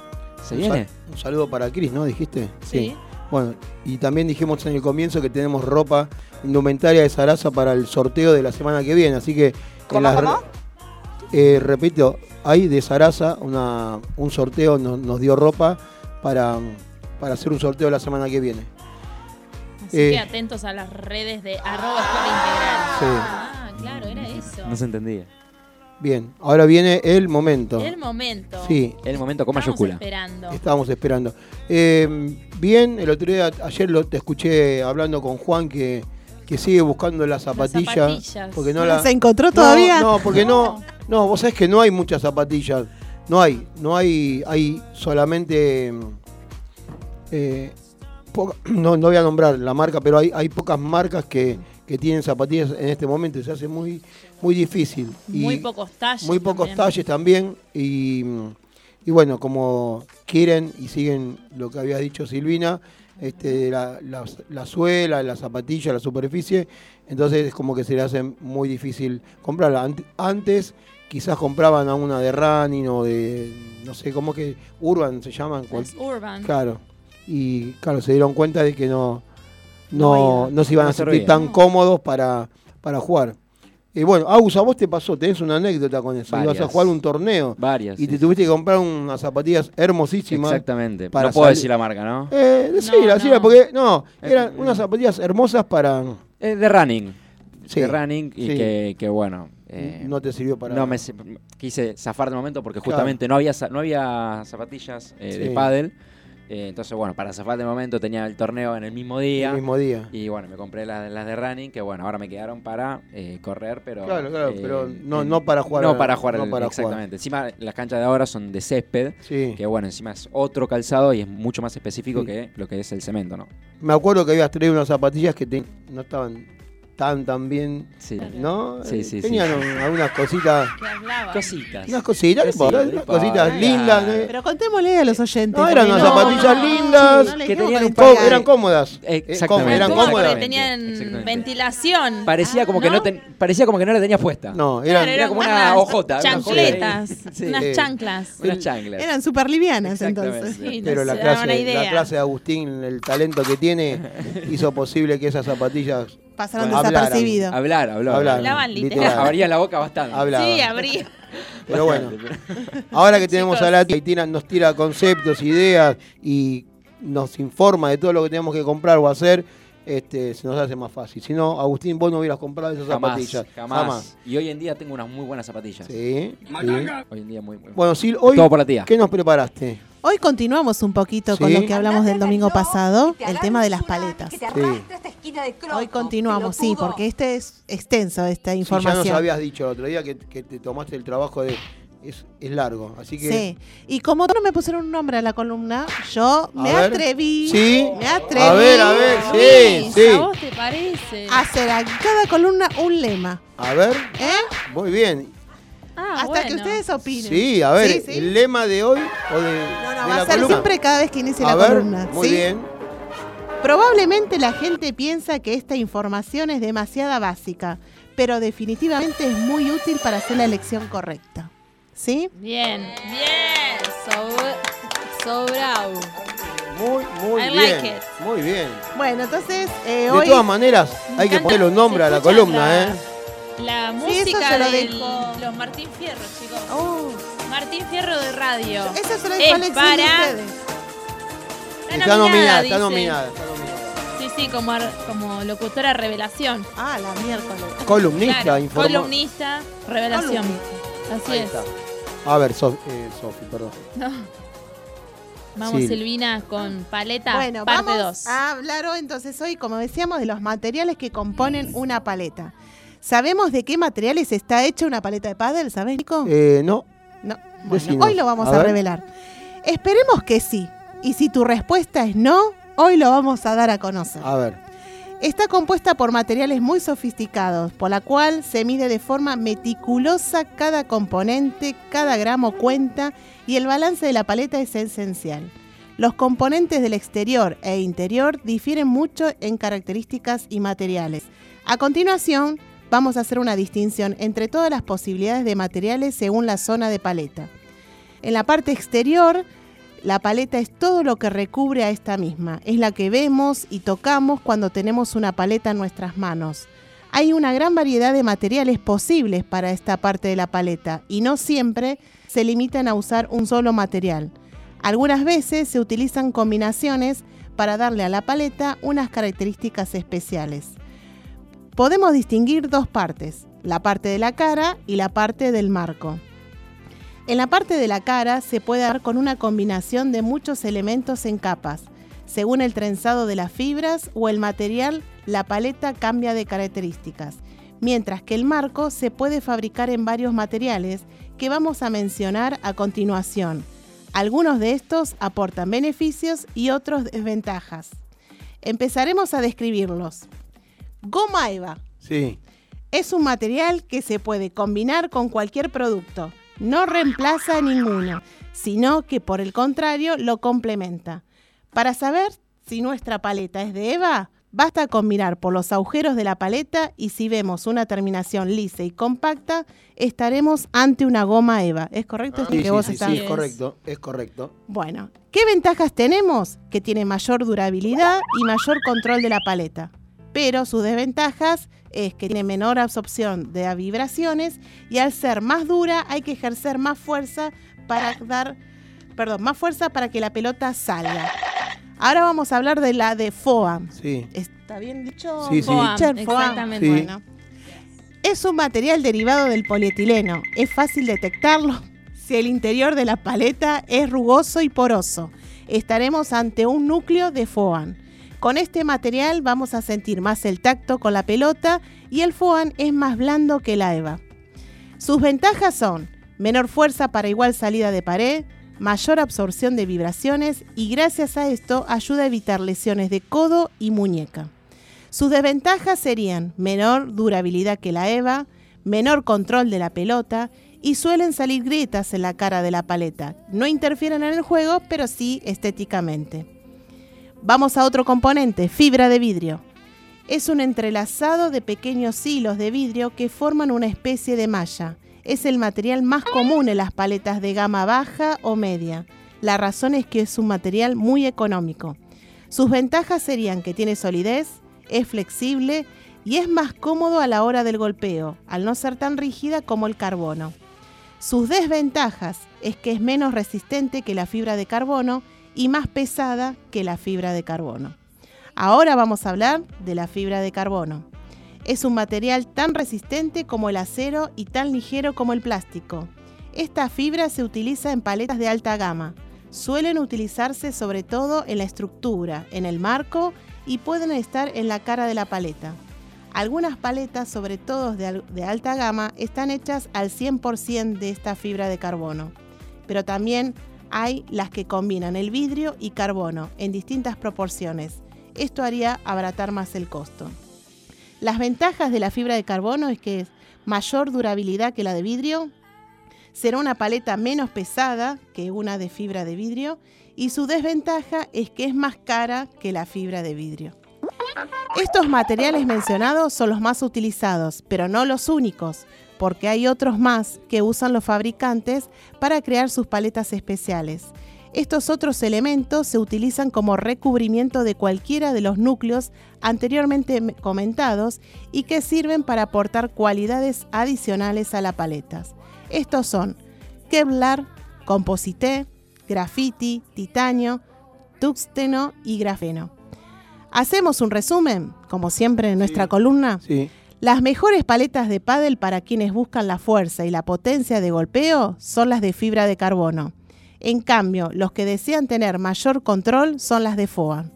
¿Se viene? Un saludo para Cris, ¿no? ¿Dijiste? Sí. Bueno, y también dijimos en el comienzo que tenemos ropa indumentaria de Sarasa para el sorteo de la semana que viene, así que... en ¿Cómo, las re- cómo? Eh, repito, hay de Sarasa una, un sorteo, nos, nos dio ropa para, para hacer un sorteo la semana que viene. Así Eh. que atentos a las redes de arroba escuela integral. Sí. Ah, claro, era eso. No se entendía. Bien, ahora viene el momento. El momento. Sí, El momento con Estamos mayúscula. esperando. estábamos esperando. Eh, bien, el otro día, ayer lo, te escuché hablando con Juan que, que sigue buscando las zapatillas. zapatillas. Porque no ¿No la, las encontró No, todavía? No, porque no. No, vos sabés que no hay muchas zapatillas. No hay. No hay. Hay solamente. eh, poca- [clears throat] no, no voy a nombrar la marca, pero hay, hay pocas marcas que, que tienen zapatillas en este momento. Se hace muy, muy difícil. Y Muy pocos talles. muy pocos también. talles también. Y, y bueno, como quieren y siguen lo que había dicho Silvina, este, la, la- la suela, la zapatilla, la superficie, entonces es como que se le hace muy difícil comprarla. Ant- Antes quizás compraban a una de running o de, no sé, cómo que Urban se llaman. Las Urban. Claro. Y claro, se dieron cuenta de que no, No no, iba. no se iban No a sentir servía. tan cómodos para, para jugar. Y bueno, Agus, a vos te pasó, tenés una anécdota con eso. Ibas a Varias. jugar un torneo Varias. y te sí. tuviste que comprar unas zapatillas hermosísimas. Exactamente. para no puedo salir- decir la marca, ¿no? Eh, decila, No, porque no, Eh, eran eh. unas zapatillas hermosas para. Es de running. Sí, de running y sí. que, que bueno. Eh, no te sirvió para. no me se- quise zafar de momento porque justamente no había no había zapatillas eh, de pádel. Eh, entonces, bueno, para zafar de momento tenía el torneo en el mismo día. el mismo día. Y bueno, me compré las, las de running, que bueno, ahora me quedaron para correr, pero... Claro, claro, pero no- no para jugar No para jugar, no el- para exactamente. Encima, las canchas de ahora son de césped, Sí. que bueno, encima es otro calzado y es mucho más específico Sí. que lo que es el cemento, ¿no? Me acuerdo que habías traído unas zapatillas que te- no estaban tan tan bien, Sí. ¿no? Sí, sí, sí. Tenían un- algunas cositas. [laughs] Cositas. Unas cositas, no unas cositas Ah, lindas. ¿eh? Pero contémosle a los oyentes. No, eran unas zapatillas lindas, que tenían un para Co- par- eran cómodas. Eh, Eh, exactamente. eran ¿Cómo? cómodas. Tenían Exactamente. ventilación. Parecía como que ¿no? no ten- parecía como que no la tenías puesta. No, Claro, eran, era como una unas hojota, Chancletas. Unas chanclas. Unas chanclas. Eran súper livianas Exactamente. entonces. Pero clase, la clase de Agustín, el talento que tiene, [laughs] hizo posible que esas zapatillas Pasaron Bueno, hablaran. desapercibidos. Hablar, hablar. Hablaban literal. literal. Abría la boca bastante. Hablaban. Sí, abrí. Pero bueno, ahora que tenemos a Lati y tira- nos tira conceptos, ideas y nos informa de todo lo que tenemos que comprar o hacer, este, se nos hace más fácil. Si no, Agustín, vos no hubieras comprado esas Jamás, zapatillas. jamás, Y hoy en día tengo unas muy buenas zapatillas. Sí, sí. Hoy en día muy, muy Bueno, Sil, hoy, Todo por la tía. ¿qué nos preparaste? Hoy continuamos un poquito con lo que hablamos del domingo pasado, el tema de las paletas. Sí. Hoy continuamos, sí, porque este es extenso, esta Sí, ya información. nos habías dicho el otro día que, que te tomaste el trabajo de. Es, es largo, así que. Sí, y como no me pusieron un nombre a la columna, yo me ver. atreví, Sí. me atreví A ver, a ver, sí, sí. ¿A vos te parece? a hacer a cada columna un lema. A ver, ¿eh? muy bien. Ah, Hasta bueno. que ustedes opinen. Sí, a ver, Sí, sí. el lema de hoy o de, No, de no, va la a ser columna. siempre cada vez que inicie a la ver, columna. muy ¿sí? bien. Probablemente la gente piensa que esta información es demasiada básica, pero definitivamente es muy útil para hacer la elección correcta. ¿Sí? Bien, bien. So, sobrao. Muy, muy I bien. like it. Muy bien. Bueno, entonces eh, De hoy... todas maneras, hay que encanta. ponerle un nombre Se a la columna, ¿eh? La música de los Martín Fierro, chicos. Oh, Martín Fierro de radio. eso se lo Es dejo a elección de para- ustedes. Está nominada, está nominada, está nominada. Sí, sí, como, como locutora revelación. Ah, la miércoles. Columnista, Claro, informa- columnista, revelación. Así Ahí es. está. A ver, Sof- eh, Sofi, perdón. No. Vamos, Sí. Silvina, con paleta, Bueno, parte vamos 2. a hablar hoy entonces hoy, como decíamos, de los materiales que componen una paleta. ¿Sabemos de qué materiales está hecha una paleta de pádel? ¿Sabes, Nico? Eh, no. No. Bueno, hoy lo vamos A a, revelar. Esperemos que sí. Y si tu respuesta es no, hoy lo vamos a dar a conocer. A ver. Está compuesta por materiales muy sofisticados, por la cual se mide de forma meticulosa cada componente, cada gramo cuenta y el balance de la paleta es esencial. Los componentes del exterior e interior difieren mucho en características y materiales. A continuación, vamos a hacer una distinción entre todas las posibilidades de materiales según la zona de paleta. En la parte exterior, la paleta es todo lo que recubre a esta misma. Es la que vemos y tocamos cuando tenemos una paleta en nuestras manos. Hay una gran variedad de materiales posibles para esta parte de la paleta y no siempre se limitan a usar un solo material. Algunas veces se utilizan combinaciones para darle a la paleta unas características especiales. Podemos distinguir dos partes, la parte de la cara y la parte del marco. En la parte de la cara se puede dar con una combinación de muchos elementos en capas. Según el trenzado de las fibras o el material, la paleta cambia de características, mientras que el marco se puede fabricar en varios materiales que vamos a mencionar a continuación. Algunos de estos aportan beneficios y otros desventajas. Empezaremos a describirlos. Goma Eva Sí. es un material que se puede combinar con cualquier producto. No reemplaza a ninguno, sino que por el contrario lo complementa. Para saber si nuestra paleta es de Eva, basta combinar por los agujeros de la paleta y si vemos una terminación lisa y compacta, estaremos ante una goma Eva. ¿Es correcto Sí, que sí, vos sí, estás? sí, es correcto, es correcto. Bueno, ¿qué ventajas tenemos? Que tiene mayor durabilidad y mayor control de la paleta. Pero sus desventajas es que tiene menor absorción de vibraciones y al ser más dura hay que ejercer más fuerza para dar, perdón, más fuerza para que la pelota salga. Ahora vamos a hablar de la de FOAM. Sí. ¿Está bien dicho? Sí, sí. Foam, Teacher, Foam. exactamente. Sí. Bueno. Es un material derivado del polietileno. Es fácil detectarlo [laughs] si el interior de la paleta es rugoso y poroso. Estaremos ante un núcleo de FOAN. Con este material vamos a sentir más el tacto con la pelota y el FOAN es más blando que la EVA. Sus ventajas son menor fuerza para igual salida de pared, mayor absorción de vibraciones y gracias a esto ayuda a evitar lesiones de codo y muñeca. Sus desventajas serían menor durabilidad que la EVA, menor control de la pelota y suelen salir grietas en la cara de la paleta. No interfieren en el juego, pero sí estéticamente. Vamos a otro componente, fibra de vidrio. Es un entrelazado de pequeños hilos de vidrio que forman una especie de malla. Es el material más común en las paletas de gama baja o media. La razón es que es un material muy económico. Sus ventajas serían que tiene solidez, es flexible y es más cómodo a la hora del golpeo, al no ser tan rígida como el carbono. Sus desventajas es que es menos resistente que la fibra de carbono y más pesada que la fibra de carbono. Ahora vamos a hablar de la fibra de carbono. Es un material tan resistente como el acero y tan ligero como el plástico. Esta fibra se utiliza en paletas de alta gama. Suelen utilizarse sobre todo en la estructura, en el marco y pueden estar en la cara de la paleta. Algunas paletas, sobre todo de, al- de alta gama, están hechas al 100% de esta fibra de carbono. Pero también hay las que combinan el vidrio y carbono en distintas proporciones. Esto haría abaratar más el costo. Las ventajas de la fibra de carbono es que es mayor durabilidad que la de vidrio, será una paleta menos pesada que una de fibra de vidrio y su desventaja es que es más cara que la fibra de vidrio. Estos materiales mencionados son los más utilizados, pero no los únicos, porque hay otros más que usan los fabricantes para crear sus paletas especiales. Estos otros elementos se utilizan como recubrimiento de cualquiera de los núcleos anteriormente comentados y que sirven para aportar cualidades adicionales a la paleta. Estos son Kevlar, composité, grafiti, titanio, túxteno y grafeno. Hacemos un resumen, como siempre en nuestra columna. Sí. Las mejores paletas de pádel para quienes buscan la fuerza y la potencia de golpeo son las de fibra de carbono. En cambio, los que desean tener mayor control son las de FOA.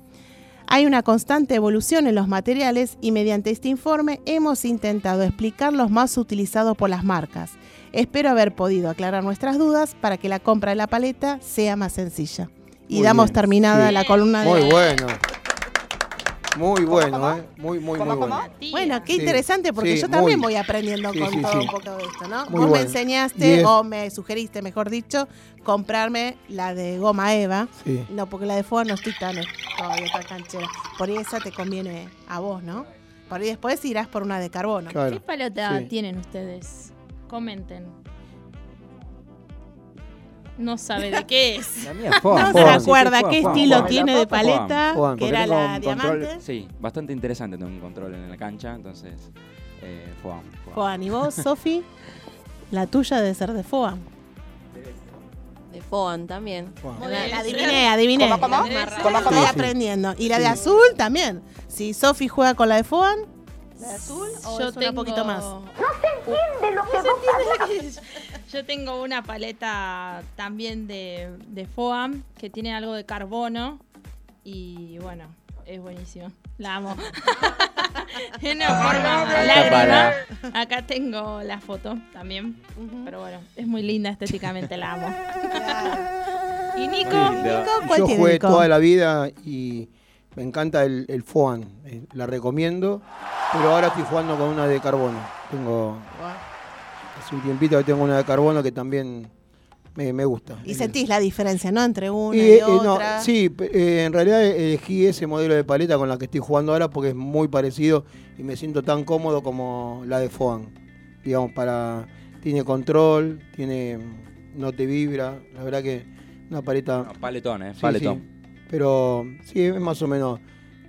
Hay una constante evolución en los materiales y mediante este informe hemos intentado explicar los más utilizados por las marcas. Espero haber podido aclarar nuestras dudas para que la compra de la paleta sea más sencilla. Y Muy damos bien, terminada sí. la columna de... Muy bueno. Muy bueno, ¿eh? Muy, muy, muy bueno. Bueno, qué interesante porque sí, yo también muy. voy aprendiendo Sí, con sí, todo sí. un poco de esto, ¿no? Muy Vos me enseñaste o me sugeriste, mejor dicho, comprarme la de goma Eva. Sí. No, porque la de fuego no estoy tan todavía tan canchera. Por ahí esa te conviene a vos, ¿no? Por ahí después irás por una de carbono. ¿Qué paleta Sí. tienen ustedes? Comenten. No sabe de qué es. La mía es Foam. No se Foam, sí, acuerda sí, Foam, qué Foam, estilo Foam. tiene de Foam. paleta, Foam, que era tengo la un control- diamante. sí, bastante interesante tengo un control en la cancha, entonces eh, Foam, Foam. Foam. ¿Y vos, Sofi? [laughs] La tuya debe ser de Foam. De Foan también. Foam. La, la adiviné, adiviné. ¿Cómo, cómo? Estoy aprendiendo. Y la de Sí. azul también. Si Sofi juega con la de Foam, la de azul o Yo es una poquito más. Yo tengo una paleta también de, de Foam que tiene algo de carbono y bueno, es buenísima. La amo. [laughs] Una forma lágrima. para- Acá tengo la foto también. Pero bueno, es muy linda estéticamente, la amo. [laughs] Y Nico. Nico, ¿Cuál Yo tiene, jugué Nico? toda la vida y me encanta el, el Foam. eh, La recomiendo, pero ahora estoy jugando con una de carbono. Tengo hace un tiempito que tengo una de carbono que también me, me gusta. Y sentís la diferencia, ¿no? Entre una Y, y, eh, no, otra. sí, eh, en realidad elegí ese modelo de paleta con la que estoy jugando ahora porque es muy parecido y me siento tan cómodo como la de Foam. Digamos, para tiene control, tiene no te vibra, la verdad que una paleta No, paletón, eh, Sí, paletón. sí. Pero sí, es más o menos.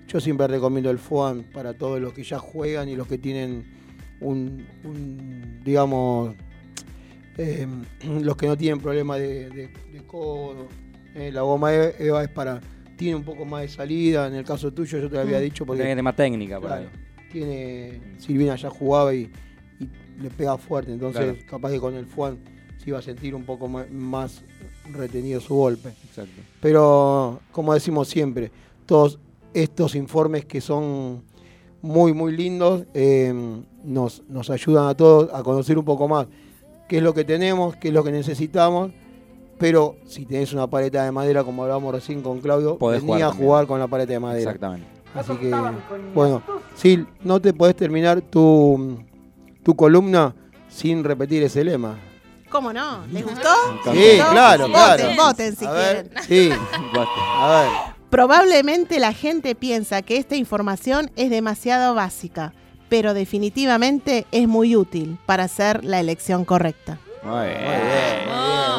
Yo siempre recomiendo el FOAM para todos los que ya juegan y los que tienen un, un, digamos, eh, [clears throat] los que no tienen problema de, de- de codo. Eh, la goma E- EVA es para. Tiene un poco más de salida. En el caso tuyo, yo te lo había Mm. dicho Porque de más técnica claro, tiene. Silvina ya jugaba y, y le pega fuerte. Entonces, Claro. capaz que con el FOAM se iba a sentir un poco más retenido su golpe. Exacto. Pero, como decimos siempre, todos estos informes que son muy, muy lindos, eh, nos, nos ayudan a todos a conocer un poco más qué es lo que tenemos, qué es lo que necesitamos. Pero si tenés una paleta de madera, como hablábamos recién con Claudio, Podés venía a jugar jugar con la paleta de madera. Exactamente. Así que, bueno, Sil, no te podés terminar tu, tu columna sin repetir ese lema. ¿Cómo no? [laughs] ¿Les gustó? Sí, ¿Les gustó? claro, Voten, claro. Voten si A ver, quieren. sí, [laughs] a ver. Probablemente la gente piensa que esta información es demasiado básica, pero definitivamente es muy útil para hacer la elección correcta. Muy bien.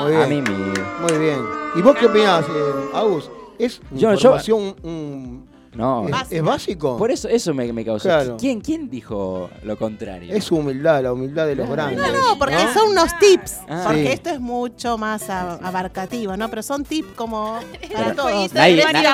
Muy bien, A muy mí bien. mi... Muy bien. ¿Y vos qué opinás, eh, Agus? ¿Es Yo- yo- información un- No, ¿es, es básico? por eso, eso me, me causó. Claro. ¿Quién, ¿Quién dijo lo contrario? Es humildad, la humildad de los grandes. No, no, porque son unos tips, Ah. porque Sí. esto es mucho más abarcativo, ¿no? Pero son tips como para Pero- todos. Nadie- querés ir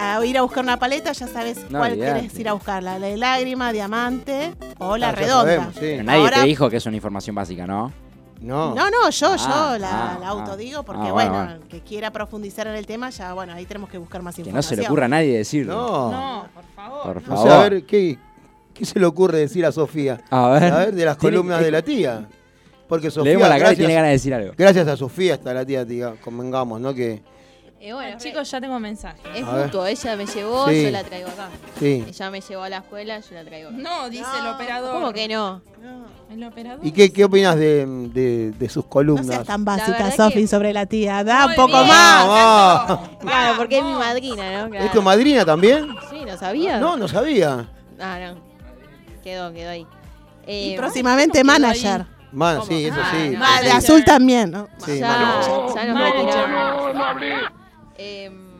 a ir a buscar una paleta, ya sabes No, cuál olvidate. quieres ir a buscar, la de lágrima, diamante o la Ah, redonda. sabemos, sí. Pero nadie Ahora- te dijo que es una información básica, ¿no? No. No, no, yo, Ah, yo la, ah, la autodigo porque, Ah, bueno, bueno, bueno. que quiera profundizar en el tema, ya, bueno, ahí tenemos que buscar más Que información. no se le ocurra a nadie decirlo. No. No, por favor. Por No favor. sé, a ver, ¿qué, ¿qué se le ocurre decir a Sofía? A ver. A ver, de las columnas de la tía. Porque Sofía, Le la cara y gracias, tiene ganas de decir algo. gracias a Sofía está la tía, tía, convengamos, ¿no? Que Eh, bueno, Chicos, ya tengo mensaje. es A ver. mutuo. Ella me llevó, Sí. yo la traigo acá. sí. Ella me llevó a la escuela, yo la traigo acá. No, dice el operador. ¿Cómo que no? El operador. ¿Y qué, qué opinas de, de- de sus No columnas? seas tan básica, Sofi, que- sobre la tía. Da Muy un poco bien. más. Vamos. Claro, porque es mi madrina, ¿no? Claro. ¿Es tu madrina también? Sí, ¿no sabía? No, no sabía. Ah, no. Quedó, quedó ahí. Y Eh, próximamente manager. Man, sí, eso Ah, sí. no. De Manager. azul también, ¿no? Sí, ya, ya nos Em,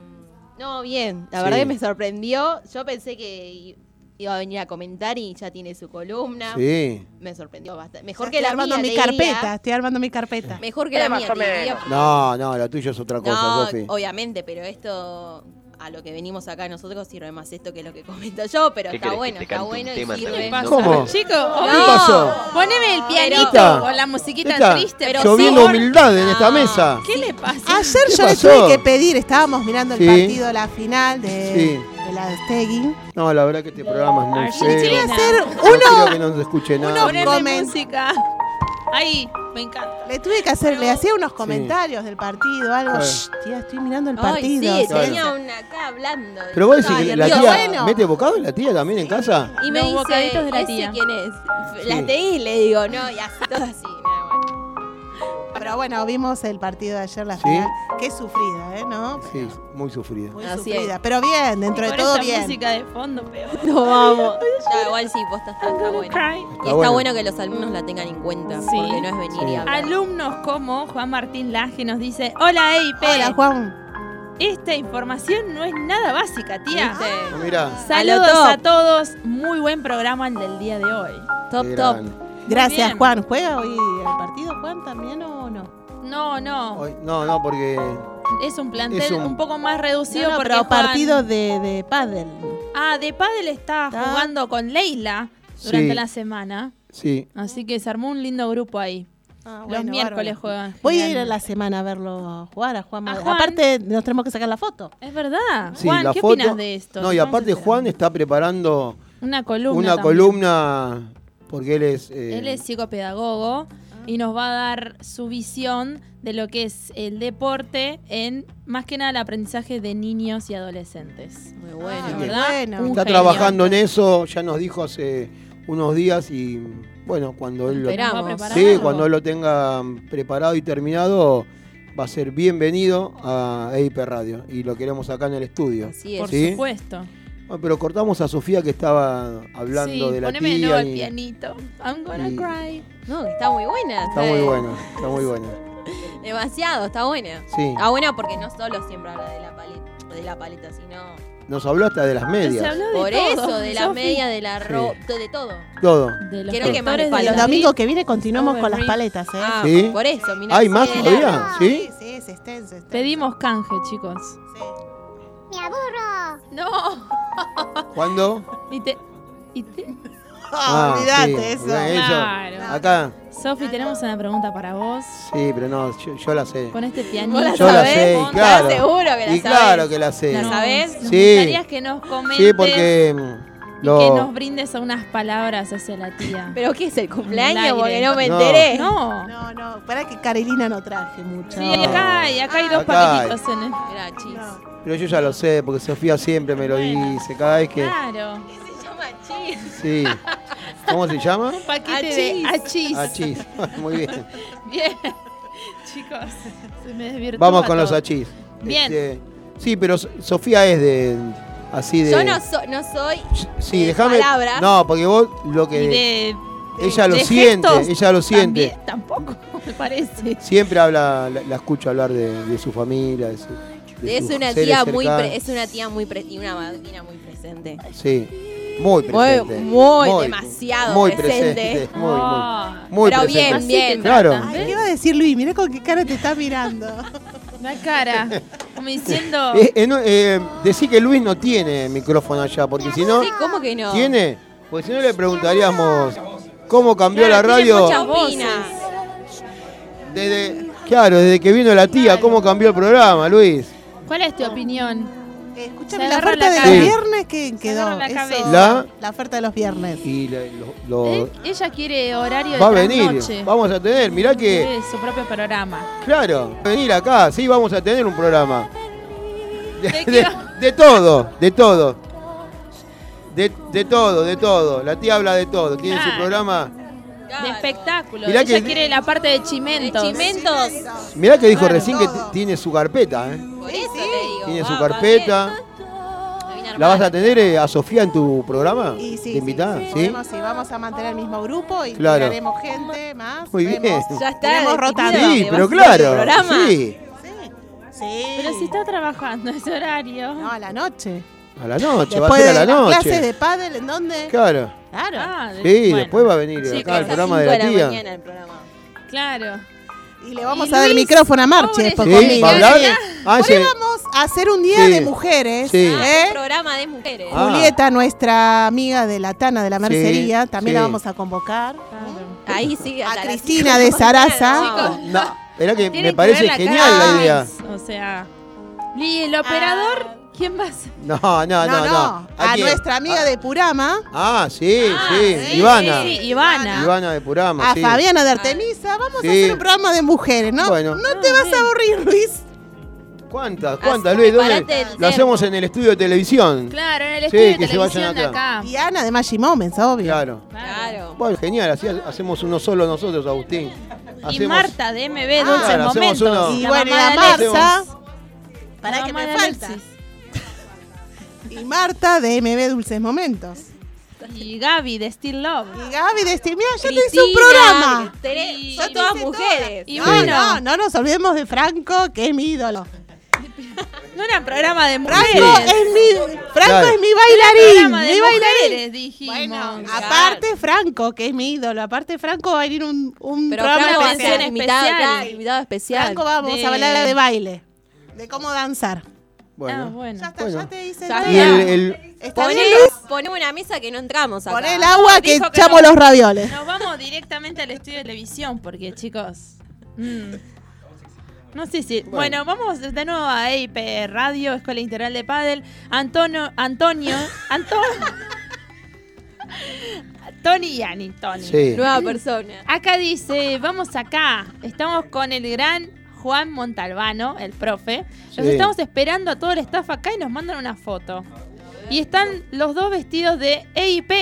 no, bien. La Sí. verdad que me sorprendió. Yo pensé que iba a venir a comentar y ya tiene su columna. Sí. Me sorprendió bastante. Mejor que estoy la armando mía, mi te diría. carpeta, estoy armando mi carpeta. Mejor que la mía, te diría. No, no, la tuya es otra cosa, No, Sofi. obviamente, pero esto a lo que venimos acá nosotros sirve más esto que lo que comento yo, pero ¿Qué está bueno, está bueno y sirve. ¿Cómo? Chicos, No. ¿Qué pasó? poneme el pianito o la musiquita triste. pero lloviendo favor. humildad en esta No. mesa. ¿Qué le pasa? Ayer ¿Qué yo le tuve que pedir, estábamos mirando el Sí. partido, la final de, Sí. de la Stegging. No, la verdad que este programa es muy. Quería hacer No uno, quiero que no se escuche nada. Comen- música. Ahí, me encanta. le tuve que hacer, le hacía unos comentarios del partido, algo. Claro. Shh, tía, estoy mirando el Ay, partido. sí, Claro. tenía una acá hablando. Pero vos decís Ay, que la tía bueno. mete bocado la tía también en casa. Y me Los dice, bocaditos de la ¿ese tía. quién es? Sí. La TI le digo, no, y así, todo así. Pero bueno, vimos el partido de ayer, la Sí. final. Qué sufrida, ¿eh? ¿No? Sí, muy sufrida. Muy Así sufrida. Pero bien, dentro Y de todo esta bien. música de fondo, peor. [laughs] No, vamos. No, igual sí, posta está, está bueno. Y Está bueno. bueno. que los alumnos la tengan en cuenta, Sí. porque no es venir Sí. y hablar. Alumnos como Juan Martín Laje nos dice, hola EIP, Hola, Juan. esta información no es nada básica, tía. ¿Viste? Ah, Saludos A todos, muy buen programa el del día de hoy. Top, top. Gracias, bien. Juan. ¿Juega hoy el partido, Juan, también o no? No, no, Hoy- No, no, porque es un plantel Es un... un- poco más reducido No, no, porque pero juegan- partido de, de pádel. Ah, de pádel está Está. jugando con Leila durante Sí. la semana, sí. así que se armó un lindo grupo ahí. Ah, Los bueno, miércoles bárbaro. juegan. Voy a ir a la semana a verlo jugar a Juan. A. Juan. Aparte, nos tenemos que sacar la foto. Es verdad. Sí, Juan, la ¿qué foto. opinas de esto? No, y aparte Juan está preparando una columna. una también. columna porque él es eh, Él es psicopedagogo y nos va a dar su visión de lo que es el deporte en más que nada el aprendizaje de niños y adolescentes. Muy bueno. Ah, ¿verdad? bueno. Está trabajando en eso, ya nos dijo hace unos días y bueno, cuando él lo Esperamos. Sí, cuando él lo tenga preparado y terminado, va a ser bienvenido a EIP Radio y lo queremos acá en el estudio. Así es. Por ¿Sí? supuesto. Bueno, pero cortamos a Sofía que estaba hablando sí, de la poneme de tía. nuevo el y- pianito. I'm gonna y- cry. No, que está muy buena. Está muy buena, está muy buena. [laughs] Demasiado, está buena. Sí. Está buena porque no solo siempre habla de la paleta, de la paleta sino Nos habló hasta de las medias. habló de por todo, eso, de la Sofi. media, de la ropa, de todo. Todo. De los Quiero que más de El falta. la domingo que viene continuamos con las paletas, ¿eh? Ah, ¿Sí? por eso, mira. ¿Hay más sí, todavía? ¿Sí? sí, es extenso. extenso. Pedimos canje, chicos. Sí. Me aburro. No. [laughs] ¿Cuándo? Y te, y te- [laughs] Ah, olvídate sí, eso. Claro. Acá. Sofi, tenemos una pregunta para vos. Sí, pero no, yo, yo la sé. Con este ¿Vos pianito. la Yo la sabés? sé, ¿Estás claro. seguro que la y sabés? claro que la sé. ¿La sabés? Nos Sí. gustaría que nos comentes Sí, porque mm, y que nos brindes unas palabras hacia la tía. [laughs] ¿Pero qué es el cumpleaños? Porque no me No. enteré. No. No, no, para que Carolina no traje mucho. Sí, acá hay, acá hay dos Acá hay. paquetitos en el... Mirá, pero yo ya lo sé, porque Sofía siempre me lo Bueno. dice, cada vez que... Claro. Se llama chis. Sí. ¿Cómo se llama? Un paquete de achis. [laughs] Achís. [laughs] Muy bien. Bien. Chicos, se me desvirtúa Vamos con los achís. Bien. Este, sí, pero So- Sofía es de... Así de... Yo no, so- no soy. Sí, de déjame... palabras. No, porque vos lo que... de, ella lo siente, ella lo siente. también- tampoco, [laughs] me parece. Siempre habla, la, la escucho hablar de, de su familia, de, su, de Es una tía muy pre- es una tía muy pre- y una madrina muy presente. Sí, muy Muy, presente. muy, demasiado muy presente. Muy, muy, muy Pero presente. bien, bien. Claro. ¿qué iba a decir Luis? Mirá con qué cara te está mirando. [laughs] La cara, [laughs] como diciendo... Eh, eh, no, eh, decí que Luis no tiene micrófono allá, porque si no, Sí, ¿Cómo que no? ¿tiene? Porque si no le preguntaríamos cómo cambió Claro, la radio. Desde, claro, desde que vino la tía, ¿cómo cambió el programa, Luis? ¿Cuál es tu opinión? Eh, Escúchame, la oferta la de los viernes que quedó. la Eso. La- la oferta de los viernes. Y la- lo- lo- Eh, Ella quiere horario de a venir, trasnoche. vamos a tener, mirá que, Quiere su propio programa. claro, va a venir acá, sí, vamos a tener un programa. De, todo, de todo. De, de todo, de todo. La tía habla de todo. Tiene su Claro. De espectáculo. Mirá Ella que- quiere la parte de chimentos. Chimentos. Mirá que dijo Claro, recién que t- tiene su carpeta, ¿eh? Por eso te digo. Tiene su va, va carpeta. bien. ¿La vas a tener eh, a Sofía en tu programa? Y sí, ¿De invitada? sí, ¿Sí? podemos, sí, vamos a mantener el mismo grupo y Claro. gente más. Muy bien. vemos. Ya está. Tenemos definida Sí, pero a ser el claro. programa. Sí. Sí. Pero si está trabajando ese horario. No, a la noche. A la noche, va a Después ser a de la las noche. clases de pádel, ¿en dónde? Claro. Claro. Ah, Sí, bueno. después va a venir Sí, acá el que programa de la tía. mañana el programa. Claro. Y le vamos Y a dar el micrófono a Marche después. ¿Sí? ¿Va a hablar? Ah, vamos a hacer un día Sí. de mujeres. Sí. ¿eh? Programa de mujeres. Ah. Julieta, nuestra amiga de la Tana de la Mercería, también la vamos a convocar. Ahí sí. A Cristina de mañana, Sarasa. no. Que Tienen me parece genial la de idea. O sea. ¿Y el operador? ¿Quién va a ser? No, no, no, No, no. no. A nuestra amiga de Purama, Ah, sí, Ah, sí. sí, Ivana. sí, sí, Ivana. Ivana de Purama, a sí. Fabiana de Artemisa. Vamos Sí. a hacer un programa de mujeres, ¿no? Bueno. No te Ah, vas a aburrir, Luis. ¿Cuántas? ¿Cuántas, Luis? ¿Dónde? Lo hacemos en el estudio de televisión. Claro, en el Sí, estudio de que se vayan televisión de acá. acá. Y Ana de Magic Moments, obvio. Claro. Claro. Bueno, genial, así ha- hacemos uno solo nosotros, Agustín. Y Marta de MB Ah, Dulces claro, Momentos. uno- Y la bueno, la Marta. Para La que me falta. Y Marta de MB Dulces Momentos. Y Gaby de Still Love. Y Gaby de Steve, mira, ya te hice un programa. Son todas mujeres. Y No, bueno, no, no nos olvidemos de Franco, que es mi ídolo. no era programa de Franco mujeres. es mi, Franco Claro. es mi Era bailarín. programa de Mi bailarín. mujeres, dijimos. Bueno, Claro. aparte Franco, que es mi ídolo, aparte Franco va a venir un, un Pero programa Franco va a especial. ser invitado, especial. invitado especial. Franco vamos de- a hablar de baile, de cómo danzar. Bueno. Ah, bueno. Ya está, Bueno. ya te hice Ya todo. Y el, el- ¿Está Poné, bien, Luis? poné una mesa que no entramos acá. Poné el agua que dijo que echamos no. los ravioles. Nos vamos directamente al estudio de televisión porque, chicos. mm, no sé si. Bueno. vamos de nuevo a EIP Radio, Escuela Integral de Padel. Antonio. Antonio. Antonio. Tony y Ani, Tony. sí. Nueva persona. Acá dice, vamos acá. Estamos con el gran Juan Montalbano, el profe. Nos Sí. estamos esperando a todo el staff acá y nos mandan una foto. Y están los dos vestidos de EIP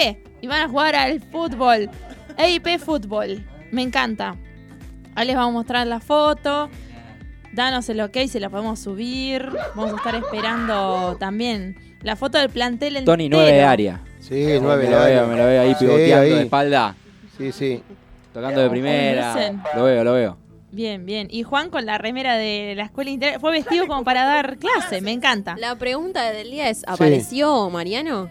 y van a jugar al fútbol. EIP Fútbol. Me encanta. Ahí les vamos a mostrar la foto. Danos el ok si la podemos subir. Vamos a estar esperando también la foto del plantel entero. Tony 9 de área. Sí, nueve me de lo área. veo, me lo veo ahí Sí, pivoteando ahí. de espalda, Sí, sí. tocando de primera. Lo veo, lo veo. Bien, bien. Y Juan con la remera de la escuela integral. Fue vestido como para dar clase, me encanta. La pregunta del día es, ¿apareció Mariano?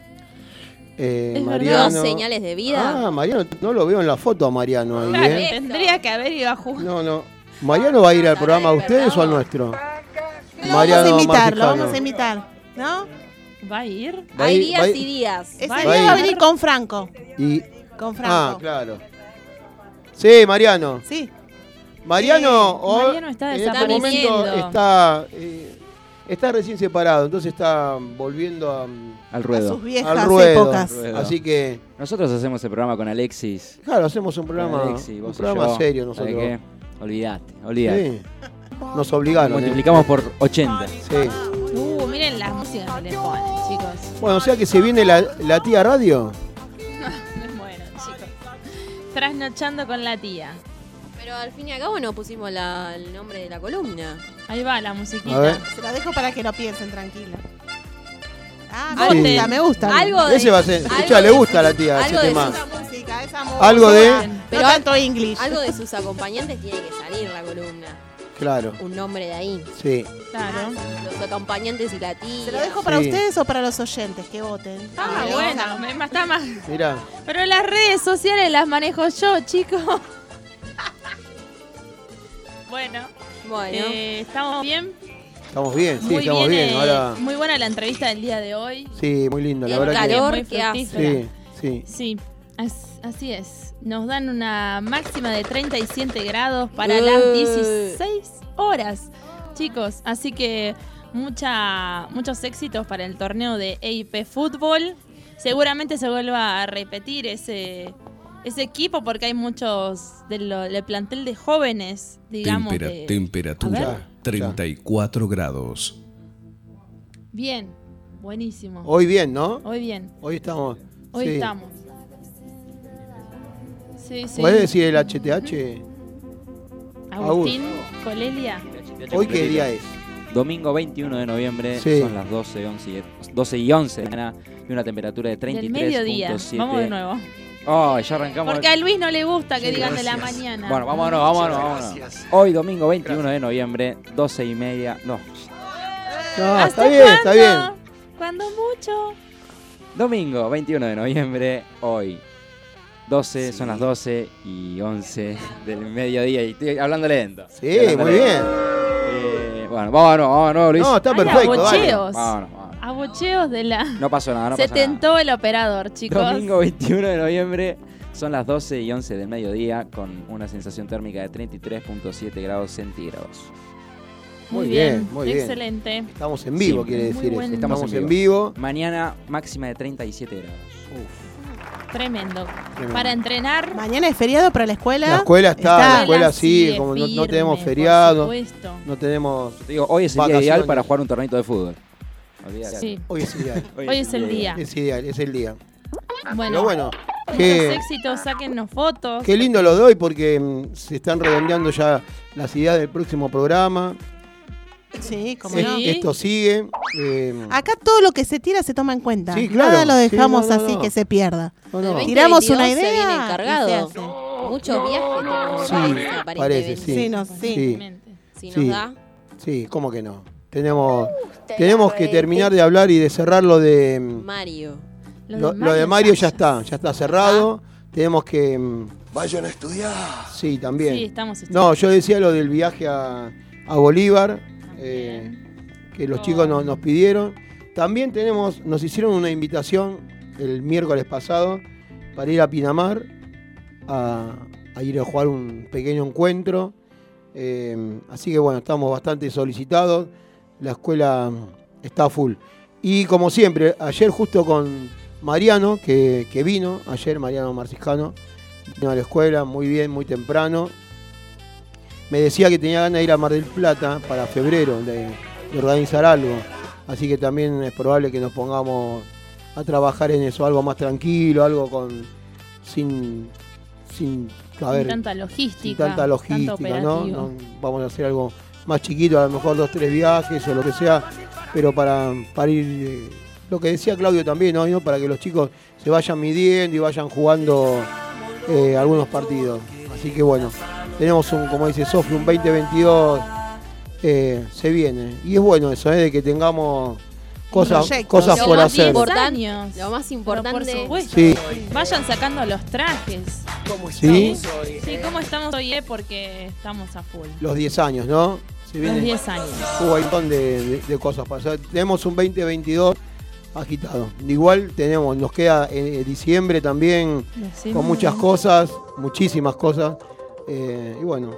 Eh, Es. Mariano. ¿Dio señales de vida? Ah, Mariano, no lo veo en la foto a Mariano ahí, Claro, ¿eh? tendría que haber ido a jugar. No, no. ¿Mariano va a ir al programa de ustedes o al nuestro? Lo vamos a invitar, lo vamos a invitar. ¿No? ¿Va a ir? Va Hay días va y días. Ese Va día a va a ir. venir con Franco. Y, Con Franco. ah, claro. Sí, Mariano. Sí. Mariano, está en este momento está, eh, está recién separado, entonces está volviendo a, Al A ruedo. sus viejas al ruedo. épocas. Ruedo. Así que, Nosotros hacemos el programa con Alexis. claro, hacemos un programa, Alexis, un programa yo. serio ¿Sabe nosotros. qué? Olvídate. Sí. Nos obligaron. ¿eh? Multiplicamos por 80. Sí. Uh, miren las músicas que le ponen, chicos. Bueno, o sea que se viene la, la tía radio. [laughs] Bueno, chicos. Trasnochando con la tía. Pero al fin y al cabo no pusimos la- el nombre de la columna. Ahí va la A musiquita. ver. Se lo dejo para que lo piensen tranquilo. Ah, Sí. me gusta, me gusta. Algo de, Ese va a ser. algo Escucha, le de gusta a la tía ese algo de tema. sus- Esa música, esa música. Algo de. No Pero tanto English. Algo de sus acompañantes tiene que salir la columna. Claro, Un nombre de ahí. sí. Claro. Los acompañantes y la tía. ¿Se lo dejo para Sí. ustedes o para los oyentes que voten? Ah, bueno, me, está más. Mirá. Pero las redes sociales las manejo yo, chicos. [laughs] bueno, Bueno. eh, estamos bien. Estamos bien, sí, muy estamos bien. eh, Ahora, Muy buena la entrevista del día de hoy. sí, muy linda, la El verdad calor Muy que hace. que. Sí, sí. Sí. As- así es. Nos dan una máxima de 37 grados para las 16 horas, chicos. Así que mucha, muchos éxitos para el torneo de EIP Fútbol. Seguramente se vuelva a repetir ese, ese equipo porque hay muchos del, del plantel de jóvenes, digamos. Tempera- de- temperatura A ver. 34 grados. Bien, buenísimo. Hoy bien, ¿no? Hoy bien. Hoy estamos. Hoy sí. estamos. Sí, sí. ¿Puedes decir el HTH? Agustín Colelia. ¿Hoy qué día es? Domingo 21 de noviembre, Sí. son las 12, 11 y, 12 y 11 de la mañana y una temperatura de Del mediodía. 33.7. Vamos de nuevo. Oh, ya arrancamos. Porque a Luis no le gusta que Sí, digan de la mañana. Bueno, vámonos, vámonos, vámonos. Hoy, domingo 21 de noviembre, 12 y media. No, No, ¿Hasta está bien, está cuándo? bien. Cuando mucho. domingo 21 de noviembre, hoy. 12, son las 12 y 11 del mediodía. Y estoy hablando lento. Sí, hablando muy lento. bien. Eh, bueno, vámonos, vámonos, Luis. No, está perfecto. Vámonos, vámonos. Abucheos de la. No pasó nada, no Se pasó nada. tentó el operador, chicos. Domingo 21 de noviembre, son las 12 y 11 del mediodía, con una sensación térmica de 33.7 grados centígrados. Muy bien, muy bien. Excelente. Estamos en vivo, Sí. quiere decir eso. Estamos, en vivo. Mañana máxima de 37 grados. Tremendo. Tremendo. Para entrenar. Mañana es feriado para la escuela. La escuela está, la escuela sigue sí, como no, no tenemos por feriado, supuesto. no tenemos. Te digo, hoy es el día ideal para jugar un torneito de fútbol. Olvídate. Sí. Hoy es ideal. Hoy es el día. Es ideal, es el día. Bueno, Pero bueno, muchos qué, éxitos, sáquennos fotos. qué lindo lo doy porque mm, se están redondeando ya las ideas del próximo programa. Sí, como Es- no. Esto sigue. eh, Acá todo lo que se tira se toma en cuenta. Sí, claro. Nada lo Sí, dejamos no, no, así no. que se pierda. no, no. El Tiramos una 2022 se idea viene y se cargado. hace. Muchos viajes tenemos Sí, aparentemente. parece, sí. Sí, no, sí. Sí, Si nos Sí. da. sí, ¿cómo que no? Tenemos, tenemos que terminar de hablar y de cerrar lo de. mm, Mario. Lo, lo de Mario ya está, ya está cerrado. Tenemos que. mm, Vayan a estudiar. Sí, también. Sí, estamos No, yo decía lo del viaje a, a Bolívar, eh, que los chicos nos, nos pidieron. También tenemos, nos hicieron una invitación el miércoles pasado para ir a Pinamar a, a ir a jugar un pequeño encuentro. Eh, así que bueno, estamos bastante solicitados. La escuela está full. Y como siempre, ayer justo con Mariano, que, que vino, ayer Mariano Marcijano, vino a la escuela muy bien, muy temprano. Me decía que tenía ganas de ir a Mar del Plata para febrero, de, de organizar algo. Así que también es probable que nos pongamos a trabajar en eso, algo más tranquilo, algo con sin sin a ver, tanta logística. sin tanta logística. No, Vamos a hacer algo más chiquito, a lo mejor dos, tres viajes o lo que sea, pero para, para ir, eh, lo que decía Claudio también, hoy, ¿no? Para que los chicos se vayan midiendo y vayan jugando eh, algunos partidos. Así que bueno, tenemos un, como dice Sofía, un 2022 eh, se viene. Y es bueno eso, ¿eh? de que tengamos cosas, cosas Lo por más hacer. importante-. Lo más Pero importante. por supuesto. Sí. Vayan sacando los trajes. ¿Sí? Sí, ¿cómo estamos hoy? eh? Porque estamos a full. Los 10 años, ¿no? Se Los viene 10 años. hubo un montón de, de- de cosas para hacer. Tenemos un 2022 agitado. Igual tenemos, nos queda eh, diciembre también Sí. con muchas cosas, muchísimas cosas. Eh, y bueno,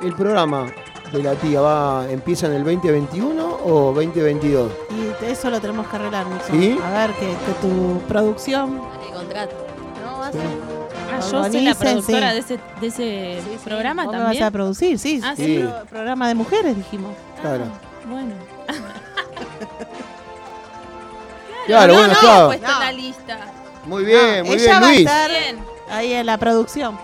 el programa de la tía va empieza en el 2021 o 2022. Y eso lo tenemos que arreglar, Nico. ¿Sí? A ver, que, que tu producción. El contrato. No, Sí. Yo soy la productora sí. de ese, de ese Sí, sí. programa Vos me también. vas a producir, sí. Ah, sí. sí. Pro- Programa de mujeres, dijimos. Claro. Bueno. [laughs] Claro, no, bueno, no, está. en No. la lista. Muy bien, No, muy ella bien, va a Luis. estar Bien. ahí en la producción.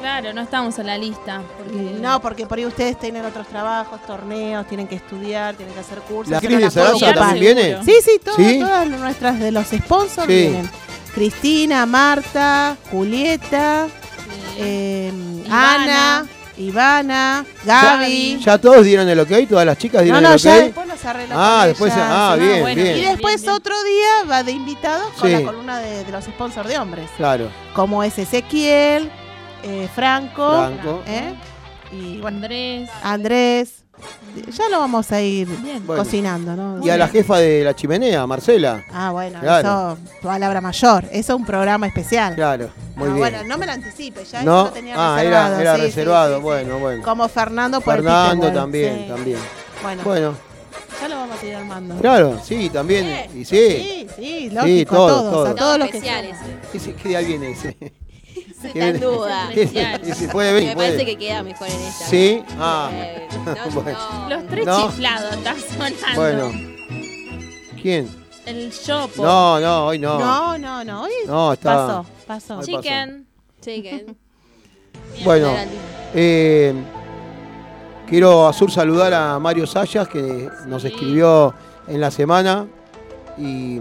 Claro, no estamos en la lista. Porque No, porque por ahí ustedes tienen otros trabajos, torneos, tienen que estudiar, tienen que hacer cursos. ¿La Cris de Sarasa también viene? Sí, sí, todas, ¿Sí? todas nuestras de los sponsors Sí. vienen. Cristina, Marta, Julieta, eh, Ivana. Ana, Ivana, Gaby. ¿Ya todos dieron el ok? ¿Todas las chicas dieron no, el ok? ya después los Ah, con después, ellas, ah, sí. bien, bueno. bien. Y después Bien, bien. otro día va de invitado con Sí. la columna de, de los sponsors de hombres, Claro, como es Ezequiel, eh, Franco, Franco. ¿eh? y bueno, Andrés. Andrés, Ya lo vamos a ir Bueno. cocinando, ¿no? Y a la jefa de la chimenea, Marcela. Ah, bueno, Claro. eso, palabra mayor. Eso es un programa especial. Claro, muy Ah, bien. Bueno, no me lo anticipe, ya no, eso lo tenía ah, reservado. era, era sí, sí, reservado, sí, sí. bueno, bueno. Como Fernando por Fernando Peter, también, sí. también. Bueno, Bueno, ya lo vamos a ir armando. claro, sí, también. Y sí. Sí, sí, lógico, todo, a todos, todo. a todos los que especiales. Ese- ¿Qué día viene ese? En duda. [laughs] Puede venir, Me puede. parece que queda mejor en esta. Sí, ah. Eh, [laughs] Bueno. Los tres No. chiflados están sonando. Bueno. ¿Quién? El Yopo. No, no, hoy no. No, no, no. Hoy No, está- pasó, pasó. Hoy Chicken. Chicken. [laughs] Bueno, eh, quiero a Sur saludar a Mario Sayas que nos escribió en la semana y, y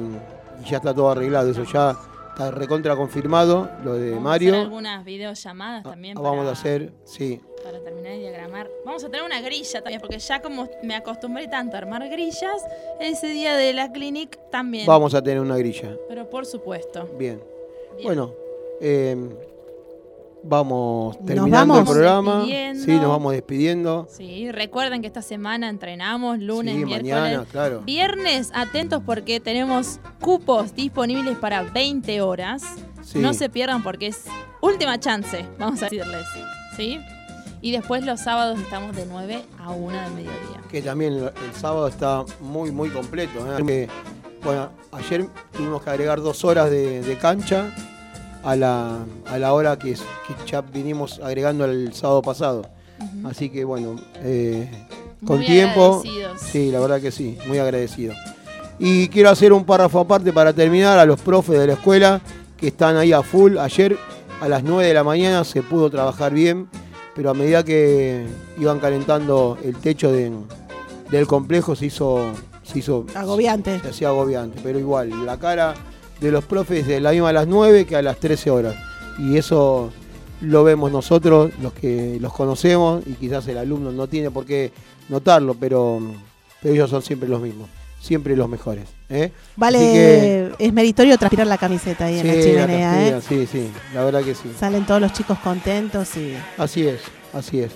ya está todo arreglado. Eso ya está recontra confirmado, lo de Vamos a hacer Mario. algunas videollamadas también Ah, Vamos a hacer, sí. para terminar de diagramar. Vamos a tener una grilla también, porque ya como me acostumbré tanto a armar grillas, ese día de la clinic también. Vamos a tener una grilla. Pero por supuesto. Bien. Bien. Bueno, eh, vamos terminando vamos el programa. despidiendo. Sí, nos vamos despidiendo. Sí, recuerden que esta semana entrenamos lunes, Sí, miércoles. mañana, claro. Viernes, atentos porque tenemos cupos disponibles para 20 horas. Sí. No se pierdan porque es última chance, vamos a decirles. ¿Sí? Y después los sábados estamos de 9 a 1 del mediodía. que también el, el sábado está muy, muy completo. ¿eh? Porque, bueno, ayer tuvimos que agregar dos horas de, de cancha a la, a la hora que, ya vinimos agregando el sábado pasado. Así que, bueno, eh, con Muy tiempo. agradecidos. Sí, la verdad que sí, muy agradecido. Y quiero hacer un párrafo aparte para terminar a los profes de la escuela que están ahí a full. Ayer a las 9 de la mañana se pudo trabajar bien, pero a medida que iban calentando el techo de- del complejo se hizo, se hizo Agobiante. se hacía agobiante, pero igual, la cara de los profes es la misma a las 9 que a las 13 horas. Y eso lo vemos nosotros, los que los conocemos, y quizás el alumno no tiene por qué notarlo, pero, pero ellos son siempre los mismos, siempre los mejores. ¿eh? Vale, que- es meritorio transpirar la camiseta ahí en la Sí, chimenea, la ¿eh? Sí, sí, la verdad que sí. Salen todos los chicos contentos y Así es, así es.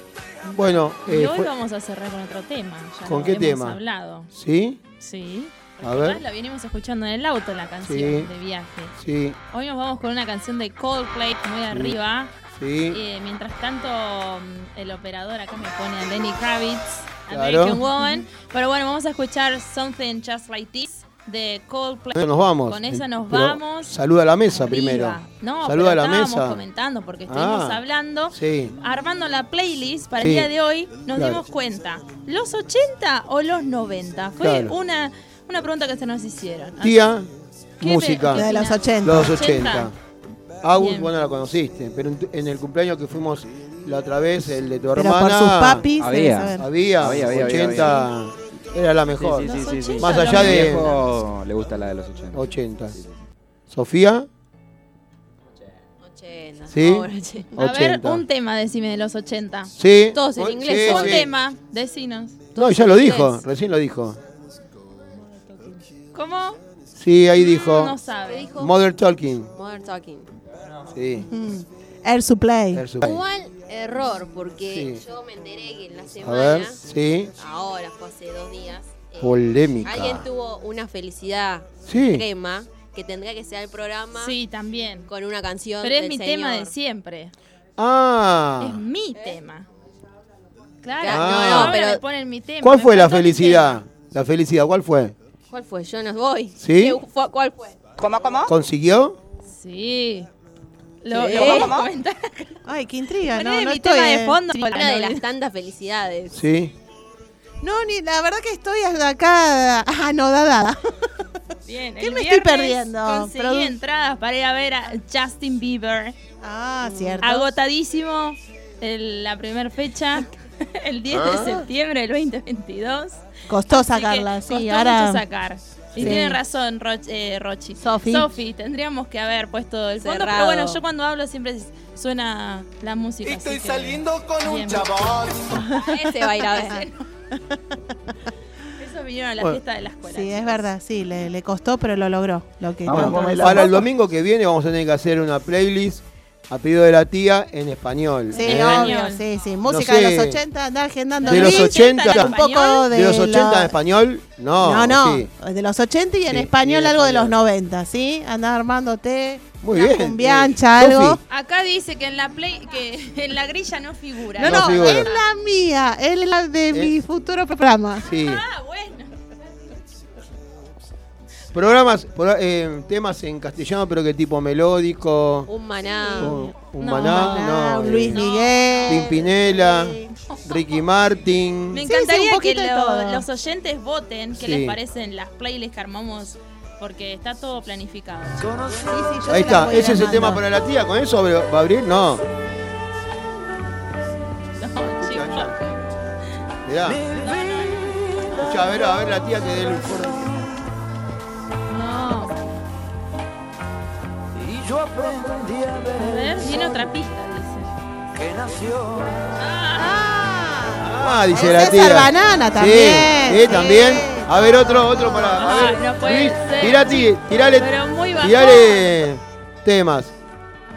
Bueno, Y eh, hoy fue- vamos a cerrar con otro tema. Ya ¿Con lo qué hemos tema? hablado. ¿Sí? Sí. A ver. la venimos escuchando en el auto, la canción Sí. de viaje. Sí, Hoy nos vamos con una canción de Coldplay muy arriba. sí. Eh, mientras tanto, mm, el operador acá me pone a Lenny Kravitz, Claro. American [laughs] Woman. Pero bueno, vamos a escuchar Something Just Like This de Coldplay. Nos vamos. Con esa nos Pero vamos. Saluda a la mesa arriba. primero. No, Saluda pero a la mesa. comentando porque estuvimos Ah. hablando, Sí. armando la playlist para Sí. el día de hoy. Nos Claro. dimos cuenta, ¿los 80 o los 90? Fue Claro. una, una pregunta que se nos hicieron. Tía, ¿Qué música. La de los 80. Los 80. Agus, vos no la conociste, pero en, el cumpleaños que fuimos la otra vez, el de tu Pero hermana. por sus papis, Había. Había, Había, había, 80 era la mejor. Sí, sí, sí, sí, sí. Más allá de viejo le gusta la de los 80. 80. Sofía, 80. Sí. Pobre, che. A ver, 80. un tema, decime, de los 80. sí. Todos en Oh, inglés, sí, un sí. tema, decinos. No, ya lo dijo, recién lo dijo. ¿Cómo? Sí, ahí dijo. No sabe. dijo? Mother Talking. Modern Talking. Sí. Mm. Air Supply. Air Supply. Igual error, porque Sí. yo me enteré que en la A semana, ver, sí. ahora fue hace dos días, eh, Polémica. alguien tuvo una felicidad Sí. extrema que tendría que ser el programa Sí, también. con una canción Pero es del mi señor. tema de siempre. Es Ah. mi tema. Claro, Claro, no, no, ahora pero- me ponen mi tema. ¿Cuál fue la felicidad? La felicidad, ¿cuál fue? ¿Cuál fue? Yo no voy. ¿Sí? ¿Qué fue- ¿Cuál fue? ¿Consiguió? tema. Sí. Lo, Sí. lo vamos a comentar. Ay, qué intriga, no, Poné no mi estoy. tema de eh. fondo. Una de las tantas felicidades. Sí. No, ni la verdad que estoy acá anodada. Bien, ¿Qué el me estoy perdiendo? Conseguí Produ- entradas para ir a ver a Justin Bieber. Ah, cierto. Agotadísimo el- la primera fecha. [laughs] [laughs] El 10 Ah. de septiembre del 2022. Costó sacarla, sí, costó ahora. mucho sacar. Y Sí. tienen razón, Roch- eh, Rochi. Sofi. Sofi, tendríamos que haber puesto el fondo, pero bueno, yo cuando hablo siempre suena la música. así Estoy que- saliendo con un chabón. [laughs] Ese va a ir a ver. Eso vinieron a la Bueno. fiesta de la escuela. Sí, es verdad, sí, le, le costó, pero lo logró. Lo que Vamos, vamos. Para el domingo que viene vamos a tener que hacer una playlist a pedido de la tía en español. Sí, ¿eh? obvio, sí, sí. Música No de sé. los 80, anda agendando De los Luis, 80. un poco de, ¿De los 80 la- en español? No, No, no, sí. de los 80 y en Sí, español y algo de los español. 90, ¿sí? Anda armándote Muy una bien. cumbiancha, Eh, algo. Acá dice que en la play, que [laughs] en la grilla no figura. No, No no, figura. es la mía, es la de mi futuro programa. Sí. Ah, bueno. Programas, pro- eh, temas en castellano, pero que tipo melódico. Un maná. Un, un No, maná, Maná, no. un Luis eh, Miguel. Pimpinela, Ricky Martin. Me Sí, sí, encantaría un que lo- los oyentes voten qué Sí. les parecen las playlists que armamos, porque está todo planificado. Sí, sí, Ahí está, ese es el tema para la tía. ¿Con eso va a abrir? No. No. Mirá. Escucha, a ver, a ver la tía que dé el informe. Yo aprendí a A ver ver, viene otra pista, dice. que nació. Ah, dice Es la tía. Banana también, Sí, sí. sí, también. A ver, otro, otro para. A No, ver, no puede Luis, ser. tirá ti- tirale, Pero muy tirale temas.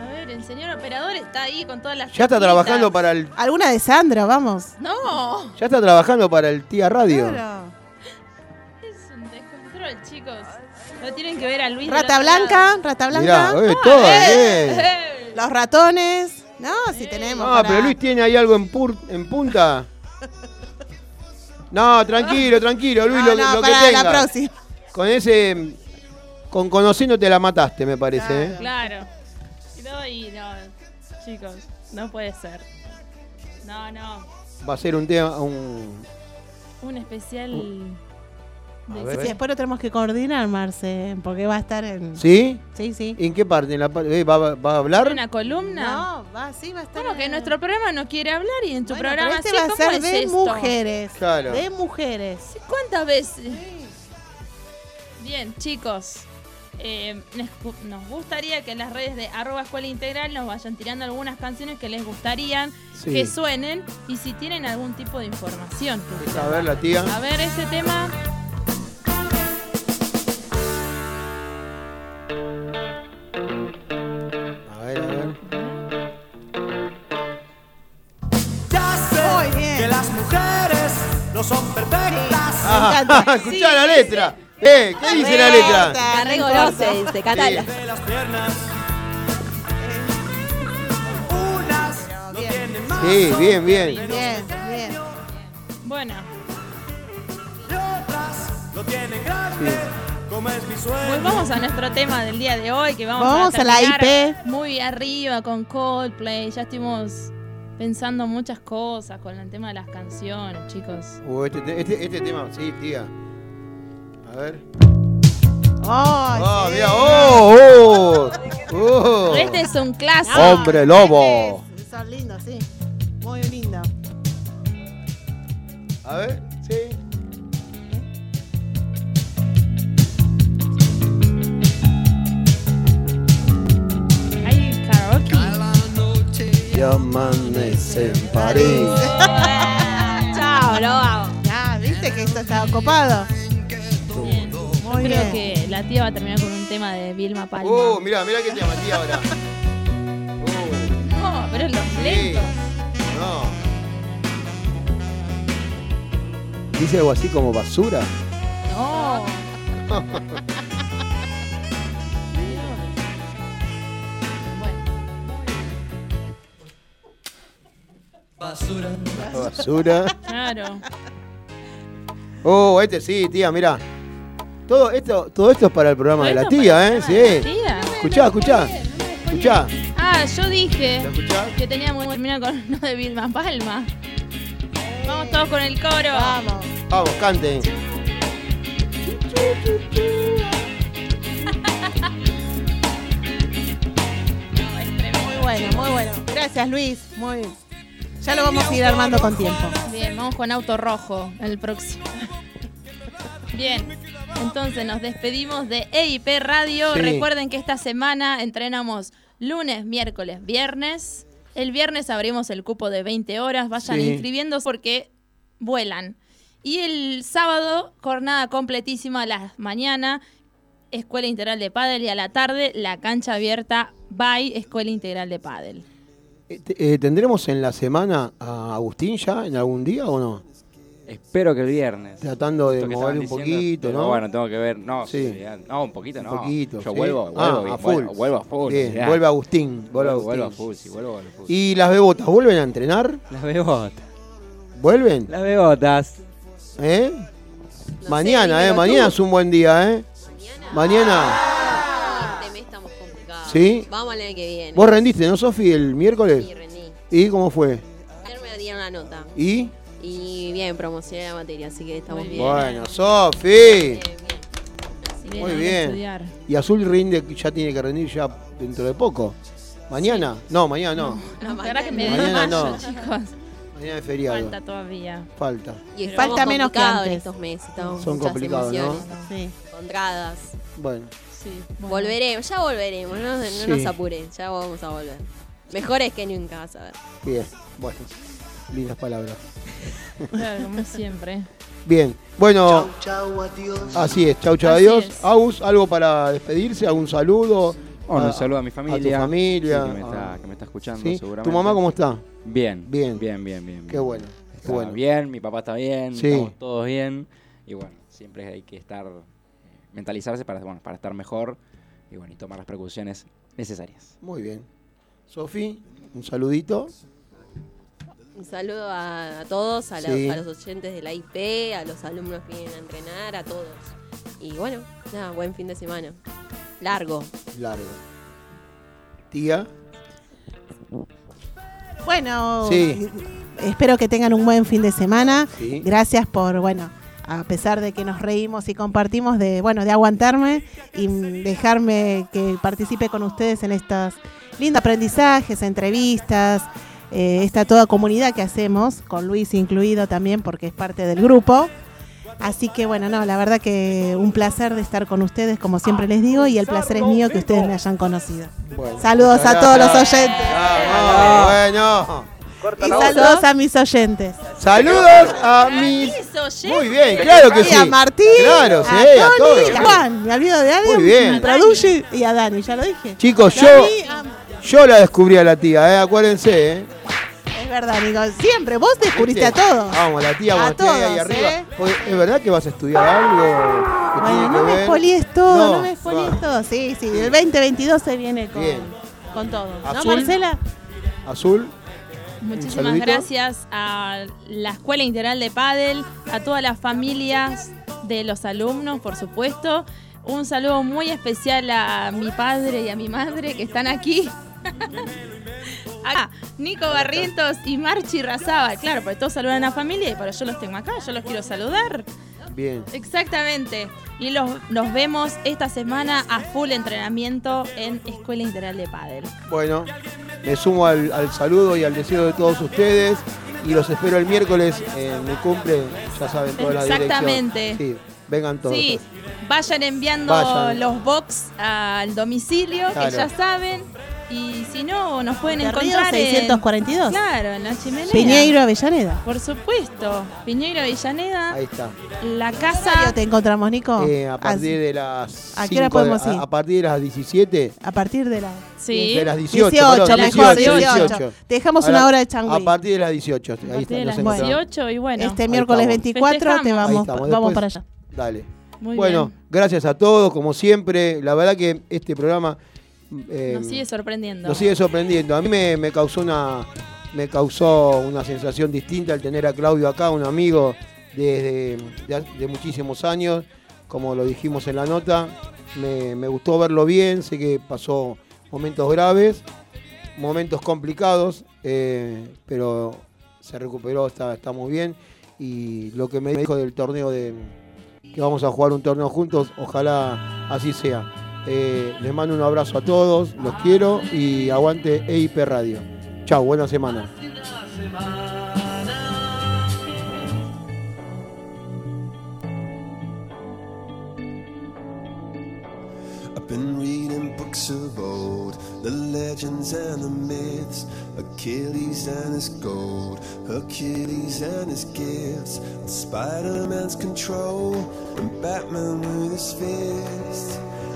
A ver, el señor operador está ahí con todas las Ya está trabajando para el. Alguna de Sandra, vamos. No, Ya está trabajando para el tía radio. Claro. es un descontrol, chicos. Lo tienen que ver a Luis. Rata Blanca. Rata Mirá, Blanca. eh, todo, Eh, eh. Los ratones. No, si tenemos. No, para- pero Luis tiene ahí algo en, pur- en punta. No, tranquilo, tranquilo, Luis, No, lo, que- no, lo que para tenga. la próxima. Con ese. Con conociéndote la mataste, me parece. ¿eh? Claro. No, y no, chicos, no puede ser. No, no. Va a ser un tema. Un... Un especial. A de- ver. Sí, después lo tenemos que coordinar, Marce, porque va a estar en. ¿Sí? Sí, sí. ¿En qué parte? ¿En la par- eh, ¿va, va a hablar? ¿Una columna? No, va, sí, va a estar. ¿Cómo que en- nuestro programa no quiere hablar y en tu Bueno, programa pero este sí? va a ¿Cómo ser es de esto? mujeres. Claro. De mujeres. ¿Cuántas veces? Bien, chicos. eh, nos gustaría que en las redes de arroba escuela integral nos vayan tirando algunas canciones que les gustarían Sí. que suenen y si tienen algún tipo de información. que A ver, la tía. A ver, ese tema. Mujeres no son perfectas. Ah, escuchá la letra. Eh, ¿qué dice la letra? La reconoce, dice, cantala. De las piernas. Unas no tienen más. Sí, bien, bien. Bien, bien. Bueno, Y otras lo tienen grande. Como es mi sueño. volvamos a nuestro tema del día de hoy, que vamos, Vamos a la terminar IP. Muy arriba con Coldplay. Ya estuvimos pensando muchas cosas con el tema de las canciones, chicos. Uh, este, te- este, este tema, sí, tía. A ver. Ay, Ah, sí. mira, oh, oh, oh. Este es un clásico. Hombre lobo. Este es- Son lindos, sí. Muy lindo. A ver, Y amanece en París. [laughs] Chao, lo hago. Ya, viste que esto estaba copado. Bien. Muy Creo bien. que la tía va a terminar con un tema de Vilma Palma. Uh, mira, mira qué tema, tía, ahora. Uh, [laughs] No, pero los sí. lentos. No. Dice algo así como basura. No. [laughs] Basura. Claro. Oh, este sí, tía, mira. Todo esto, todo esto es para el programa de la tía, ¿eh? Sí. tía. Escuchá, escuchá. Escuchá. Ah, yo dije que teníamos que terminar con uno de Vilma Palma. Vamos todos con el coro. Vamos. Vamos, canten. [laughs] Muy bueno, muy bueno. Gracias, Luis. Muy bien. Ya lo vamos a ir armando con tiempo. Bien, vamos con auto rojo el próximo. Bien, entonces nos despedimos de EIP Radio. Sí. Recuerden que esta semana entrenamos lunes, miércoles, viernes. El viernes abrimos el cupo de 20 horas. Vayan Sí. inscribiéndose porque vuelan. Y el sábado, jornada completísima a las mañana. Escuela Integral de Padel y a la tarde la cancha abierta by Escuela Integral de Padel. Eh, ¿Tendremos en la semana a Agustín ya en algún día o no? Espero que el viernes. Tratando de moverle un diciendo, poquito, ¿no? Bueno, tengo que ver. No, Sí. no un poquito, Un no. poquito, Yo sí. vuelvo, vuelvo, Ah, bien, a full. vuelvo, vuelvo a full. Bien, vuelve Agustín. Vuelvo, Agustín. vuelvo a full, sí, vuelvo a full. ¿Y las bebotas vuelven a entrenar? Las bebotas. ¿Vuelven? Las bebotas. ¿Eh? mañana, ¿eh? Mañana tú. es un buen día, ¿eh? Mañana. Complicados. ¿Sí? Vamos al año que viene. ¿Vos rendiste, no, Sofi, el miércoles? Sí, rendí. ¿Y cómo fue? Ayer me dieron la nota. ¿Y? Y bien, promocioné la materia, así que estamos bien. Bueno, Sofi. Bien, Muy Bien. Y Azul rinde, ya tiene que rendir ya dentro de poco. ¿Mañana? No, mañana no. No, que me Mañana no. chicos. Mañana es feriado. Falta todavía. Falta. Y Pero falta menos que antes. estos meses. Estamos Son muchas complicados, ¿no? emociones, Sí. encontradas. Bueno. Sí, bueno. Volveremos, ya volveremos, no, no Sí. nos apuren, ya vamos a volver. Mejores que nunca, vas a ver. Bien. Bueno. Lindas palabras. Claro, como siempre. Bien. Bueno. Así es. Chau, chau, Así adiós. es. Agus, ¿algo para despedirse? ¿Algún saludo? Bueno, A- un saludo a mi familia. A tu familia. sí, que, me está, que me está escuchando, ¿Sí? seguramente. ¿Tu mamá cómo está? Bien. Bien. Bien, bien, bien. Qué bueno. Qué Está bueno. bien, mi papá está bien, Sí. estamos todos bien. Y bueno, siempre hay que estar, mentalizarse para, bueno, para estar mejor y bueno, y tomar las precauciones necesarias. Muy bien. Sofi, un saludito. Un saludo a, a todos, a, la- Sí. a los oyentes de la IP, a los alumnos que vienen a entrenar, a todos. Y bueno, nada, buen fin de semana. Largo. Largo. Tía. Bueno, Sí. espero que tengan un buen fin de semana. Sí. Gracias por, bueno, a pesar de que nos reímos y compartimos, de, bueno, de aguantarme y dejarme que participe con ustedes en estos lindos aprendizajes, entrevistas, eh, esta toda comunidad que hacemos, con Luis incluido también, porque es parte del grupo. Así que bueno, no, la verdad que un placer de estar con ustedes, como siempre les digo, y el placer es mío que ustedes me hayan conocido. Bueno. Saludos a todos los oyentes. Vamos, Y saludos a mis oyentes. Saludos a mis. Muy bien, claro que Y sí. a Martín, Claro, a sí, a Tony, todos. y a Juan, me olvido de alguien. Muy bien. Produce y a Dani, ya lo dije. Chicos, yo, a- yo la descubrí a la tía, ¿eh? acuérdense. ¿eh? es verdad, Nico, siempre vos descubriste a todos. Vamos, la tía, A cuando esté ahí todos, arriba. ¿eh? Oye, ¿Es verdad que vas a estudiar algo? Bueno, no me ver? expolies todo, No, no, me expolies va. todo. Sí, sí, el 2022 se viene con, Bien. con todo. ¿No, Azul. Marcela? Azul. Muchísimas gracias a la Escuela Integral de Padel, a todas las familias de los alumnos, por supuesto. Un saludo muy especial a mi padre y a mi madre que están aquí. Acá, Nico Barrientos y Marchi Razaba. Claro, porque todos saludan a la familia y para yo los tengo acá, yo los quiero saludar. Bien. Exactamente. Y los, nos vemos esta semana a full entrenamiento en Escuela Integral de Padel. Bueno, me sumo al, al saludo y al deseo de todos ustedes. Y los espero el miércoles en mi cumple. Ya saben toda la dirección. Exactamente. Sí, vengan todos. Sí, vayan enviando Vayan. los box al domicilio, Claro. que ya saben. Y si no, nos pueden De Río encontrar en- 642. Claro, en la chimenea. Piñeiro Avellaneda. Por supuesto. Piñeiro Avellaneda. Ahí está. La casa. ¿Dónde te encontramos, Nico? Eh, a partir de las. ¿A qué hora 5 de- podemos ir? A, a partir de las 17. A partir de la... Sí. De las 18. 18, perdón, mejor, 18, 18. Te dejamos Ahora, una hora de changüí. A partir de las 18. A Ahí partir está, de las encontramos. 18 y bueno. este miércoles estamos. 24 te Festejamos. Vamos, estamos. vamos Después- para allá. Dale. Muy bueno, bien. gracias a todos, como siempre. La verdad que este programa eh, Nos sigue sorprendiendo. nos sigue sorprendiendo. A mí me, me causó una me causó una sensación distinta el tener a Claudio acá, un amigo desde de, de muchísimos años, como lo dijimos en la nota. Me, me gustó verlo bien, sé que pasó momentos graves, momentos complicados, eh, pero se recuperó, está, está muy bien. Y lo que me dijo del torneo de que vamos a jugar un torneo juntos, ojalá así sea. Eh, les mando un abrazo a todos, los quiero y aguante EIP Radio. Chao, buena semana. Been reading books of old, the legends and the myths, Achilles and his gold, Hercules and his gifts, Spider Man's control, and Batman with his fists.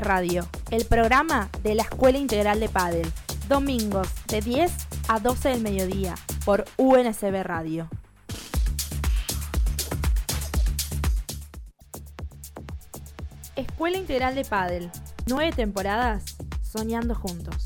Radio, el programa de la Escuela Integral de Padel. Domingos de 10 a 12 del mediodía por UNSB Radio. Escuela Integral de Padel. Nueve temporadas soñando juntos.